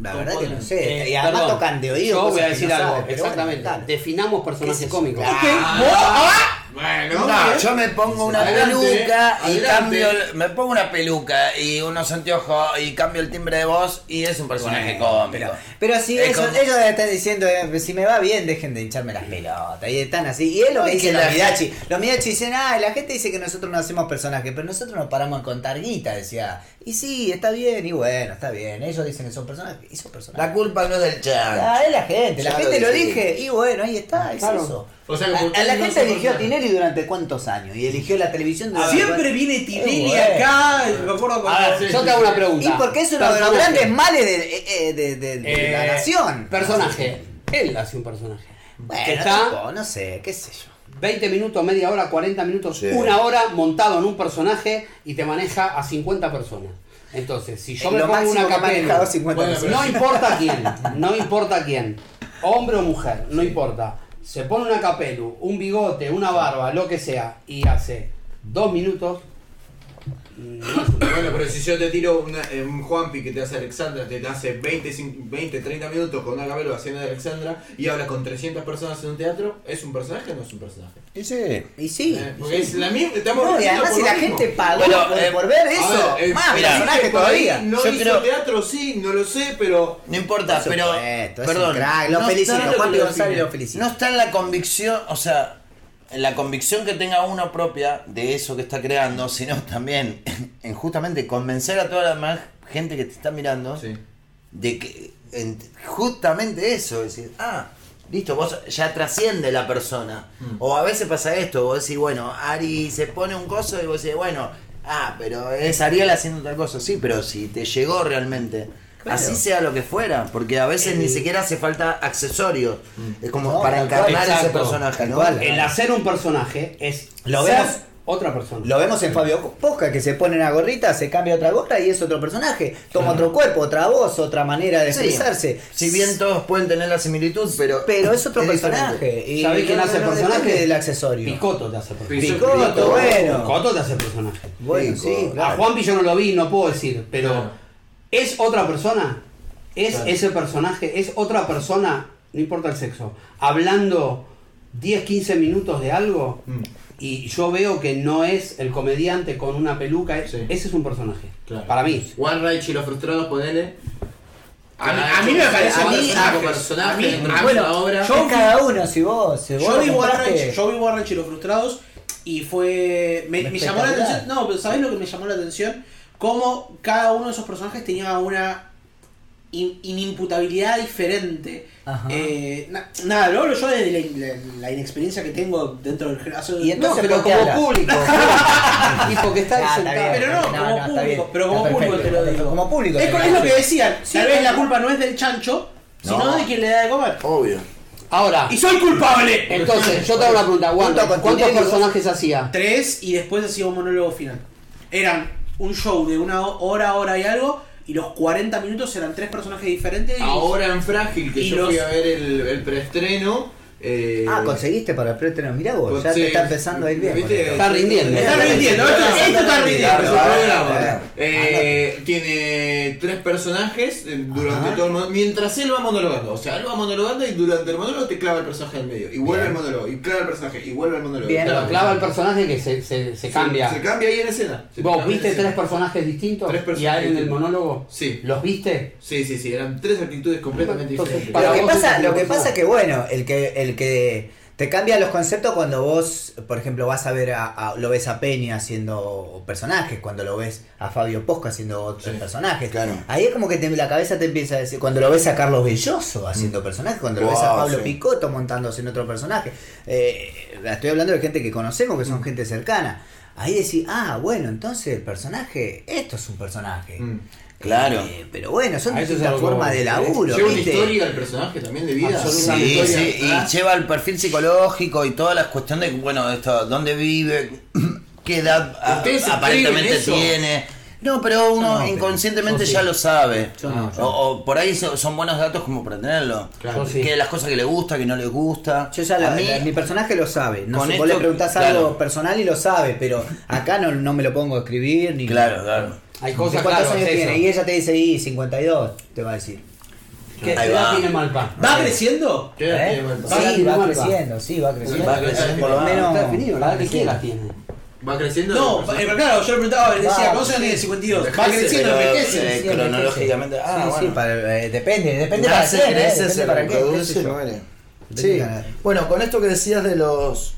La verdad que no sé. Eh, y además perdón, tocan de oído. Yo voy cosas a que decir no algo, saben, pero exactamente. dale. Definamos personajes cómicos. Ok. Ah, Bueno, No, yo me pongo una Adelante, peluca y adelante. cambio, el- me pongo una peluca y unos anteojos y cambio el timbre de voz y es un personaje cómico. Pero, pero si Es eso- como- ellos están diciendo, eh, si me va bien, dejen de hincharme las pelotas. Y están así. Y es lo que dicen los Midachi. Los Midachi dicen, ah, la gente dice que nosotros no hacemos personajes, pero nosotros nos paramos en contar guita, decía. Y sí, está bien, y bueno, está bien. Ellos dicen que son personajes, y son personajes. La culpa no es del chan. Ah, es la gente, la gente lo lo dije. y bueno, ahí está, es Claro. eso. O sea, A- la gente eligió a personajes. Tinelli durante cuántos años y eligió la televisión durante Siempre viene Tinelli Eh, acá. Me acuerdo cuando. Sí. Yo te hago una pregunta. Y porque es uno de los Personaje. grandes males de, eh, eh, de- de- de la Eh, nación. Personaje. Él hace un personaje. Bueno, está tampoco, no sé, qué sé yo. 20 minutos, media hora, 40 minutos, Sí. una hora montado en un personaje y te maneja a 50 personas. Entonces, si yo Es me lo pongo una capela, 50 Bueno, no importa quién, no importa quién, hombre o mujer, no importa. Se pone una capelu, un bigote, una barba, lo que sea, y hace dos minutos. Bueno, pero si yo te tiro una- eh, un Juanpi que te hace Alexandra, te hace 20, cin- 20 30 minutos con una cabelo haciendo de Alexandra y habla con 300 personas en un teatro, ¿es un personaje o no es un personaje? Y sí. Y sí. Eh, porque es la misma. Estamos No, y además si la mismo. gente pagó Bueno, por, eh, por ver eso, ver, eh, más mira, personaje todavía. No Yo hizo creo- teatro, sí, no lo sé, pero. No importa, Por pero. es perdón. un crack, lo no felicito, está- Juan P. lo González lo felicito. No está en la convicción, o sea, la convicción que tenga uno propia de eso que está creando, sino también en justamente convencer a toda la demás gente que te está mirando Sí. de que en- justamente eso, decir, ah, listo, vos ya trasciende la persona. Mm. O a veces pasa esto, vos decís, bueno, Ari se pone un coso y vos decís, bueno, ah, pero es Ariel haciendo tal cosa, sí, pero si te llegó realmente. Claro. Así sea lo que fuera, porque a veces ni siquiera hace falta accesorios. Es como No, para encarnar ese exacto, personaje, tal ¿no? El hacer un personaje es Lo ser vemos- otra persona. Lo vemos en Fabio Posca, que se pone una gorrita, se cambia otra gorra y es otro personaje. Toma otro cuerpo, otra voz, otra manera de Sí. expresarse. Si bien todos pueden tener la similitud, pero. Pero es otro personaje. Y ¿Sabés quién no- hace no personaje? del accesorio. Picoto te hace personaje. Picoto, bueno. Picoto te hace personaje. Bueno, Pico. sí, A. Juanpi yo no lo vi, no puedo decir, pero Claro. ¿Es otra persona? ¿Es Claro. ese personaje? ¿Es otra persona? No importa el sexo. Hablando 10, 15 minutos de algo Mm. y yo veo que no es el comediante con una peluca, es- Sí. ese es un personaje. Claro. Para mí. One Rage y los frustrados, ponele. A mí, a mí me parece a mí, personaje A mí- dentro a- de bueno, la obra. yo Es cada uno, si vos. Si vos Yo vi Warranch, yo vi y los frustrados y fue. Me, me llamó la atención. No, pero ¿sabés lo que me llamó la atención? Cómo cada uno de esos personajes tenía una in- inimputabilidad diferente. Eh, na- nada, lo hablo yo desde la, inexperiencia que tengo dentro del género. Y No, entonces, pero ¿por qué como habla? público. y porque está Ah, está sentado. bien. Pero no, como está público, pero como Está público perfecto, te lo digo. Como público. Es, lo es lo digo. que decían. Sí, Tal vez la no. culpa no es del chancho, sino No. de quien le da de comer. Obvio. Ahora, ¡Y soy culpable! entonces, yo te hago una pregunta. ¿Cuántos vos- personajes hacía? tres y después hacía un monólogo final. Eran un show de una hora, hora y algo, y los 40 minutos eran tres personajes diferentes. Ahora en Frágil, que yo los- fui a ver el, el preestreno, Eh, Ah, conseguiste para el préstamo. Mirá vos, ya Sí. te está empezando a ir bien. ¿Viste? Está rindiendo. Está rindiendo, esto, esto está rindiendo. Claro, Claro, programa. claro. Eh, tiene tres personajes eh, durante Ajá. todo el monólogo. Mientras él va monologando. O sea, él va monologando y durante el monólogo te clava el personaje al medio. Y vuelve Bien. al monólogo. Y clava el personaje. Y vuelve al monólogo. Bien. y Pero clava el personaje que se, se, cambia. Se, cambia ahí en escena. Se ¿Vos viste tres personajes distintos? Tres ¿Y personajes a él en el monólogo? Sí. ¿Los viste? Sí, sí, sí. Eran tres actitudes completamente Entonces, diferentes. para Lo que pasa, es lo que pasa que bueno, el que, el que te cambia los conceptos cuando vos, por ejemplo, vas a ver a, a- lo ves a Peña haciendo personajes, cuando lo ves a Fabio Posca haciendo otros Sí, personajes. claro. Ahí es como que te- la cabeza te empieza a decir, cuando lo ves a Carlos Belloso haciendo personajes, cuando lo ves a Pablo sí. Picotto montándose en otro personaje. Eh, estoy hablando de gente que conocemos, que son gente cercana. Ahí decís, ah, bueno, entonces el personaje, esto es un personaje. Mm. Claro. Eh, pero bueno, son eso es distintas formas de laburo. Lleva una ¿viste? historia al personaje también de vida. Sí, sí, historia, y lleva el perfil psicológico y toda la cuestión de, bueno, esto, dónde vive, qué edad a- ¿Ustedes escriben aparentemente tiene. No, pero uno No, pero inconscientemente sí. ya lo sabe. Yo no, yo o, o por ahí so- son buenos datos como para tenerlo. Claro. Sí. Que las cosas que le gusta, que no le gusta. Yo ya a la- mí, la- mi personaje lo sabe. No con sé, vos esto, le preguntás claro. algo personal y lo sabe, pero acá no, no me lo pongo a escribir ni. Claro, claro. Hay ¿De cosas ¿Cuántos claro, años es tiene? eso. Y ella te dice, y 52, te va a decir. ¿Qué Ahí edad va. tiene Malpa? ¿Va creciendo? ¿Qué edad ¿Eh? tiene Malpa? Va Sí, va creciendo, creciendo, sí, va creciendo. Va creciendo, por lo menos. Está definido, la edad que tiene. ¿Va creciendo? No, eh, claro, yo le preguntaba, le decía, ¿cuántos años tiene? 52? Va creciendo, pero, envejece. eh, cronológicamente. Ah, sí, bueno. sí, para- eh, depende, depende para Nace, quién, ¿eh? crece, Depende se para qué, qué reproduce sé y yo. muere. Depende Sí. para- Bueno, con esto que decías de los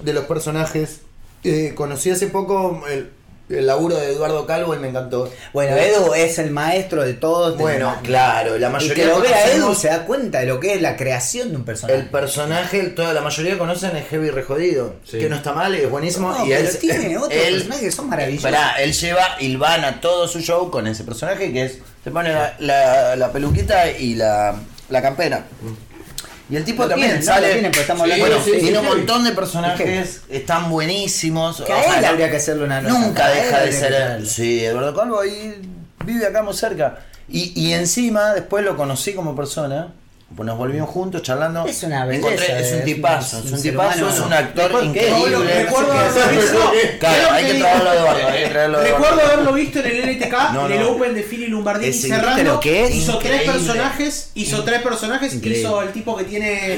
de los personajes, eh, conocí hace poco el, el laburo de Eduardo Calvo y me encantó. Bueno, Edu es el maestro de todos. Bueno, la- claro, la Y mayoría que lo vea Edu se da cuenta de lo que es la creación de un personaje. el personaje, toda la mayoría conocen es Heavy Rejodido, Sí. que no está mal, es buenísimo No, y pero él tiene otros él- personajes que son maravillosos. Pará, él lleva Ilvana todo su show con ese personaje que es se pone la, la- la peluquita y la, la campera. Y el tipo Lo también tienen, ¿no? sale. Lo tienen, pero estamos Sí, hablando bueno, sí, sí, tiene un montón de personajes, están buenísimos. Que a él no- habría que hacerle una. Nunca él deja de ser. hacerle. Sí, Eduardo Calvo y vive acá muy cerca. Y, y encima, después lo conocí como persona. Pues nos volvimos juntos charlando. Es una Encontré- belleza, es un tipazo, es un tipazo, es un actor increíble. Recuerdo No, haberlo visto. Claro, hay que traerlo de Eduardo, hay que traerlo de Recuerdo haberlo visto en el LTK, No, en el no. Open de Philly Lombardini cerrando. Hizo tres personajes, hizo tres personajes, Increíble. hizo el tipo que tiene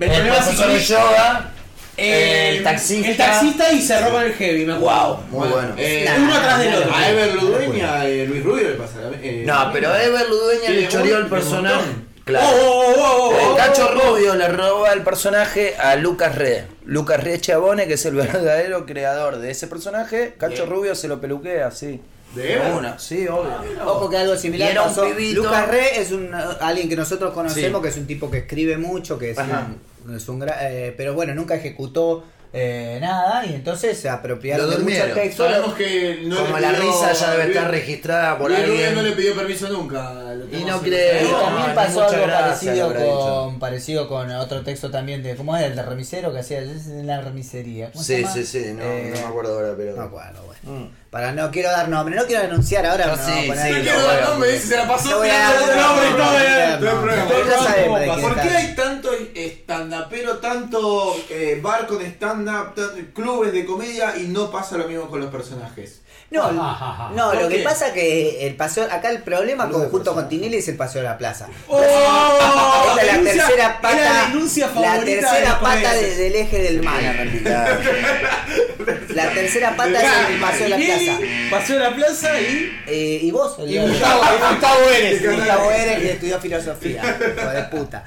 El profesor de yoga, el taxista. el taxista y cerró con el heavy, me acuerdo. Wow, muy bueno. Eh, Uno atrás del otro. A Ever Ludueña y a Luis Rubio le pasa. eh, No, pero Ever Ludueña le choreó el personaje. Claro. Oh, oh, oh, oh, El oh, Cacho oh, oh. Rubio le roba el personaje a Lucas Re. Lucas Re Chabone, que es el verdadero creador de ese personaje. Cacho Bien. Rubio se lo peluquea, sí. ¿De una, sí, obvio. Ojo que algo similar pasó. Lucas Re es un, alguien que nosotros conocemos, Sí. que es un tipo que escribe mucho, que es Ajá. un, es un gra- eh, pero bueno, nunca ejecutó eh, nada y entonces se apropiaron de mucho texto. Sabemos que no Como le la pidió- risa ya debe Luis- estar registrada por Luis alguien. no le pidió permiso nunca. Y no creo. No, también pasó algo gracia parecido con, parecido con otro texto también de ¿cómo es el de remisero que hacía es en la remisería? ¿Cómo se Sí, llama? sí, sí, no, Eh, no me acuerdo ahora, pero. No me acuerdo, bueno. Mm. Para no quiero dar nombre, no quiero denunciar ahora. No, sí, sí, no quiero dar nombre, dice, se la pasó. No nombre, ¿Por qué hay tanto estandapero, tanto eh, barco de stand-up, clubes de comedia y no pasa lo mismo con los personajes? No, no, ¿Por lo que pasa que el paseo, acá el problema Club de con, junto con personajes. Tinelli es el paseo de la plaza. ¡Oh! Esta es la Denuncia- tercera pata, la de tercera pata de- del eje del mal. La tercera pata es el paseo de la plaza. Pasó de la plaza y. Eh, ¿Y vos? El Y Gustavo, y Gustavo Eres. Gustavo Eres que estudió filosofía, hijo de puta.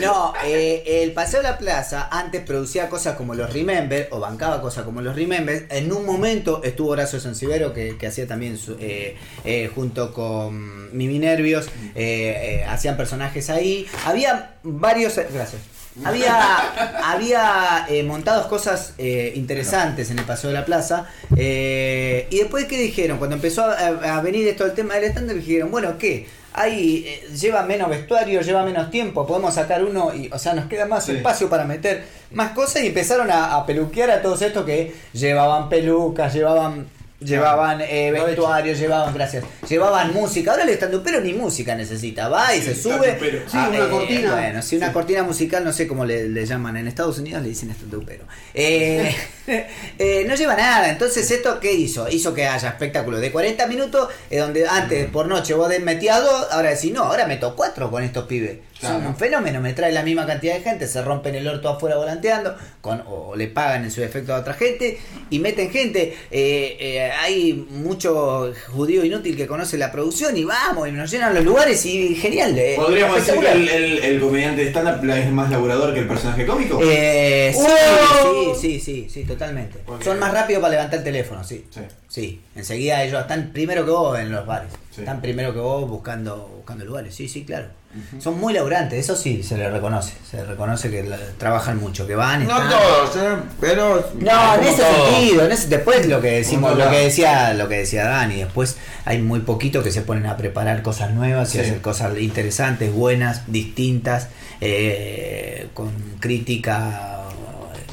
No, eh, el Paseo de la Plaza antes producía cosas como los Remember, o bancaba cosas como los Remember. En un momento estuvo Horacio Sansivero, que, que hacía también su- eh, eh, junto con Mimi Nervios, eh, eh, hacían personajes ahí. Había varios. Gracias. Había, había eh, montados cosas eh, interesantes en el Paseo de la Plaza. eh, y después, ¿qué dijeron? Cuando empezó a, a venir esto el tema del estándar, dijeron, bueno, ¿qué? Ahí lleva menos vestuario, lleva menos tiempo, podemos sacar uno y, o sea, nos queda más Sí. espacio para meter más cosas y empezaron a, a peluquear a todos estos que llevaban pelucas, llevaban Llevaban eh, vestuarios, llevaban, gracias, llevaban música. Ahora el stand pero ni música necesita. Va y se sube. stand-upero. Sí, una cortina. Bueno, sí, una cortina musical, no sé cómo le, le llaman. En Estados Unidos le dicen stand pero eh, eh, no lleva nada. Entonces, ¿esto qué hizo? Hizo que haya espectáculos de 40 minutos, eh, donde antes por noche vos metías dos, ahora decís, no, ahora meto cuatro con estos pibes. Son Claro. un fenómeno, me trae la misma cantidad de gente, se rompen el orto afuera volanteando, con, o le pagan en su efecto a otra gente, y meten gente. Eh, eh, hay mucho judío inútil que conoce la producción, y vamos, y nos llenan los lugares, y genial. eh, ¿Podríamos decir que el, el- el comediante de stand-up es más laburador que el personaje cómico? Eh, sí, ¡Oh! sí, sí, sí, sí, totalmente. Porque- Son más rápidos para levantar el teléfono, sí. Sí. Sí, enseguida ellos están primero que vos en los bares. Sí. Están primero que vos buscando, buscando lugares. Sí, sí, claro. Son muy laburantes, eso sí, se les reconoce. Se les reconoce que la- trabajan mucho, que van. No están- todos, ¿eh? pero. No, en ese sentido, en ese- después lo que decimos, lo que decía, lo que decía Dani, después hay muy poquito que se ponen a preparar cosas nuevas y hacer cosas interesantes, buenas, distintas, eh, con crítica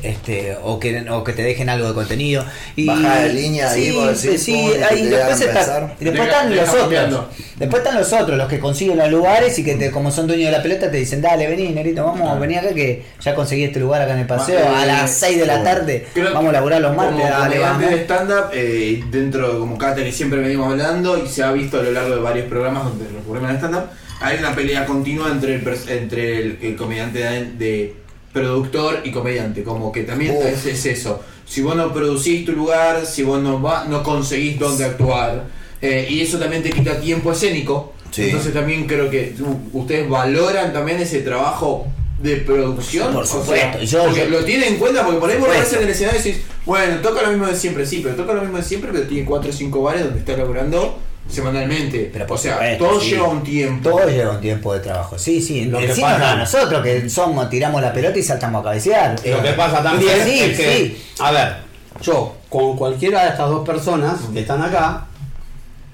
este o que o que te dejen algo de contenido. Y Bajar de línea ahí, sí, que ahí después, está- pensar. y después Deja- están deja los otros. cambiando. después están los otros los que consiguen los lugares y que te, como son dueños de la pelota te dicen dale vení Nerito vamos vení acá que ya conseguí este lugar acá en el paseo a las 6 de la tarde Creo vamos a laburar los martes como dale vamos de stand-up, eh, dentro de como Cata que siempre venimos hablando y se ha visto a lo largo de varios programas donde recurrimos al stand-up, hay una pelea continua entre el, entre el, el comediante de, de productor y comediante, como que también es, es eso. Si vos no producís tu lugar, si vos no, va, no conseguís dónde actuar, eh, y eso también te quita tiempo escénico, Sí. entonces también creo que u- ustedes valoran también ese trabajo de producción. Por O sea, supuesto, yo- porque yo- lo tienen en cuenta porque por ahí vos apareces en el escenario y decís, bueno, toca lo mismo de siempre, sí, pero toca lo mismo de siempre, pero tiene 4 o 5 bares donde está laburando semanalmente. Pero por o sea, todo sí. lleva un tiempo. todo lleva un tiempo de trabajo sí sí Lo que pasa- no, nosotros que somos tiramos la pelota y saltamos a cabecear Lo que pasa también sí, es que, sí. a ver, yo con cualquiera de estas dos personas que están acá,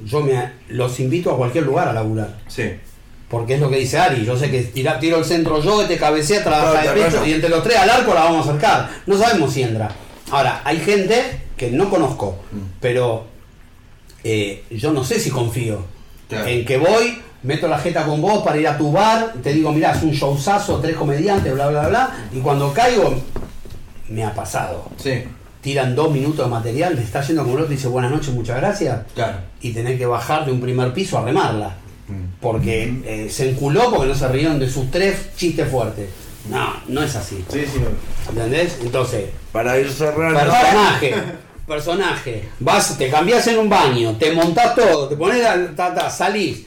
yo me los invito a cualquier lugar a laburar. Sí. Porque es lo que dice Ari, yo sé que tira, tiro el centro yo, te cabecea, trabaja de pecho y entre los tres al arco la vamos a acercar. No sabemos si entra. Ahora, hay gente que no conozco, pero eh, yo no sé si confío Claro. en que voy, meto la jeta con vos para ir a tu bar, te digo, mirá, es un showzazo, tres comediantes, bla, bla, bla, y cuando caigo, me ha pasado. Sí. Tiran dos minutos de material, me está yendo como el otro y dice buenas noches, muchas gracias, Claro. y tenés que bajar de un primer piso a remarla. Porque eh, se enculó porque no se rieron de sus tres chistes fuertes. No, no es así. Sí, sí. ¿Entendés? Entonces, Para ir cerrando. personaje, personaje. Vas, te cambiás en un baño, te montás todo, te pones la ta, ta, salís,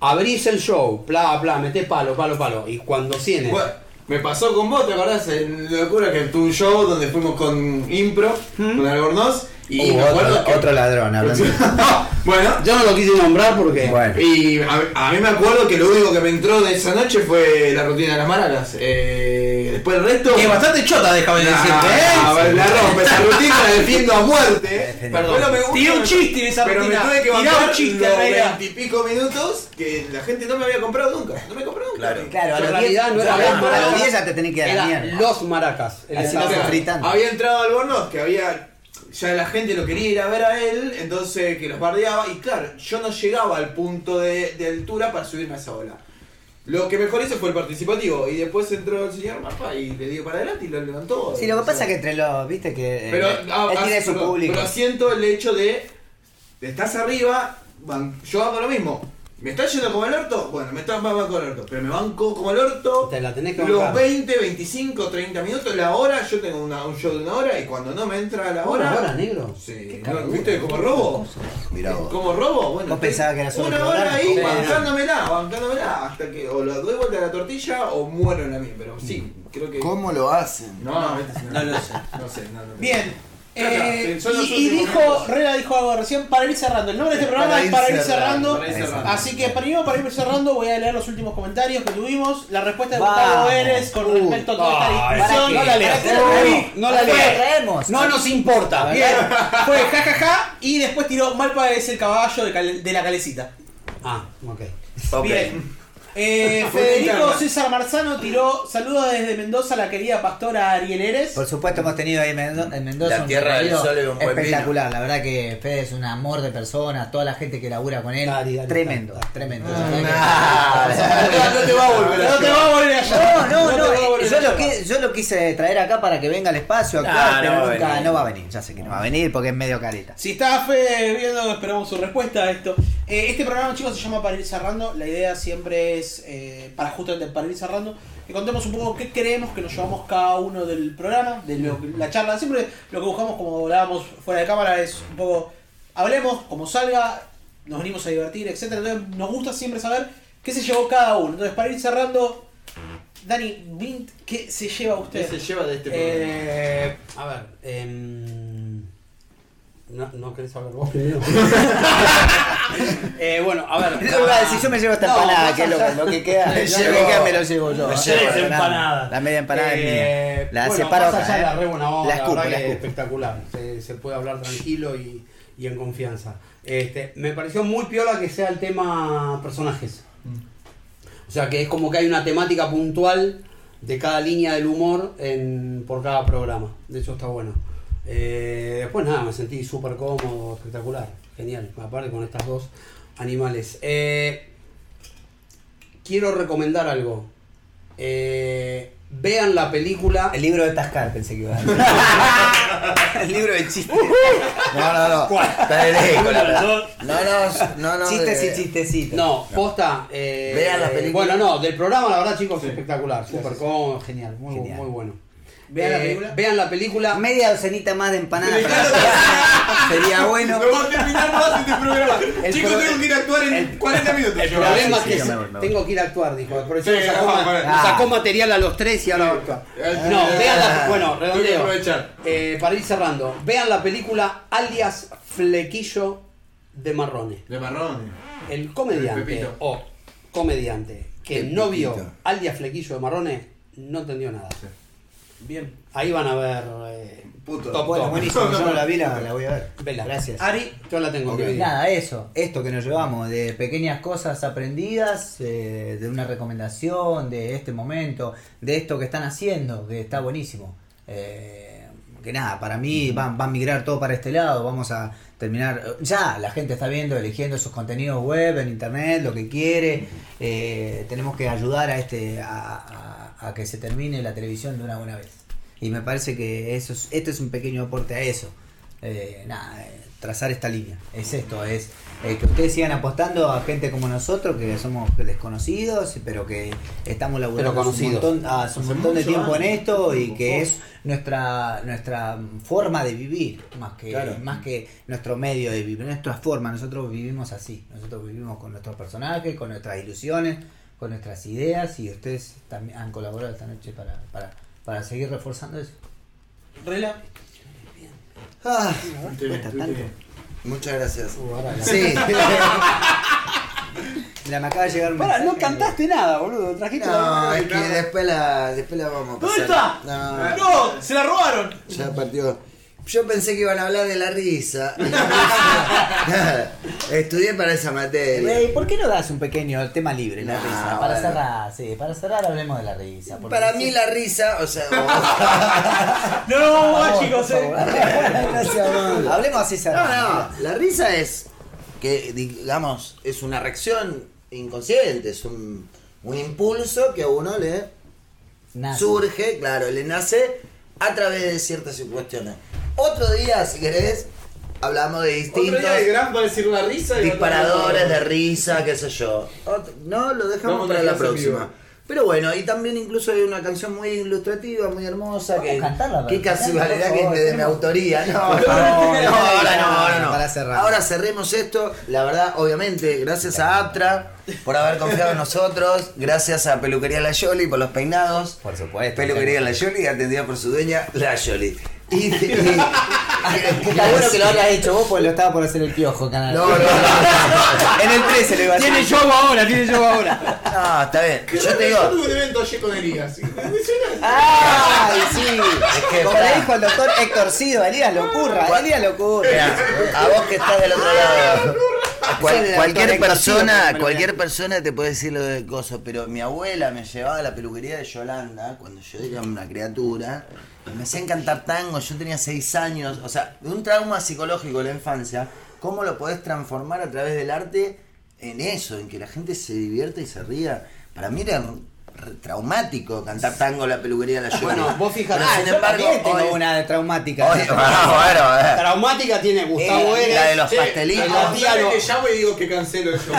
abrís el show, bla, bla, metés palo, palo, palo. Y cuando tiene. Bueno, me pasó con vos, ¿te acordás? En Locura que tuve un show donde fuimos con Impro, con Albornoz, y Uh, me acuerdo otro, que... otro ladrón hablando bueno, Yo no lo quise nombrar porque. Bueno. Y a, a mí me acuerdo que lo único que me entró de esa noche fue la rutina de las maracas. Eh, después el resto. Que es bastante chota, déjame Nah, decirte, ¿eh? la rompe, esa rutina la defiendo a muerte. Perdón. Pero me gusta- Tiré un chiste en esa pero rutina. me tuve que bancar un chiste, los veintipico minutos que la gente no me había comprado nunca. No me compró nunca. Claro. claro a En los realidad 10 no era a a los maracas, 10 ya te tenés que dar a la los maracas. El Así no se Claro, fritan. Había entrado Albornoz, que había. Ya la gente lo quería ir a ver a él, entonces que los bardeaba. Y claro, yo no llegaba al punto de, de altura para subirme a esa ola. Lo que mejor hizo fue el participativo. Y después entró el señor Mapa y le dio para adelante y lo levantó. sí lo que pasa es que entre los viste que eh, Pero, ah, él ah, tiene su público pero siento el hecho de. estás arriba, van- yo hago lo mismo. ¿Me está yendo como el orto? Bueno, me está banco como el orto. Pero me banco como el orto. Te la tenés que Los bancar. 20, 25, 30 minutos, la hora, yo tengo una- un show de una hora y cuando no me entra la hora. ¿Una hora, negro? Sí, ¿no? ¿viste como robo? Mirá vos. ¿Como robo? Bueno, Vos pensabas que era solo una programa. hora ahí Sí, bancándomela, bancándomela, hasta que o lo doy vuelta a la tortilla o muero en la mía. Pero sí, creo que. ¿Cómo lo hacen? No, no, este No lo sé. No sé, no, no. Bien. Eh, y, dijo. Rela dijo algo recién para ir cerrando. El nombre de este programa Para es para ir cerrando, cerrando. para ir cerrando. Así que primero para ir cerrando voy a leer los últimos comentarios que tuvimos. La respuesta de. Gustavo Vélez con Uy, respecto a toda esta discusión. No la leas. ¿Para qué la traemos? No la ¿Para qué leas. la traemos? No nos importa. Bien, fue jajaja y después tiró Malpa es el caballo de, la calecita. Ah, ok. Ok. Bien. Eh, Federico César Marzano tiró saludos desde Mendoza a la querida pastora Ariel Eres. Por supuesto hemos tenido ahí en Mendo- en Mendoza La un tierra del sol y un buen espectacular. La verdad que Fede es un amor de persona, toda la gente que labura con él, Dale, dale, tremendo, dale. tremendo. Ah, No te va a volver No te va a volver allá. No, no, no, va volver yo lo, yo quise traer acá para que venga al espacio a No, actuar, no pero va a nunca venir. no va a venir. Ya sé que no va a venir porque es medio careta. Si está Fede viendo, esperamos su respuesta a esto. Eh, este programa, chicos, se llama Para ir cerrando. La idea siempre es, eh, para justamente para ir cerrando, que contemos un poco qué creemos que nos llevamos cada uno del programa, de lo, que- la charla. Siempre lo que buscamos, como hablábamos fuera de cámara, es un poco, hablemos como salga, nos venimos a divertir, etc. Entonces nos gusta siempre saber qué se llevó cada uno. Entonces, para ir cerrando, Dani, Vint, ¿qué se lleva ¿Qué usted? se lleva de este programa? Eh, a ver, em, no, ¿no querés hablar vos primero? eh, bueno, a ver. Decir, yo me llevo esta No, empanada, que es lo, que queda. Me lo que llevo- queda me lo llevo yo. me La llevo Tres empanada- empanadas. La media empanada es Eh, mía. La bueno, separo más allá la ¿eh? re buena onda, La la escupo, verdad la que escupo. espectacular. Se, se puede hablar tranquilo y, y en confianza. Este, me pareció muy piola que sea el tema personajes. O sea, que es como que hay una temática puntual de cada línea del humor en, por cada programa. De hecho, está bueno. Eh, después nada, me sentí súper cómodo, espectacular. Genial. Aparte con estas dos animales. Eh, quiero recomendar algo. Eh, vean la película. El libro de Tascar pensé que iba a dar. El libro de chistes. No, no, no. Verdad. No, no, no, no. Chistes de- y chistecitos. No, posta. eh, Vean la película. Bueno, no, del programa, la verdad, chicos, espectacular. Súper cómodo, genial, muy, Genial. muy bueno. Vean la Eh, película. Vean la película. Media docenita más de empanada para la próxima. Sería bueno. No va a terminar más este programa. El Chicos, pro- tengo que ir a actuar en 40 minutos. El problema sí, es que sí, tengo que ir a actuar, dijo. Por eso Sí, nos sacó, vamos, ma- vamos. nos sacó material a los tres y ahora va a actuar. No, vean la. Bueno, redondeo. aprovechar. Eh, para ir cerrando, vean la película alias Flequillo de Marrone. De marrón. El comediante o comediante que El no vio alias Flequillo de Marrone no entendió nada. Bien. Ahí van a ver. Eh, Puto. Top Bueno, top. buenísimo. Yo no la vi, la, la voy a ver. Vela. Gracias. Ari, Yo la tengo que ver. Nada, eso, esto que nos llevamos, de pequeñas cosas aprendidas, eh, de una recomendación, de este momento, de esto que están haciendo, que está buenísimo. Eh, que nada, para mí va, va a migrar todo para este lado, vamos a terminar, ya la gente está viendo, eligiendo sus contenidos web, en internet, lo que quiere, eh, tenemos que ayudar a, este, a, a- a que se termine la televisión de una buena vez. Y me parece que eso es, esto es un pequeño aporte a eso. Eh, nada, eh, trazar esta línea. Es esto, es eh, que ustedes sigan apostando a gente como nosotros, que somos desconocidos, pero que estamos laburando Pero hace un conocidos. montón, hace un montón de tiempo en esto y que es nuestra nuestra forma de vivir, más que, Claro. más que nuestro medio de vivir, nuestra forma. Nosotros vivimos así, nosotros vivimos con nuestros personajes, con nuestras ilusiones, con nuestras ideas y ustedes también han colaborado esta noche para, para, para seguir reforzando eso. Rela. Ah, tanto. Muchas gracias. Uh, ahora la- Sí. Mira, me acaba de llegar un no cantaste nada, boludo. Trajiste No, la- es que después la, después la vamos a ¿Dónde pasar. está? No, No, se la robaron. ya partió. Yo pensé que iban a hablar de la risa. Estudié para esa materia. ¿Por qué no das un pequeño tema libre, la No, risa? Para bueno. cerrar, sí, para cerrar hablemos de la risa. Para sí. mí la risa, o sea, No, no, chicos, eh. malo. Hablemos así No, no, la risa es que, digamos, es una reacción inconsciente, es un, un impulso que a uno le Nace. surge, claro, le nace a través de ciertas cuestiones. Otro día, si querés, hablamos de Otro distintos día de gran para decir la risa. y otro disparadores día- de risa, qué sé yo. Otro- no, lo dejamos Vamos a para la dejarse en vivo. próxima. Pero bueno, y también incluso hay una canción muy ilustrativa, muy hermosa, Vamos que a cantarla, qué casualidad que es de mi tenemos- autoría. No, no, no, ahora no, ahora no. Para cerrar. Ahora cerremos esto. La verdad, obviamente, gracias a Aptra por haber confiado en nosotros. Gracias a Peluquería La Yoli por los peinados. Por supuesto. Peluquería La Yoli, atendida por su dueña, La Yoli. Y, y- Está bueno que lo hayas hecho vos porque lo estaba por hacer el piojo, canal. No, no, no. En el 13 lo iba a hacer. Tiene show ahora, tiene show ahora. No, está bien. Yo te Yo digo, tuve un evento ayer con Elías. Impresionante. ¡Ay, sí! Es que, Como le dijo el doctor Héctor Cido, Elías lo ocurra. Elías lo ocurra. A vos que estás del otro lado. Cual- cualquier persona, cualquier persona te puede decir lo de coso, pero mi abuela me llevaba a la peluquería de Yolanda cuando yo era una criatura. y Me hacían cantar tango, yo tenía seis años, o sea, un trauma psicológico de la infancia, ¿cómo lo podés transformar a través del arte en eso, en que la gente se divierta y se ría? Para mí era traumático cantar tango en la peluquería de la Yolanda. Bueno, vos fijate, Ah, sin yo embargo, tengo hoy- una de traumática. hoy- bueno, bueno, Traumática tiene Gustavo Eh, Eres. la de los pastelitos. el ah, Tatiano. ¿sabes que llamo y digo que cancelo el show.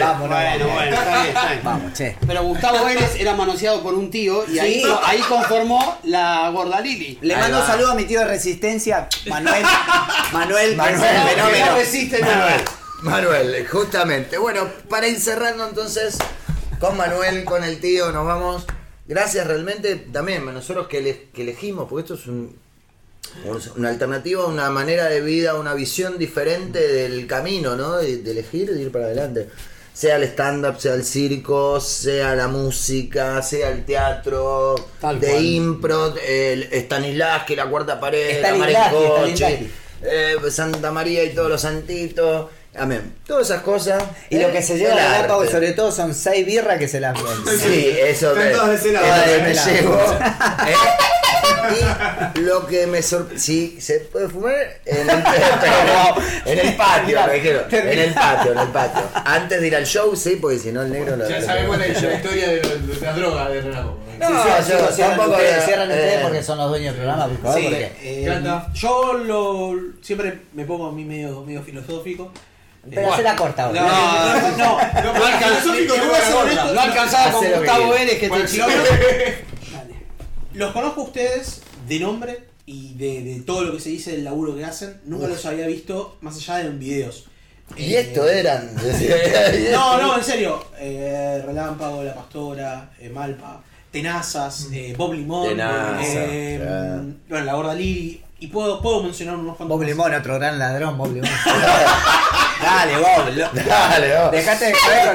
Vamos, no, Bueno, bueno, está bien, está bien. Vamos, che. Pero Gustavo Vélez era manoseado por un tío y ahí, ahí conformó la gorda Lili. Le Ahí mando un saludo a mi tío de Resistencia, Manuel. Manuel, Manuel, No, fenómeno. no resiste nada. Manuel, justamente. Bueno, para ir cerrando entonces, con Manuel, con el tío, nos vamos. Gracias realmente también, nosotros que, ele- que elegimos, porque esto es un, una alternativa, una manera de vida, una visión diferente del camino, ¿no? De, de elegir, de ir para adelante. Sea el stand-up, sea el circo, sea la música, sea el teatro, Tal de cual. impro, el Stanislavski, la cuarta pared, la Maricoche, Stanislavski. eh, Santa María y todos los santitos. Amén. Todas esas cosas. Y lo que se lleva a Galápagos sobre todo son seis birras que se las Sí, eso Están que, todas de ese lado. es lo que Todas de me llevo. ¿eh? Y lo que me sorprende. Sí, se puede fumar en el, pero en el patio, me dijeron. En el patio, en el patio. Antes de ir al show, sí, porque si no el negro lo. Ya lo- sabemos la, la historia de, los- de las drogas de Renato. No, Sí, sí, yo cierran tampoco ustedes, cierran ustedes eh, porque son los dueños del programa, por favor. Sí, porque- eh, yo lo, siempre me pongo a mí medio, medio filosófico. Pero Eh, hace la corta No, ahora. no, no, no, No, no alcanzaba con Gustavo. Vélez que Bueno, te chico. Los conozco a ustedes de nombre y de, de todo lo que se dice del laburo que hacen. Nunca los había visto más allá de en videos. Y Eh, esto eran. No, no, en serio. Eh, Relámpago, La Pastora, eh, Malpa, Tenazas, eh, Bob Limón, Tenaza, eh, claro. bueno, La Gorda Lili. Y puedo, puedo mencionar unos cuantos. Bob. Limón, otro gran ladrón, Bob Limón. Dale, Bob. lo- Dale, vos. Dejate de joder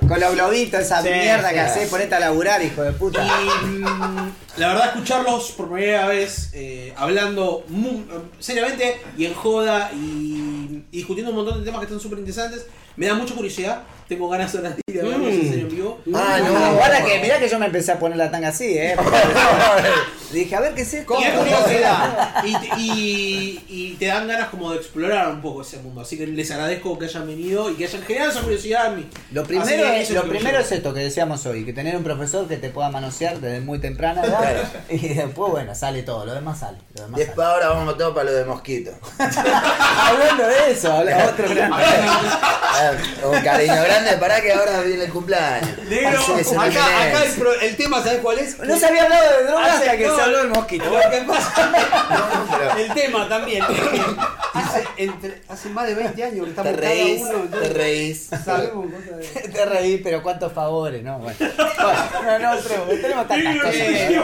con, con los globitos, esa Sí, mierda sí. que hacés, ponete a laburar, hijo de puta. Y mm, la verdad, escucharlos por primera vez eh, hablando seriamente y en joda y, y discutiendo un montón de temas que están súper interesantes, me da mucha curiosidad. Tengo ganas de ir a verlos en serio en vivo. Ah, No, no. guarda que, mirá que yo me empecé a poner la tanga así, eh. Dije, a ver qué es esto. Y es curiosidad. Y, te- y- y te dan ganas como de explorar un poco ese mundo. Así que les agradezco que hayan venido y que hayan generado esa curiosidad en mí. Lo primero, es, lo primero es esto que decíamos hoy, que tener un profesor que te pueda manosear desde muy temprana edad y después, bueno, sale todo, lo demás sale. Lo demás Después sale. ahora vamos todo para lo de mosquito. Hablando de eso, habla- otro gran... Un cariño grande, para que ahora viene el cumpleaños. Negro, acá, acá el, pro- el tema, ¿sabes cuál es? No se había hablado de drogas hasta que no, se habló del mosquito. Lo que pasa, pero- el tema también, es que hace, entre- hace más de 20 años que Te estamos cada reís, uno. te entonces reís. sabemos cosas de- Te reí, pero cuántos favores, ¿no? Bueno, Bueno, no, no, tenemos, tenemos tantas cosas. Eh,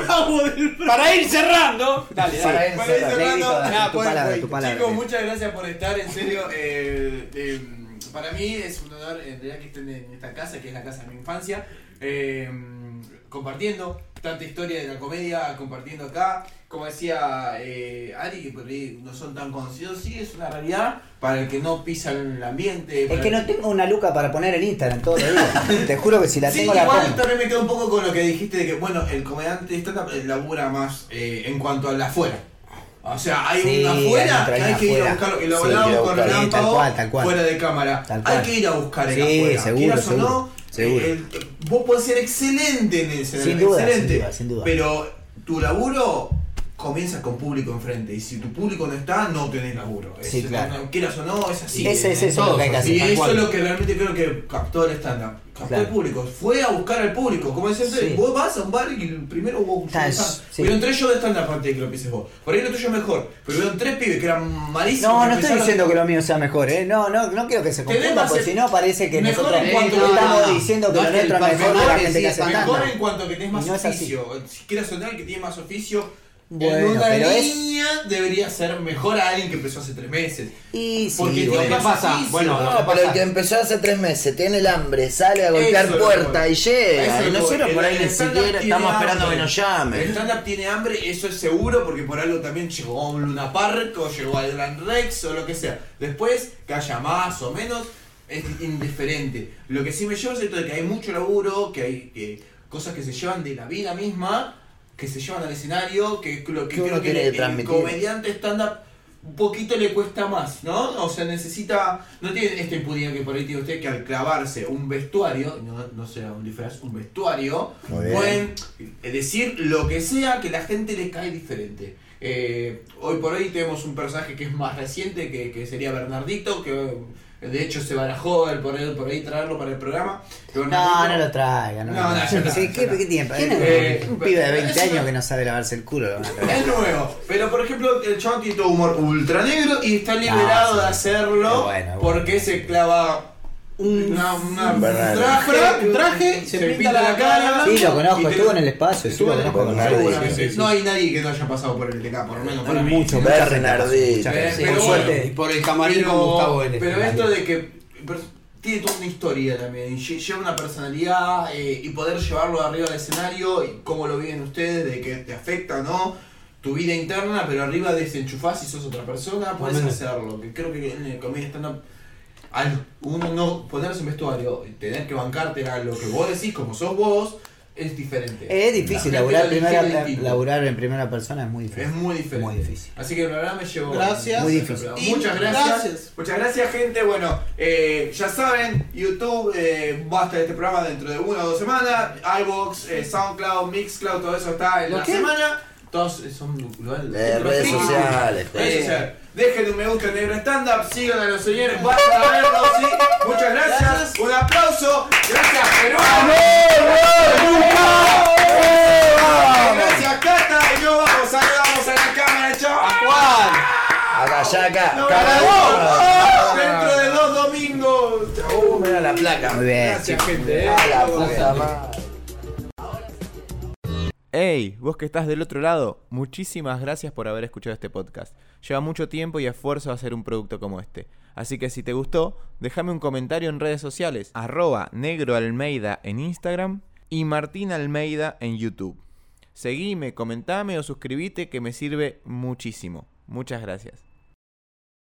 Para ir cerrando, dale, Para dale. ir Para ir cerrando. Negrito, cerrando, dale, nada, tu pues, palabra, tu palabra. Chicos, muchas gracias por estar, en serio. eh, eh, para mí es un honor en realidad que estén en esta casa, que es la casa de mi infancia, eh, compartiendo tanta historia de la comedia, compartiendo acá. Como decía eh, Ari, que por ahí no son tan conocidos, sí es una realidad para el que no pisa el ambiente. Es que el- no tengo una luca para poner en Instagram todos los días. Te juro que si la Sí, tengo la igual pongo. también me quedo un poco con lo que dijiste de que, bueno, el comediante stand-up eh, labura más eh, en cuanto a la afuera. O sea, hay Sí, un hay afuera un que hay que ir a buscarlo, y lo a con Relámpago fuera de cámara. Hay que ir a buscar el afuera. seguro, Quieras seguro, o no, seguro. eh, el- vos podés ser excelente en ese Sin duda, excelente, sin duda, sin duda. pero tu laburo comienza con público enfrente y si tu público no está, no tenés laburo. Sí, Es- claro. no- Quieras o no, es así. Ese es eso lo que hay que hacer. Y eso es lo que realmente creo que captó el stand-up. Captó Claro. el público. Fue a buscar al público. Como decía antes, Sí. vos vas a un bar y el primero Está, stand-up. sí. Hubieron tres shows de stand-up antes de que lo empieces vos. Por ahí lo tuyo es mejor. Pero hubieron tres pibes que eran malísimos. No, no estoy diciendo que lo mío sea mejor, ¿eh? No, no, no quiero que se confunda, porque si no parece que mejor nosotros en cuanto- estamos no, no, no. diciendo que lo nuestro es mejor que la gente que hace Mejor en cuanto que tenés más oficio. Si quieres sonar que tiene más oficio, en Bueno, una pero es- línea debería ser mejor a alguien que empezó hace tres meses. Y sí, Porque bueno. tiene ¿qué más pasa? Bueno, No, pero el que empezó hace tres meses, tiene el hambre, sale a golpear Eso puerta y llega. Y nosotros por ahí El ni siquiera estamos esperando hambre. que nos El llamen. stand-up tiene hambre, eso es seguro, porque por algo también llegó a un Luna Park o llegó al Gran Rex o lo que sea. Después, que haya más o menos, es indiferente. Lo que sí me lleva es esto de que hay mucho laburo, que hay que, cosas que se llevan de la vida misma, que se llevan al escenario, que lo que creo que el, comediante stand-up un poquito le cuesta más, ¿no? O sea, necesita, no tiene esta impunidad que por ahí tiene usted que al clavarse un vestuario, no, no sea un disfraz, un vestuario, pueden eh, decir lo que sea que la gente le cae diferente. Eh, hoy por hoy tenemos un personaje que es más reciente, que, que sería Bernardito, que de hecho se barajó el por ahí, por ahí traerlo para el programa. No, no lo traiga. No, No, no, Sí, ya ¿qué, qué es? Eh, un pibe de 20 es una- años que no sabe lavarse el culo. Es nuevo, pero por ejemplo el chabón tiene todo humor ultra negro y está liberado sí. de hacerlo bueno, porque se clava Un una, una- un Bernardo. traje, un traje, se, se pinta la cara. Sí, lo conozco, estuvo en el espacio. Estuvo en el sí. No hay nadie que no haya pasado por el TK, por lo menos para mí. mucho, Bernardito. por suerte, y por el camarín pero, con Gustavo Vélez. pero esto de que tiene toda una historia también, lleva una personalidad eh, y poder llevarlo arriba del escenario y cómo lo viven ustedes, de que te afecta o no tu vida interna, pero arriba desenchufás si sos otra persona, puedes hacerlo. Que creo que en el comedia stand al uno no ponerse en vestuario y tener que bancarte a lo que vos decís como sos vos, es diferente. Es difícil, La laburar, primera, laburar en primera persona es muy difícil. Es muy diferente. Muy difícil. Así que la verdad me llevo. Gracias. Muy difícil. Y Muchas gracias. gracias. Muchas gracias, gente. Bueno, eh, ya saben, YouTube eh, va a estar este programa dentro de una o dos semanas. iBox, eh, Soundcloud, Mixcloud, todo eso está en ¿Lo la qué? semana. Todos son lugares. Eh, redes sociales, Redes eh. sociales. Dejen un me gusta en Negro Stand Up, sigan a los señores, vayan a verlos, ¿sí? Muchas gracias. Gracias. Un aplauso. Gracias, Perú. Gracias, Cata. Y nos vamos, saludamos a la cámara, chao. Acá, allá, acá. Nos Cara- vemos dentro de dos domingos. Uh, mira la placa. Muy bien. Gracias, gente. eh. A la puta madre. Hey, vos que estás del otro lado, muchísimas gracias por haber escuchado este podcast. Lleva mucho tiempo y esfuerzo hacer un producto como este. Así que si te gustó, déjame un comentario en redes sociales, arroba negroalmeida en Instagram y Martín Almeida en YouTube. Seguime, comentame o suscríbete que me sirve muchísimo. Muchas gracias.